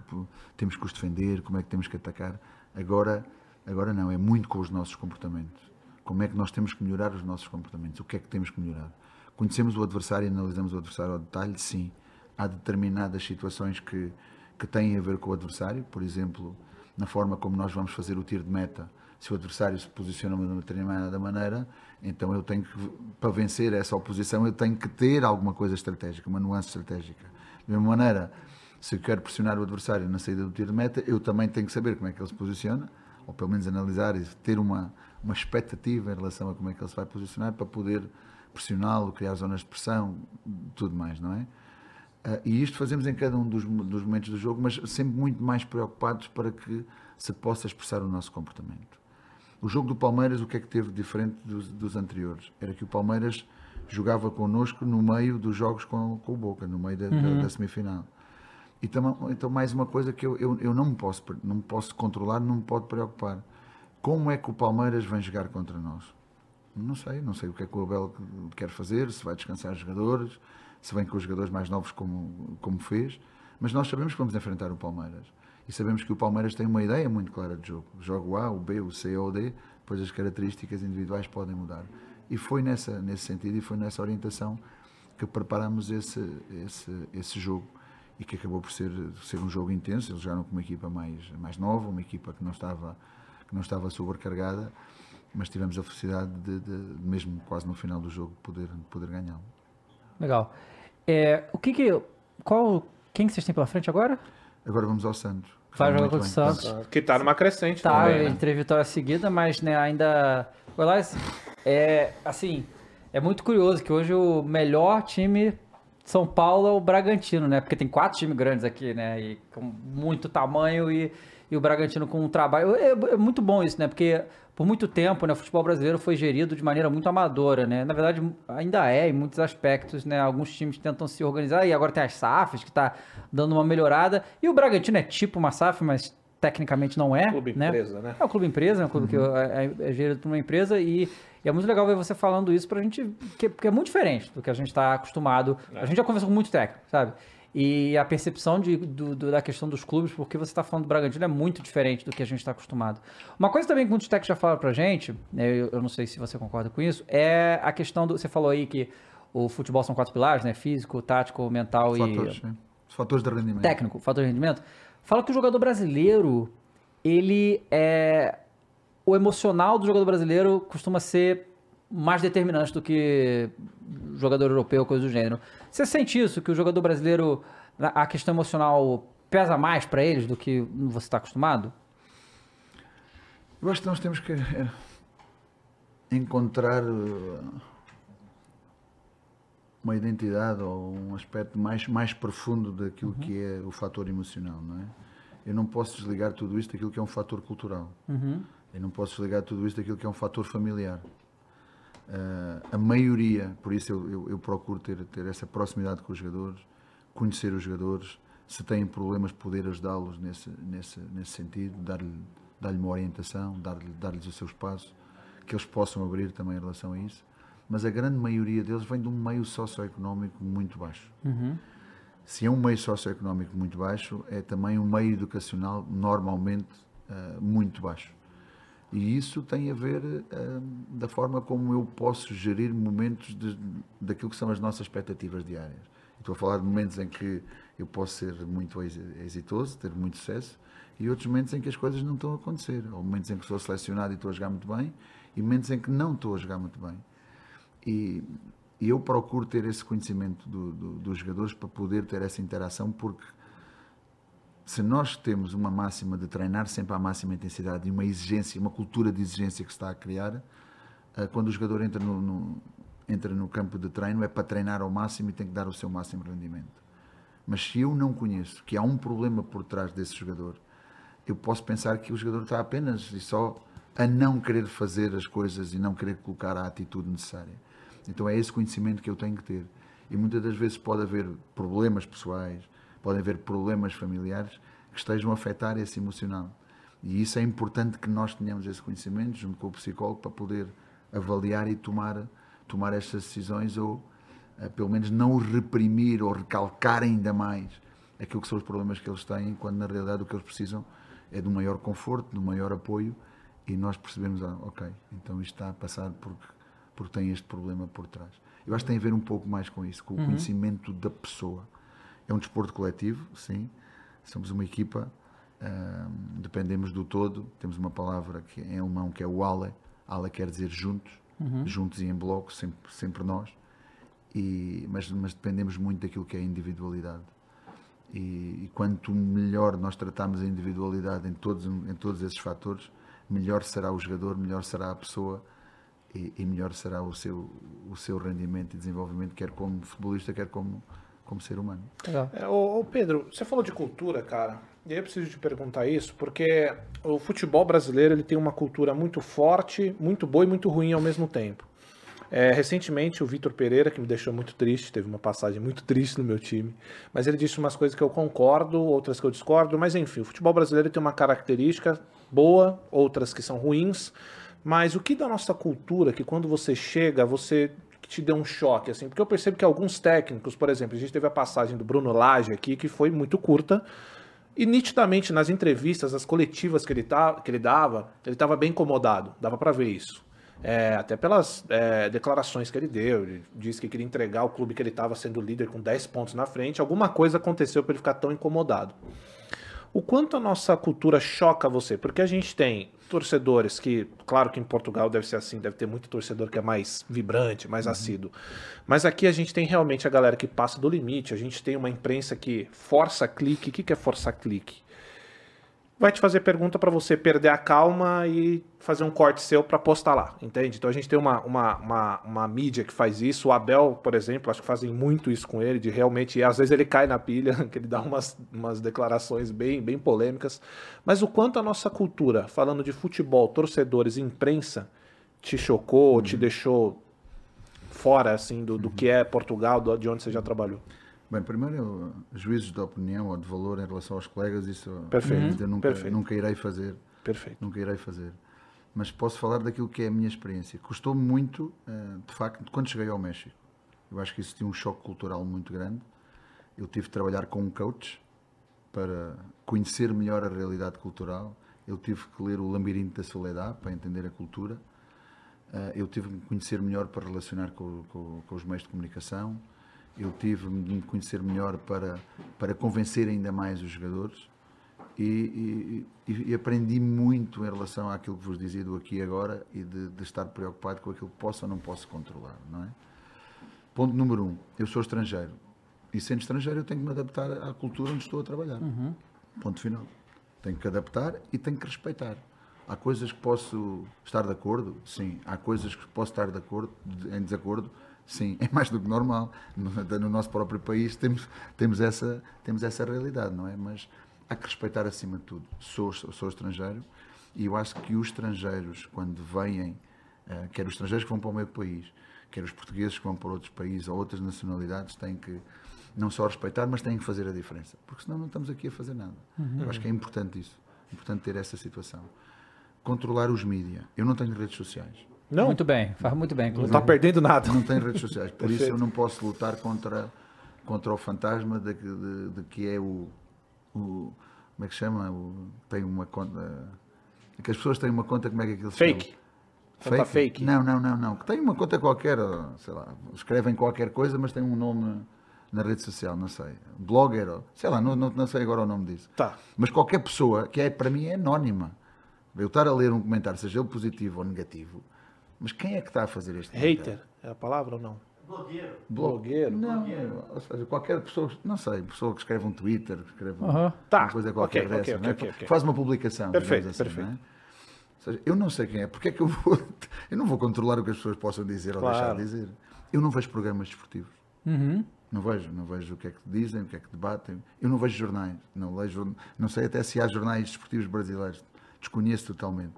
[SPEAKER 3] temos que os defender, como é que temos que atacar. Agora, agora não, é muito com os nossos comportamentos. Como é que nós temos que melhorar os nossos comportamentos? O que é que temos que melhorar? Conhecemos o adversário e analisamos o adversário ao detalhe? Sim. Há determinadas situações que, que têm a ver com o adversário, por exemplo, na forma como nós vamos fazer o tiro de meta. Se o adversário se posiciona de uma determinada maneira, então eu tenho que, para vencer essa oposição, eu tenho que ter alguma coisa estratégica, uma nuance estratégica. Da mesma maneira, se eu quero pressionar o adversário na saída do tiro de meta, eu também tenho que saber como é que ele se posiciona, ou pelo menos analisar e ter uma, uma expectativa em relação a como é que ele se vai posicionar para poder pressioná-lo, criar zonas de pressão, tudo mais, não é? Uh, e isto fazemos em cada um dos, dos, momentos do jogo, mas sempre muito mais preocupados para que se possa expressar o nosso comportamento. O jogo do Palmeiras, o que é que teve diferente dos, dos anteriores? Era que o Palmeiras jogava connosco no meio dos jogos com, com o Boca, no meio da, uhum. da, da semifinal. Então, então, mais uma coisa que eu, eu, eu não, me posso, não me posso controlar, não me pode preocupar. Como é que o Palmeiras vem jogar contra nós? Não sei, não sei o que é que o Abel quer fazer, se vai descansar os jogadores, se vem com os jogadores mais novos como, como fez, mas nós sabemos que vamos enfrentar o Palmeiras. E sabemos que o Palmeiras tem uma ideia muito clara de jogo. Jogo A, o B, o C ou o D, depois as características individuais podem mudar. E foi nessa, nesse sentido e foi nessa orientação que preparamos esse, esse, esse jogo e que acabou por ser, ser um jogo intenso. Eles jogaram com uma equipa mais, mais nova, uma equipa que não estava, que não estava sobrecargada mas tivemos a felicidade de, de, mesmo quase no final do jogo, poder, poder ganhá-lo.
[SPEAKER 1] Legal. É, o que que, qual, quem que vocês têm pela frente agora?
[SPEAKER 3] Agora vamos ao Santos.
[SPEAKER 1] Vai jogar contra o Santos.
[SPEAKER 2] Que tá numa crescente
[SPEAKER 1] tá, também, né? entre vitória seguida, mas né, ainda... Aliás, é, assim, é muito curioso que hoje o melhor time de São Paulo é o Bragantino, né? Porque tem quatro times grandes aqui, né? E com muito tamanho e, e o Bragantino com um trabalho... É, é muito bom isso, né? Porque por muito tempo, né, o futebol brasileiro foi gerido de maneira muito amadora, né? Na verdade, ainda é em muitos aspectos, né? Alguns times tentam se organizar e agora tem as SAFs que está dando uma melhorada. E o Bragantino é tipo uma SAF, mas tecnicamente não é.
[SPEAKER 2] Clube
[SPEAKER 1] né?
[SPEAKER 2] empresa, né?
[SPEAKER 1] É o clube empresa, é um clube uhum. que é, é, é, gerido por uma empresa e, e, é muito legal ver você falando isso pra gente, que, porque é muito diferente do que a gente está acostumado. É. A gente já conversou com muito técnico, sabe? E a percepção de, do, do, da questão dos clubes, porque você está falando do Bragantino, é muito diferente do que a gente está acostumado. Uma coisa também que muitos técnicos já falaram pra gente, né, eu, eu, não sei se você concorda com isso, é a questão do. Você falou aí que o futebol são quatro pilares, né? Físico, tático, mental
[SPEAKER 3] fatores,
[SPEAKER 1] e.
[SPEAKER 3] Os fatores de rendimento.
[SPEAKER 1] Técnico, fator de rendimento. Fala que o jogador brasileiro, ele é. O emocional do jogador brasileiro costuma ser mais determinante do que jogador europeu, coisa do gênero. Você sente isso, que o jogador brasileiro, a questão emocional pesa mais para eles do que você está acostumado?
[SPEAKER 3] Eu acho que nós temos que é, encontrar uh, uma identidade ou um aspecto mais, mais profundo daquilo uhum. que é o fator emocional, não é? Eu não posso desligar tudo isto daquilo que é um fator cultural. Uhum. Eu não posso desligar tudo isto daquilo que é um fator familiar. Uh, a maioria, por isso eu, eu, eu, procuro ter, ter essa proximidade com os jogadores, conhecer os jogadores, se têm problemas, poder ajudá-los nesse, nesse, nesse sentido, dar-lhe dar uma orientação, dar-lhes dar o seu espaço, que eles possam abrir também em relação a isso. Mas a grande maioria deles vem de um meio socioeconómico muito baixo. Uhum. Se é um meio socioeconómico muito baixo, é também um meio educacional normalmente uh, muito baixo. E isso tem a ver uh, da forma como eu posso gerir momentos de, daquilo que são as nossas expectativas diárias. Estou a falar de momentos em que eu posso ser muito exitoso, ter muito sucesso, e outros momentos em que as coisas não estão a acontecer. Ou momentos em que sou selecionado e estou a jogar muito bem, e momentos em que não estou a jogar muito bem. E, e eu procuro ter esse conhecimento do, do, dos jogadores para poder ter essa interação, porque se nós temos uma máxima de treinar sempre à máxima intensidade e uma exigência, uma cultura de exigência que se está a criar, eh, quando o jogador entra no, no, entra no campo de treino é para treinar ao máximo e tem que dar o seu máximo rendimento. Mas se eu não conheço que há um problema por trás desse jogador, eu posso pensar que o jogador está apenas e só a não querer fazer as coisas e não querer colocar a atitude necessária. Então é esse conhecimento que eu tenho que ter. E muitas das vezes pode haver problemas pessoais, podem haver problemas familiares que estejam a afetar esse emocional. E isso é importante que nós tenhamos esse conhecimento junto com o psicólogo para poder avaliar e tomar, tomar estas decisões ou uh, pelo menos não reprimir ou recalcar ainda mais aquilo que são os problemas que eles têm, quando na realidade o que eles precisam é de um maior conforto, de um maior apoio e nós percebemos, ah, ok, então isto está a passar porque, porque tem este problema por trás. Eu acho que tem a ver um pouco mais com isso, com o uhum. conhecimento da pessoa. É um desporto coletivo, sim, somos uma equipa, dependemos do todo, temos uma palavra que em alemão que é o Ale, Ale quer dizer juntos, uhum. juntos e em bloco, sempre, sempre nós, e, mas, mas dependemos muito daquilo que é a individualidade. E, e, quanto melhor nós tratamos a individualidade em todos, em todos esses fatores, melhor será o jogador, melhor será a pessoa e, e melhor será o seu, o seu rendimento e desenvolvimento, quer como futebolista, quer como, como ser humano.
[SPEAKER 2] É, ô, ô Pedro, você falou de cultura, cara. E aí eu preciso te perguntar isso, porque o futebol brasileiro ele tem uma cultura muito forte, muito boa e muito ruim ao mesmo tempo. É, recentemente, o Vitor Pereira, que me deixou muito triste, teve uma passagem muito triste no meu time, mas ele disse umas coisas que eu concordo, outras que eu discordo, mas enfim, o futebol brasileiro tem uma característica boa, outras que são ruins, mas o que da nossa cultura, que quando você chega, você te deu um choque, assim, porque eu percebo que alguns técnicos, por exemplo, a gente teve a passagem do Bruno Lage aqui, que foi muito curta, e nitidamente nas entrevistas, as coletivas que ele, tá, que ele dava, ele estava bem incomodado, dava para ver isso. É, até pelas é, declarações que ele deu, ele disse que queria entregar o clube que ele estava sendo líder com 10 pontos na frente. Alguma coisa aconteceu para ele ficar tão incomodado. O quanto a nossa cultura choca você? Porque a gente tem torcedores que, claro que em Portugal deve ser assim, deve ter muito torcedor que é mais vibrante, mais uhum. assíduo. Mas aqui a gente tem realmente a galera que passa do limite, a gente tem uma imprensa que força clique. O que é força clique? Vai te fazer pergunta para você perder a calma e fazer um corte seu para postar lá, entende? Então a gente tem uma, uma, uma, uma, mídia que faz isso. O Abel, por exemplo, acho que fazem muito isso com ele, de realmente. às vezes ele cai na pilha, que ele dá umas, umas declarações bem, bem polêmicas. Mas o quanto a nossa cultura, falando de futebol, torcedores, imprensa, te chocou, uhum. te deixou fora assim do, do uhum. que é Portugal, de onde você já trabalhou?
[SPEAKER 3] Bem, primeiro, juízos de opinião ou de valor em relação aos colegas, isso
[SPEAKER 2] Perfeito.
[SPEAKER 3] eu nunca,
[SPEAKER 2] Perfeito.
[SPEAKER 3] nunca irei fazer.
[SPEAKER 2] Perfeito.
[SPEAKER 3] Nunca irei fazer. Mas posso falar daquilo que é a minha experiência. Custou-me muito, eh, de facto, quando cheguei ao México. Eu acho que isso tinha um choque cultural muito grande. Eu tive de trabalhar com um coach para conhecer melhor a realidade cultural. Eu tive que ler o Labirinto da Soledade para entender a cultura. Eh, eu tive que conhecer melhor para relacionar com, com, com os meios de comunicação eu tive de me conhecer melhor para, para convencer ainda mais os jogadores e, e, e, aprendi muito em relação àquilo que vos dizia do aqui e agora e de, de, estar preocupado com aquilo que posso ou não posso controlar, não é? Ponto número um, eu sou estrangeiro e sendo estrangeiro eu tenho que me adaptar à cultura onde estou a trabalhar. Uhum. Ponto final. Tenho que adaptar e tenho que respeitar. Há coisas que posso estar de acordo, sim. Há coisas que posso estar de acordo, em desacordo, Sim, é mais do que normal. No, no, nosso próprio país temos, temos, essa, temos essa realidade, não é? Mas há que respeitar acima de tudo. Sou, sou estrangeiro e eu acho que os estrangeiros, quando vêm, uh, quer os estrangeiros que vão para o meu país, quer os portugueses que vão para outros países ou outras nacionalidades, têm que não só respeitar, mas têm que fazer a diferença. Porque senão não estamos aqui a fazer nada. Uhum. Eu acho que é importante isso. É importante ter essa situação. Controlar os mídias. Eu não tenho redes sociais.
[SPEAKER 1] Não? Muito bem, faz muito bem.
[SPEAKER 2] Inclusive. Não está perdendo nada.
[SPEAKER 3] Não tem redes sociais, por isso eu não posso lutar contra, contra o fantasma de, de, de que é o, o, Como é que chama? O, tem uma conta. Que as pessoas têm uma conta, como é que aquilo se
[SPEAKER 2] Fake. Chama?
[SPEAKER 3] Fake? fake? Não, não, não, não. Que tem uma conta qualquer, sei lá, escrevem qualquer coisa, mas tem um nome na rede social, não sei. Blogger, sei lá, não, não, não sei agora o nome disso.
[SPEAKER 2] Tá.
[SPEAKER 3] Mas qualquer pessoa, que é para mim é anónima. Eu estar a ler um comentário, seja ele positivo ou negativo, mas quem é que está a fazer este
[SPEAKER 2] Hater, é a palavra ou não?
[SPEAKER 4] Blogueiro.
[SPEAKER 2] Blogueiro.
[SPEAKER 3] Não, Blogueiro. ou seja, qualquer pessoa, não sei, pessoa que escreve um Twitter, que escreve uh
[SPEAKER 2] -huh.
[SPEAKER 3] uma coisa qualquer okay, dessa, okay, okay, okay, faz uma publicação.
[SPEAKER 2] Perfeito, assim, perfeito. Não é?
[SPEAKER 3] seja, eu não sei quem é, porque é que eu vou. Eu não vou controlar o que as pessoas possam dizer claro. ou deixar de dizer. Eu não vejo programas desportivos.
[SPEAKER 1] Uhum.
[SPEAKER 3] Não vejo, não vejo o que é que dizem, o que é que debatem. Eu não vejo jornais. Não, leio, não sei até se há jornais desportivos brasileiros. Desconheço totalmente.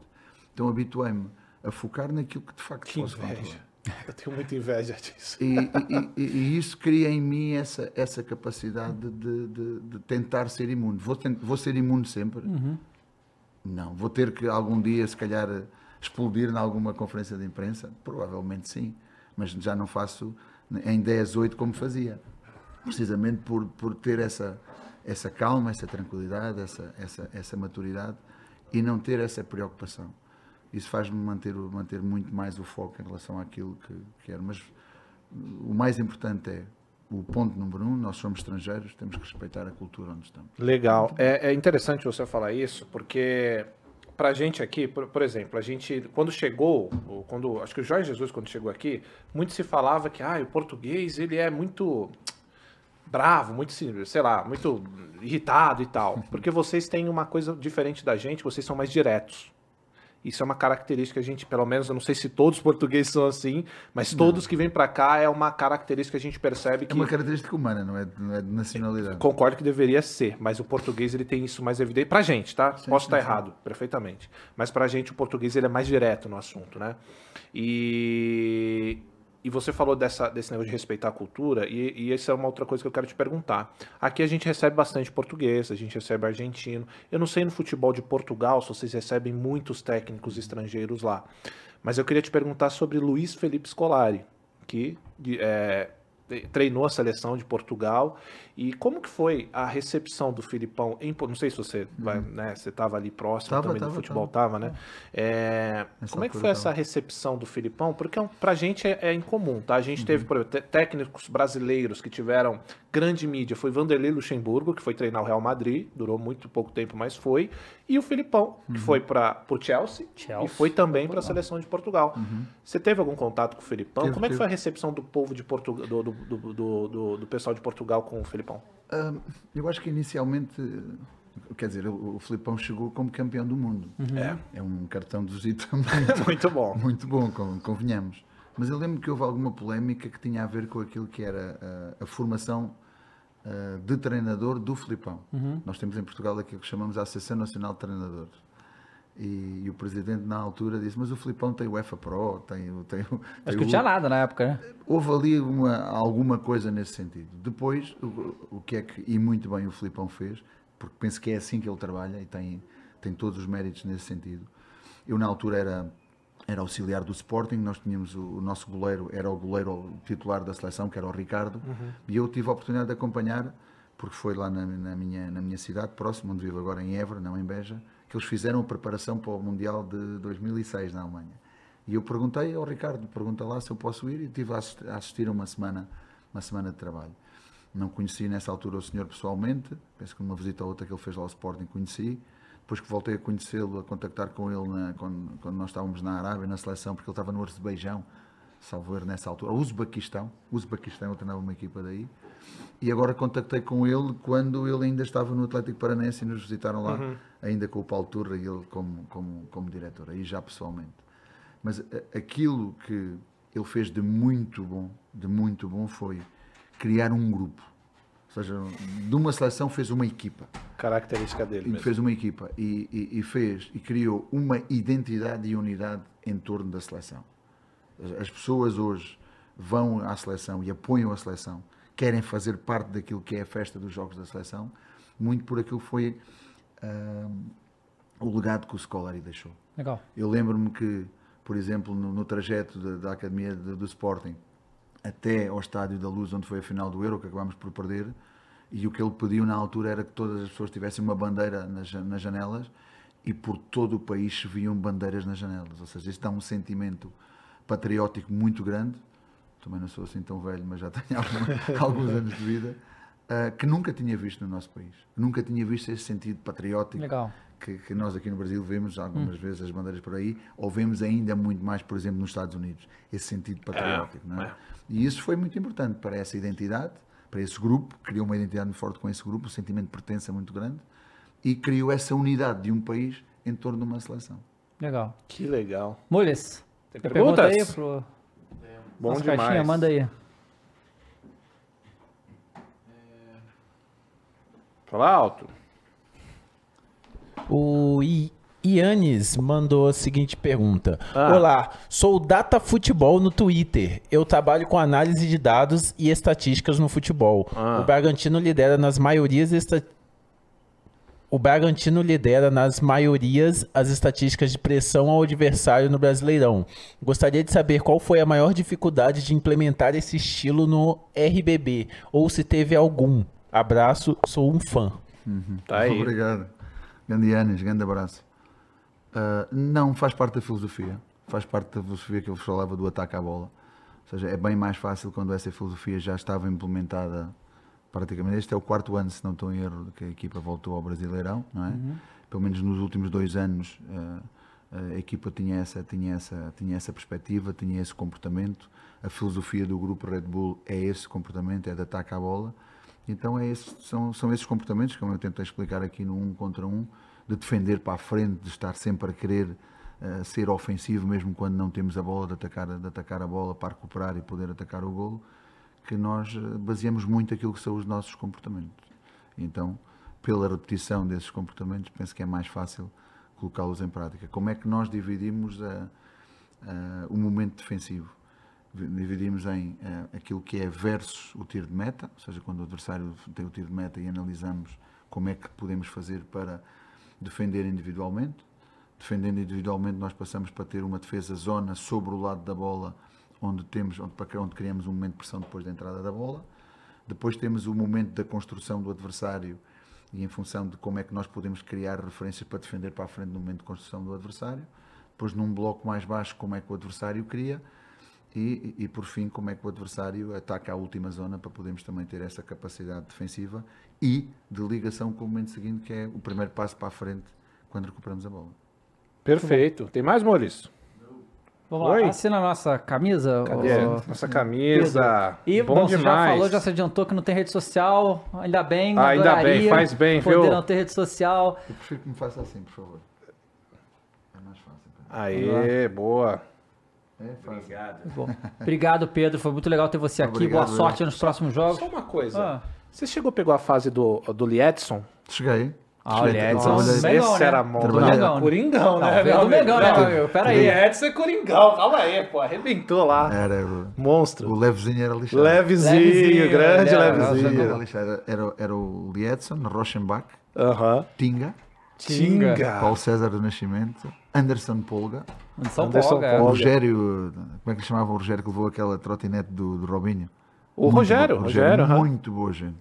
[SPEAKER 3] Então habituei-me a focar naquilo que de facto
[SPEAKER 2] que
[SPEAKER 3] posso
[SPEAKER 2] inveja. Eu tenho muita inveja disso.
[SPEAKER 3] E, e- e- e isso cria em mim essa, essa capacidade de, de- de tentar ser imune. Vou, ten- vou ser imune sempre? Não. Vou ter que algum dia, se calhar, explodir em alguma conferência de imprensa? Provavelmente sim. Mas já não faço em 10, 8 como fazia. Precisamente por, por ter essa, essa calma, essa tranquilidade, essa, essa, essa maturidade e não ter essa preocupação. Isso faz-me manter, manter muito mais o foco em relação àquilo que quero. Mas o mais importante é o ponto número um: nós somos estrangeiros, temos que respeitar a cultura onde estamos.
[SPEAKER 2] Legal. É, é interessante você falar isso, porque pra gente aqui, por, por exemplo, a gente, quando chegou, ou quando, acho que o Jorge Jesus, quando chegou aqui, muito se falava que ah, o português ele é muito bravo, muito, sei lá, muito irritado e tal. Porque vocês têm uma coisa diferente da gente, vocês são mais diretos. Isso é uma característica que a gente, pelo menos, eu não sei se todos os portugueses são assim, mas todos que vêm pra cá é uma característica que a gente percebe
[SPEAKER 3] É
[SPEAKER 2] que
[SPEAKER 3] uma característica humana, não é, de- não é de nacionalidade.
[SPEAKER 2] Concordo que deveria ser, mas o português ele tem isso mais evidente. Pra gente, tá? Posso
[SPEAKER 3] sim,
[SPEAKER 2] estar
[SPEAKER 3] sim.
[SPEAKER 2] errado, perfeitamente. Mas pra gente o português ele é mais direto no assunto, né? E, e você falou dessa, desse negócio de respeitar a cultura, e, e essa é uma outra coisa que eu quero te perguntar. Aqui a gente recebe bastante português, a gente recebe argentino. Eu não sei no futebol de Portugal se vocês recebem muitos técnicos estrangeiros lá. Mas eu queria te perguntar sobre Luiz Felipe Scolari, que é, treinou a seleção de Portugal. E como que foi a recepção do Filipão em Não sei se você vai, né? Você estava ali próximo
[SPEAKER 3] Tava,
[SPEAKER 2] também do
[SPEAKER 3] tava,
[SPEAKER 2] futebol, tava, né? É,
[SPEAKER 3] Nessa
[SPEAKER 2] como é que foi essa
[SPEAKER 3] tava.
[SPEAKER 2] recepção do Filipão? Porque é pra gente é, é incomum, tá? A gente teve,
[SPEAKER 3] Uhum.
[SPEAKER 2] por exemplo, técnicos brasileiros que tiveram grande mídia. Foi Vanderlei Luxemburgo, que foi treinar o Real Madrid, durou muito pouco tempo, mas foi. E o Filipão,
[SPEAKER 3] Uhum.
[SPEAKER 2] que foi para o Chelsea,
[SPEAKER 1] Chelsea.
[SPEAKER 2] e foi também para a seleção de Portugal. Você teve algum contato com o Filipão?
[SPEAKER 3] Uhum. Teve,
[SPEAKER 2] como é que
[SPEAKER 3] teve.
[SPEAKER 2] foi a recepção do povo de Portugal, do, do, do, do- do- do pessoal de Portugal com o Filipão?
[SPEAKER 3] Hum, eu acho que inicialmente, quer dizer, o, o Filipão chegou como campeão do mundo.
[SPEAKER 2] É.
[SPEAKER 3] É um cartão de visita
[SPEAKER 2] Muito bom.
[SPEAKER 3] muito bom, con- convenhamos. Mas eu lembro que houve alguma polémica que tinha a ver com aquilo que era a, a formação ah, de treinador do Filipão. Nós temos em Portugal aquilo que chamamos a Associação Nacional de Treinadores. E, e o presidente, na altura, disse: Mas o Filipão tem o EFA Pro, tem o. Tem o tem
[SPEAKER 1] Acho que não tinha nada na época, né?
[SPEAKER 3] Houve ali uma, alguma coisa nesse sentido. Depois, o, o que é que, e muito bem o Filipão fez, porque penso que é assim que ele trabalha e tem, tem todos os méritos nesse sentido. Eu, na altura, era, era auxiliar do Sporting, nós tínhamos o, o nosso goleiro, era o goleiro titular da seleção, que era o Ricardo, e eu tive a oportunidade de acompanhar, porque foi lá na, na minha, na minha cidade, próximo, onde vivo agora, em Évora, não em Beja, que eles fizeram a preparação para o Mundial de 2006 na Alemanha. E eu perguntei ao Ricardo, pergunta lá se eu posso ir, e estive a assist- a assistir uma semana, uma semana de trabalho. Não conheci nessa altura o senhor pessoalmente, penso que numa visita ou outra que ele fez lá ao Sporting conheci. Depois que voltei a conhecê-lo, a contactar com ele na- quando, quando nós estávamos na Arábia, na seleção, porque ele estava no Azerbaijão, salvo nessa altura, o Uzbequistão, o Uzbequistão, eu treinava uma equipa daí. E agora contactei com ele quando ele ainda estava no Atlético Paranaense e nos visitaram lá, ainda com o Paulo Turra e ele como, como, como diretor, aí já pessoalmente. Mas a- aquilo que ele fez de muito bom, de muito bom, foi criar um grupo. Ou seja, de uma seleção fez uma equipa.
[SPEAKER 2] Característica dele mesmo.
[SPEAKER 3] fez uma equipa e, e- e fez e criou uma identidade e unidade em torno da seleção. As- As pessoas hoje vão à seleção e apoiam a seleção, querem fazer parte daquilo que é a festa dos jogos da seleção, muito por aquilo que foi ah, o legado que o Scolari deixou.
[SPEAKER 1] Legal.
[SPEAKER 3] Eu lembro-me que, por exemplo, no, no trajeto da, da Academia de- do Sporting até ao Estádio da Luz, onde foi a final do Euro, que acabámos por perder, e o que ele pediu na altura era que todas as pessoas tivessem uma bandeira nas, nas janelas e por todo o país se viam bandeiras nas janelas. Ou seja, isto dá um sentimento patriótico muito grande. Também não sou assim tão velho, mas já tenho algum- alguns anos de vida. ah, que nunca tinha visto no nosso país. Nunca tinha visto esse sentido patriótico
[SPEAKER 1] Legal.
[SPEAKER 3] que, que nós aqui no Brasil vemos algumas vezes as bandeiras por aí, ou vemos ainda muito mais, por exemplo, nos Estados Unidos, esse sentido patriótico. não é?
[SPEAKER 2] é.
[SPEAKER 3] E isso foi muito importante para essa identidade, para esse grupo, criou uma identidade muito forte com esse grupo, um sentimento de pertença muito grande, e criou essa unidade de um país em torno de uma seleção.
[SPEAKER 1] Legal.
[SPEAKER 2] Que legal.
[SPEAKER 1] Mulhes.
[SPEAKER 2] Tem perguntas?
[SPEAKER 1] pergunta aí pro
[SPEAKER 2] Bom
[SPEAKER 1] nossa
[SPEAKER 2] demais.
[SPEAKER 1] caixinha? Manda aí.
[SPEAKER 2] Fala alto.
[SPEAKER 1] O I-
[SPEAKER 4] Ianes mandou a seguinte pergunta:
[SPEAKER 2] Ah.
[SPEAKER 4] Olá, sou o Data Futebol no Twitter. Eu trabalho com análise de dados e estatísticas no futebol.
[SPEAKER 2] Ah.
[SPEAKER 4] O Bragantino lidera nas maiorias esta... O Bragantino lidera nas maiorias as estatísticas de pressão ao adversário no Brasileirão. Gostaria de saber qual foi a maior dificuldade de implementar esse estilo no RBB ou se teve algum. Abraço, sou um fã.
[SPEAKER 2] Tá aí.
[SPEAKER 3] Obrigado. Grande Yanis, grande abraço. Ah, não, faz parte da filosofia. Faz parte da filosofia que eu vos falava do ataque à bola. Ou seja, é bem mais fácil quando essa filosofia já estava implementada praticamente. Este é o quarto ano, se não estou em erro, que a equipa voltou ao Brasileirão, não é? Pelo menos nos últimos dois anos ah, a equipa tinha essa, tinha, essa, tinha essa perspectiva, tinha esse comportamento. A filosofia do grupo Red Bull é esse comportamento, é de ataque à bola. Então é esse, são, são esses comportamentos, como eu tentei explicar aqui no um contra um, de defender para a frente, de estar sempre a querer eh, ser ofensivo, mesmo quando não temos a bola, de atacar, de atacar a bola para recuperar e poder atacar o golo, que nós eh, baseamos muito aquilo que são os nossos comportamentos. Então, pela repetição desses comportamentos, penso que é mais fácil colocá-los em prática. Como é que nós dividimos a- a- o momento defensivo? Dividimos em eh, aquilo que é versus o tiro de meta, ou seja, quando o adversário tem o tiro de meta e analisamos como é que podemos fazer para defender individualmente. Defendendo individualmente, nós passamos para ter uma defesa zona sobre o lado da bola, onde, temos, onde, onde criamos um momento de pressão depois da entrada da bola. Depois temos o momento da construção do adversário e em função de como é que nós podemos criar referências para defender para a frente no momento de construção do adversário. Depois, num bloco mais baixo, como é que o adversário cria. E, e, por fim, como é que o adversário ataca a última zona para podermos também ter essa capacidade defensiva e de ligação com o momento seguinte, que é o primeiro passo para a frente quando recuperamos a bola.
[SPEAKER 2] Perfeito. Tem mais, Maurício?
[SPEAKER 1] Vamos
[SPEAKER 2] Oi.
[SPEAKER 1] lá, assina a nossa camisa.
[SPEAKER 2] Cadê? Nossa camisa.
[SPEAKER 1] E,
[SPEAKER 2] bom,
[SPEAKER 1] bom, você
[SPEAKER 2] demais.
[SPEAKER 1] já falou, já se adiantou que não tem rede social. Ainda bem,
[SPEAKER 2] Ah, ainda bem, faz bem,
[SPEAKER 1] poder
[SPEAKER 2] viu?
[SPEAKER 1] não ter rede social.
[SPEAKER 3] Eu prefiro que me faça assim, por favor. É mais fácil.
[SPEAKER 2] Aê, boa.
[SPEAKER 3] É fácil.
[SPEAKER 1] Bom, obrigado, Pedro. Foi muito legal ter você aqui.
[SPEAKER 3] Obrigado,
[SPEAKER 1] Boa sorte nos próximos jogos.
[SPEAKER 2] Só uma coisa.
[SPEAKER 1] Ah.
[SPEAKER 2] Você chegou a pegar a fase do, do Liedson?
[SPEAKER 3] Cheguei.
[SPEAKER 1] Ah, o Edson. Nossa, Mengão,
[SPEAKER 2] Esse
[SPEAKER 1] né?
[SPEAKER 2] era.
[SPEAKER 3] Trabalhei-
[SPEAKER 1] Mengão, né?
[SPEAKER 2] Coringão,
[SPEAKER 1] Não, veio do Mengão, né, meu amigo? Pera aí.
[SPEAKER 2] Edson é Coringão. Calma aí, pô. Arrebentou lá.
[SPEAKER 3] Era o,
[SPEAKER 2] Monstro.
[SPEAKER 3] o levezinho era lixado.
[SPEAKER 2] Levezinho,
[SPEAKER 1] Levezinho,
[SPEAKER 2] grande
[SPEAKER 1] era-
[SPEAKER 3] Era,
[SPEAKER 2] levezinho.
[SPEAKER 3] lixado. Era, era, era o Liedson, Rochenbach,
[SPEAKER 2] Aham.
[SPEAKER 3] Tinga,
[SPEAKER 1] Tinga.
[SPEAKER 3] Paulo César do Nascimento, Anderson Polga,
[SPEAKER 1] De São
[SPEAKER 2] Anderson
[SPEAKER 1] Paulo, é.
[SPEAKER 2] Olha.
[SPEAKER 3] Rogério, como é que chamava o Rogério que levou aquela trotinete do, do Robinho?
[SPEAKER 2] O
[SPEAKER 3] Muito
[SPEAKER 2] Rogério,
[SPEAKER 3] bom,
[SPEAKER 2] Rogério,
[SPEAKER 3] muito boa gente.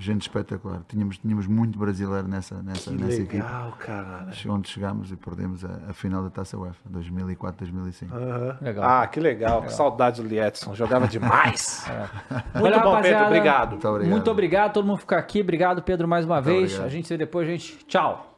[SPEAKER 3] Gente espetacular. Tínhamos, tínhamos muito brasileiro nessa, nessa,
[SPEAKER 2] Que
[SPEAKER 3] nessa equipe.
[SPEAKER 2] legal, cara.
[SPEAKER 3] Onde chegámos e perdemos a, a final da Taça UEFA, 2004-2005.
[SPEAKER 2] Aham.
[SPEAKER 1] Legal.
[SPEAKER 2] Ah, que legal. Que saudade do Liedson. Jogava demais. Muito
[SPEAKER 1] Valeu,
[SPEAKER 2] bom, Pedro. Obrigado.
[SPEAKER 3] Muito obrigado.
[SPEAKER 1] Muito obrigado, todo mundo ficar aqui. Obrigado, Pedro, mais uma vez.
[SPEAKER 3] obrigado.
[SPEAKER 1] A gente se vê depois, gente. Tchau.